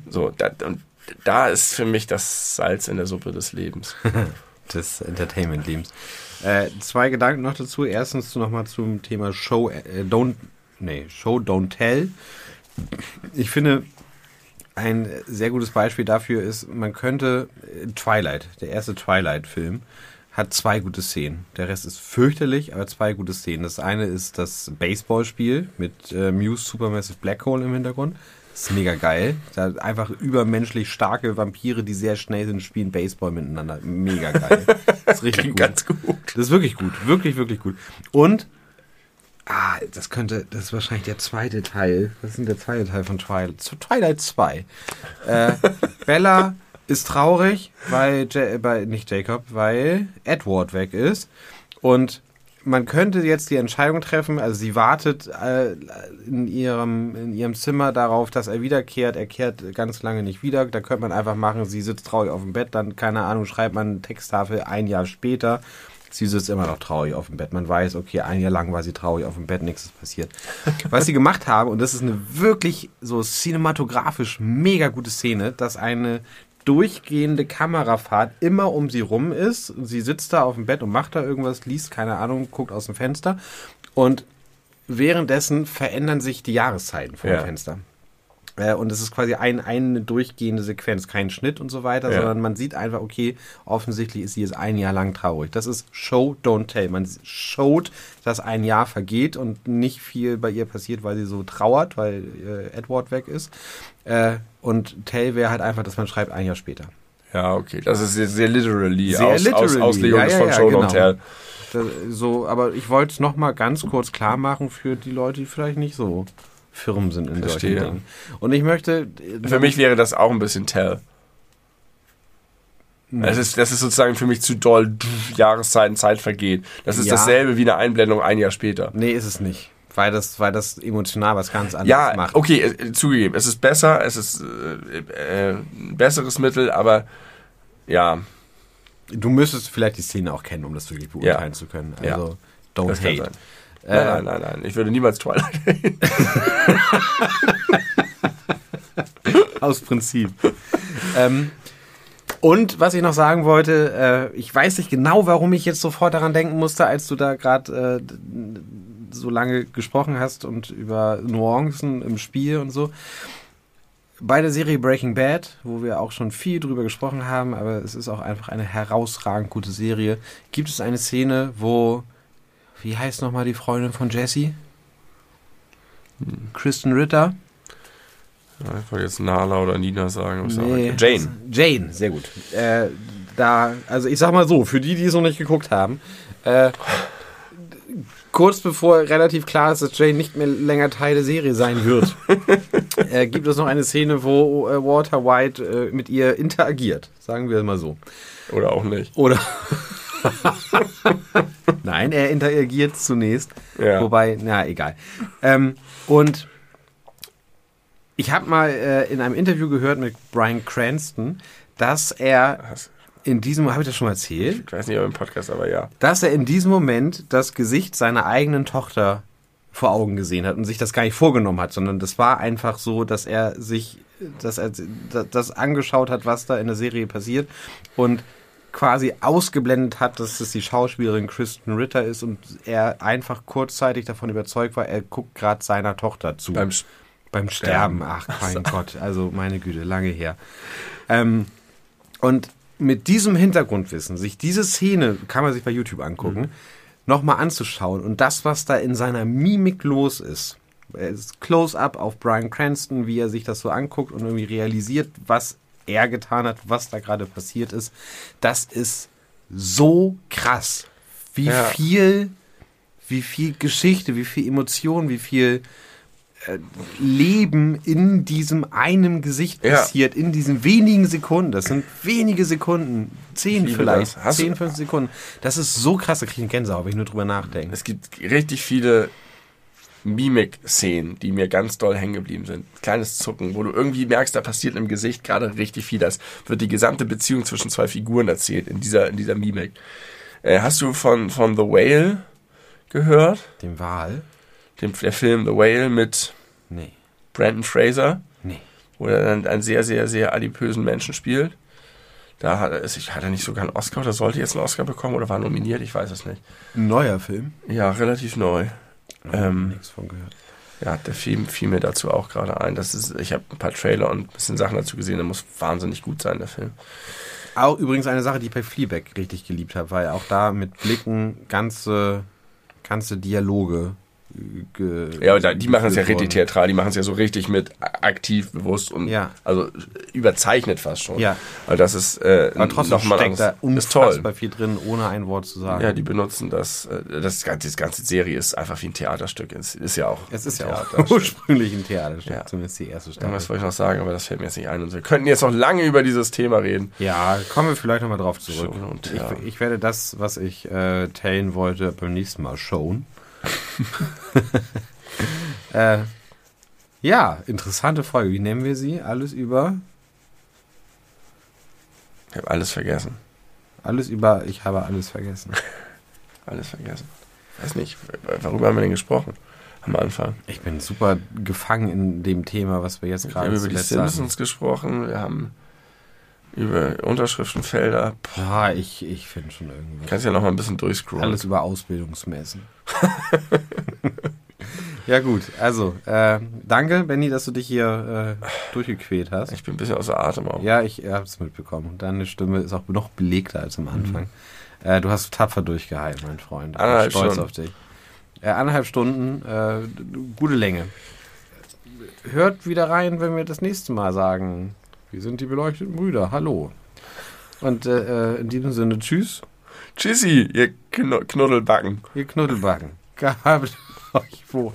so, da, und da ist für mich das Salz in der Suppe des Lebens. [LAUGHS] des Entertainment-Lebens. Äh, zwei Gedanken noch dazu. Erstens nochmal zum Thema Show, äh, don't, nee, Show, don't tell. Ich finde, ein sehr gutes Beispiel dafür ist, man könnte äh, Twilight, der erste Twilight-Film, hat zwei gute Szenen. Der Rest ist fürchterlich, aber zwei gute Szenen. Das eine ist das Baseballspiel mit äh, Muse Supermassive Black Hole im Hintergrund. Das ist mega geil. Da einfach übermenschlich starke Vampire, die sehr schnell sind, spielen Baseball miteinander. Mega geil. Das ist [LAUGHS] richtig gut. ganz gut. Das ist wirklich gut. Wirklich, wirklich gut. Und, ah, das könnte, das ist wahrscheinlich der zweite Teil. Was ist der zweite Teil von Twilight? Zu Twilight 2. Äh, [LAUGHS] Bella ist traurig, weil, ja äh, bei, nicht Jacob, weil Edward weg ist. Und man könnte jetzt die Entscheidung treffen, also sie wartet äh, in, ihrem, in ihrem Zimmer darauf, dass er wiederkehrt. Er kehrt ganz lange nicht wieder. Da könnte man einfach machen, sie sitzt traurig auf dem Bett, dann, keine Ahnung, schreibt man eine Texttafel ein Jahr später. Sie sitzt immer noch traurig auf dem Bett. Man weiß, okay, ein Jahr lang war sie traurig auf dem Bett, nichts ist passiert. [LAUGHS] Was sie gemacht haben, und das ist eine wirklich so cinematografisch mega gute Szene, dass eine durchgehende Kamerafahrt immer um sie rum ist. Sie sitzt da auf dem Bett und macht da irgendwas, liest, keine Ahnung, guckt aus dem Fenster. Und währenddessen verändern sich die Jahreszeiten vor Ja. dem Fenster. Äh, Und es ist quasi ein, eine durchgehende Sequenz, kein Schnitt und so weiter, Ja. sondern man sieht einfach, okay, offensichtlich ist sie jetzt ein Jahr lang traurig. Das ist Show, don't tell. Man showt, dass ein Jahr vergeht und nicht viel bei ihr passiert, weil sie so trauert, weil äh, Edward weg ist. Äh, und tell wäre halt einfach, dass man schreibt ein Jahr später. Ja, okay. Das ist sehr, sehr literally, Sehr aus, Aus, literally. Auslegung Ja, ja, von Show genau. Don't Tell. Das, so, aber ich wollte es noch mal ganz kurz klar machen für die Leute, die vielleicht nicht so firm sind in Verstehe. solchen Dingen. Und ich möchte... äh, Für mich wäre das auch ein bisschen Tell. Das ist, das ist sozusagen für mich zu doll. Jahreszeiten, Zeit vergeht. Das ist Ja. dasselbe wie eine Einblendung ein Jahr später. Nee, ist es nicht. Weil das, weil das emotional was ganz anderes Ja, macht. okay, äh, zugegeben. Es ist besser, es ist äh, äh, ein besseres Mittel, aber ja, Du müsstest vielleicht die Szene auch kennen, um das wirklich beurteilen zu können. Ja. Also, don't das hate. Äh, Nein, nein, nein, nein. Ich würde niemals Twilight. [LAUGHS] Aus Prinzip. ähm, und was ich noch sagen wollte, äh, ich weiß nicht genau, warum ich jetzt sofort daran denken musste, als du da gerade äh, so lange gesprochen hast und über Nuancen im Spiel und so. Bei der Serie Breaking Bad, wo wir auch schon viel drüber gesprochen haben, aber es ist auch einfach eine herausragend gute Serie, gibt es eine Szene, wo, wie heißt nochmal die Freundin von Jesse? Kristen Ritter? Ich wollte jetzt Nala oder Nina sagen. Nee, Jane. Jane, sehr gut. Äh, da, also ich sag mal so, für die, die es noch nicht geguckt haben, äh, kurz bevor relativ klar ist, dass Jane nicht mehr länger Teil der Serie sein wird, [LAUGHS] äh, gibt es noch eine Szene, wo äh, Walter White äh, mit ihr interagiert. Sagen wir es mal so. Oder auch nicht. Oder. [LAUGHS] Nein, er interagiert zunächst. Ja. Wobei, na egal. Ähm, und Ich habe mal äh, in einem Interview gehört mit Brian Cranston, dass er Was? in diesem, habe ich das schon mal erzählt? Ich weiß nicht, ob im Podcast, aber ja. dass er in diesem Moment das Gesicht seiner eigenen Tochter vor Augen gesehen hat und sich das gar nicht vorgenommen hat, sondern das war einfach so, dass er sich, dass er das angeschaut hat, was da in der Serie passiert und quasi ausgeblendet hat, dass es die Schauspielerin Kristen Ritter ist und er einfach kurzzeitig davon überzeugt war, er guckt gerade seiner Tochter zu. Beim Sch- Beim Sterben, ach mein Gott, also meine Güte, lange her. Ähm, und mit diesem Hintergrundwissen, sich diese Szene, kann man sich bei YouTube angucken, Mhm. nochmal anzuschauen und das, was da in seiner Mimik los ist Close-up auf Brian Cranston, wie er sich das so anguckt und irgendwie realisiert, was er getan hat, was da gerade passiert ist, das ist so krass. Wie Ja. viel, wie viel Geschichte, wie viel Emotion, wie viel Leben in diesem einem Gesicht Ja. passiert, in diesen wenigen Sekunden. Das sind wenige Sekunden, zehn vielleicht, zehn, du- 15 Sekunden. Das ist so krass, da kriege ich einen Gänsehaut, wenn ich nur drüber nachdenke. Es gibt richtig viele Mimik-Szenen, die mir ganz doll hängen geblieben sind. Kleines Zucken, wo du irgendwie merkst, da passiert im Gesicht gerade richtig viel. Das wird die gesamte Beziehung zwischen zwei Figuren erzählt in dieser, in dieser Mimik. Äh, hast du von, von The Whale gehört? Dem Wahl? Dem, der Film The Whale mit Nee, Brandon Fraser, nee. wo er dann einen sehr, sehr, sehr adipösen Menschen spielt. Da hat er, ist- hat er nicht sogar einen Oscar oder sollte jetzt einen Oscar bekommen oder war nominiert? Ich weiß es nicht. Ein neuer Film? Ja, relativ neu. Ähm, nichts von gehört. Ja, der Film fiel mir dazu auch gerade ein. Das ist, ich habe ein paar Trailer und ein bisschen Sachen dazu gesehen. Der muss wahnsinnig gut sein, der Film. Auch übrigens eine Sache, die ich bei Fleabag richtig geliebt habe, weil auch da mit Blicken ganze, ganze Dialoge ge Ja, die machen es ja richtig theatral. Die machen es ja so richtig mit aktiv, bewusst und Ja. also überzeichnet fast schon. Ja. Weil das ist äh, Aber trotzdem nochmal steckt da unfassbar viel drin, ohne ein Wort zu sagen. Ja, die benutzen das. Äh, das ganze, die ganze Serie ist einfach wie ein Theaterstück. Es ist ja auch. es ist ja auch ursprünglich ein Theaterstück, Ja. zumindest die erste Staffel. wollte ich noch sagen, aber das fällt mir jetzt nicht ein. Und wir könnten jetzt noch lange über dieses Thema reden. Ja, kommen wir vielleicht nochmal drauf zurück. Schon und ich, ja. ich werde das, was ich äh, teilen wollte, beim nächsten Mal showen. [LAUGHS] äh, ja, interessante Folge. Wie nennen wir sie? Alles über, Ich habe alles vergessen. alles über, ich habe alles vergessen. [LAUGHS] Alles vergessen. Weiß nicht, worüber haben wir denn gesprochen am Anfang? Ich bin super gefangen in dem Thema, was wir jetzt Wir gerade haben über die zuletzt hatten. Simpsons gesprochen, wir haben über Unterschriftenfelder. Boah, ich, ich finde schon irgendwas. Kannst ja noch mal ein bisschen durchscrollen. Alles über Ausbildungsmessen. [LAUGHS] ja gut, also äh, danke, Benny, dass du dich hier äh, durchgequält hast. Ich bin ein bisschen außer Atem auch. Ja, ich habe es mitbekommen. Deine Stimme ist auch noch belegter als am Anfang. Äh, du hast tapfer durchgehalten, mein Freund. Ich bin Mhm. Stolz Stunden. auf dich. Äh, anderthalb Stunden, äh, gute Länge. Hört wieder rein, wenn wir das nächste Mal sagen, wir sind die beleuchteten Brüder. Hallo. Und äh, in diesem Sinne, tschüss, Tschüssi, ihr Kno Knuddelbacken. ihr Knuddelbacken. Gehabt [LAUGHS] euch wohl.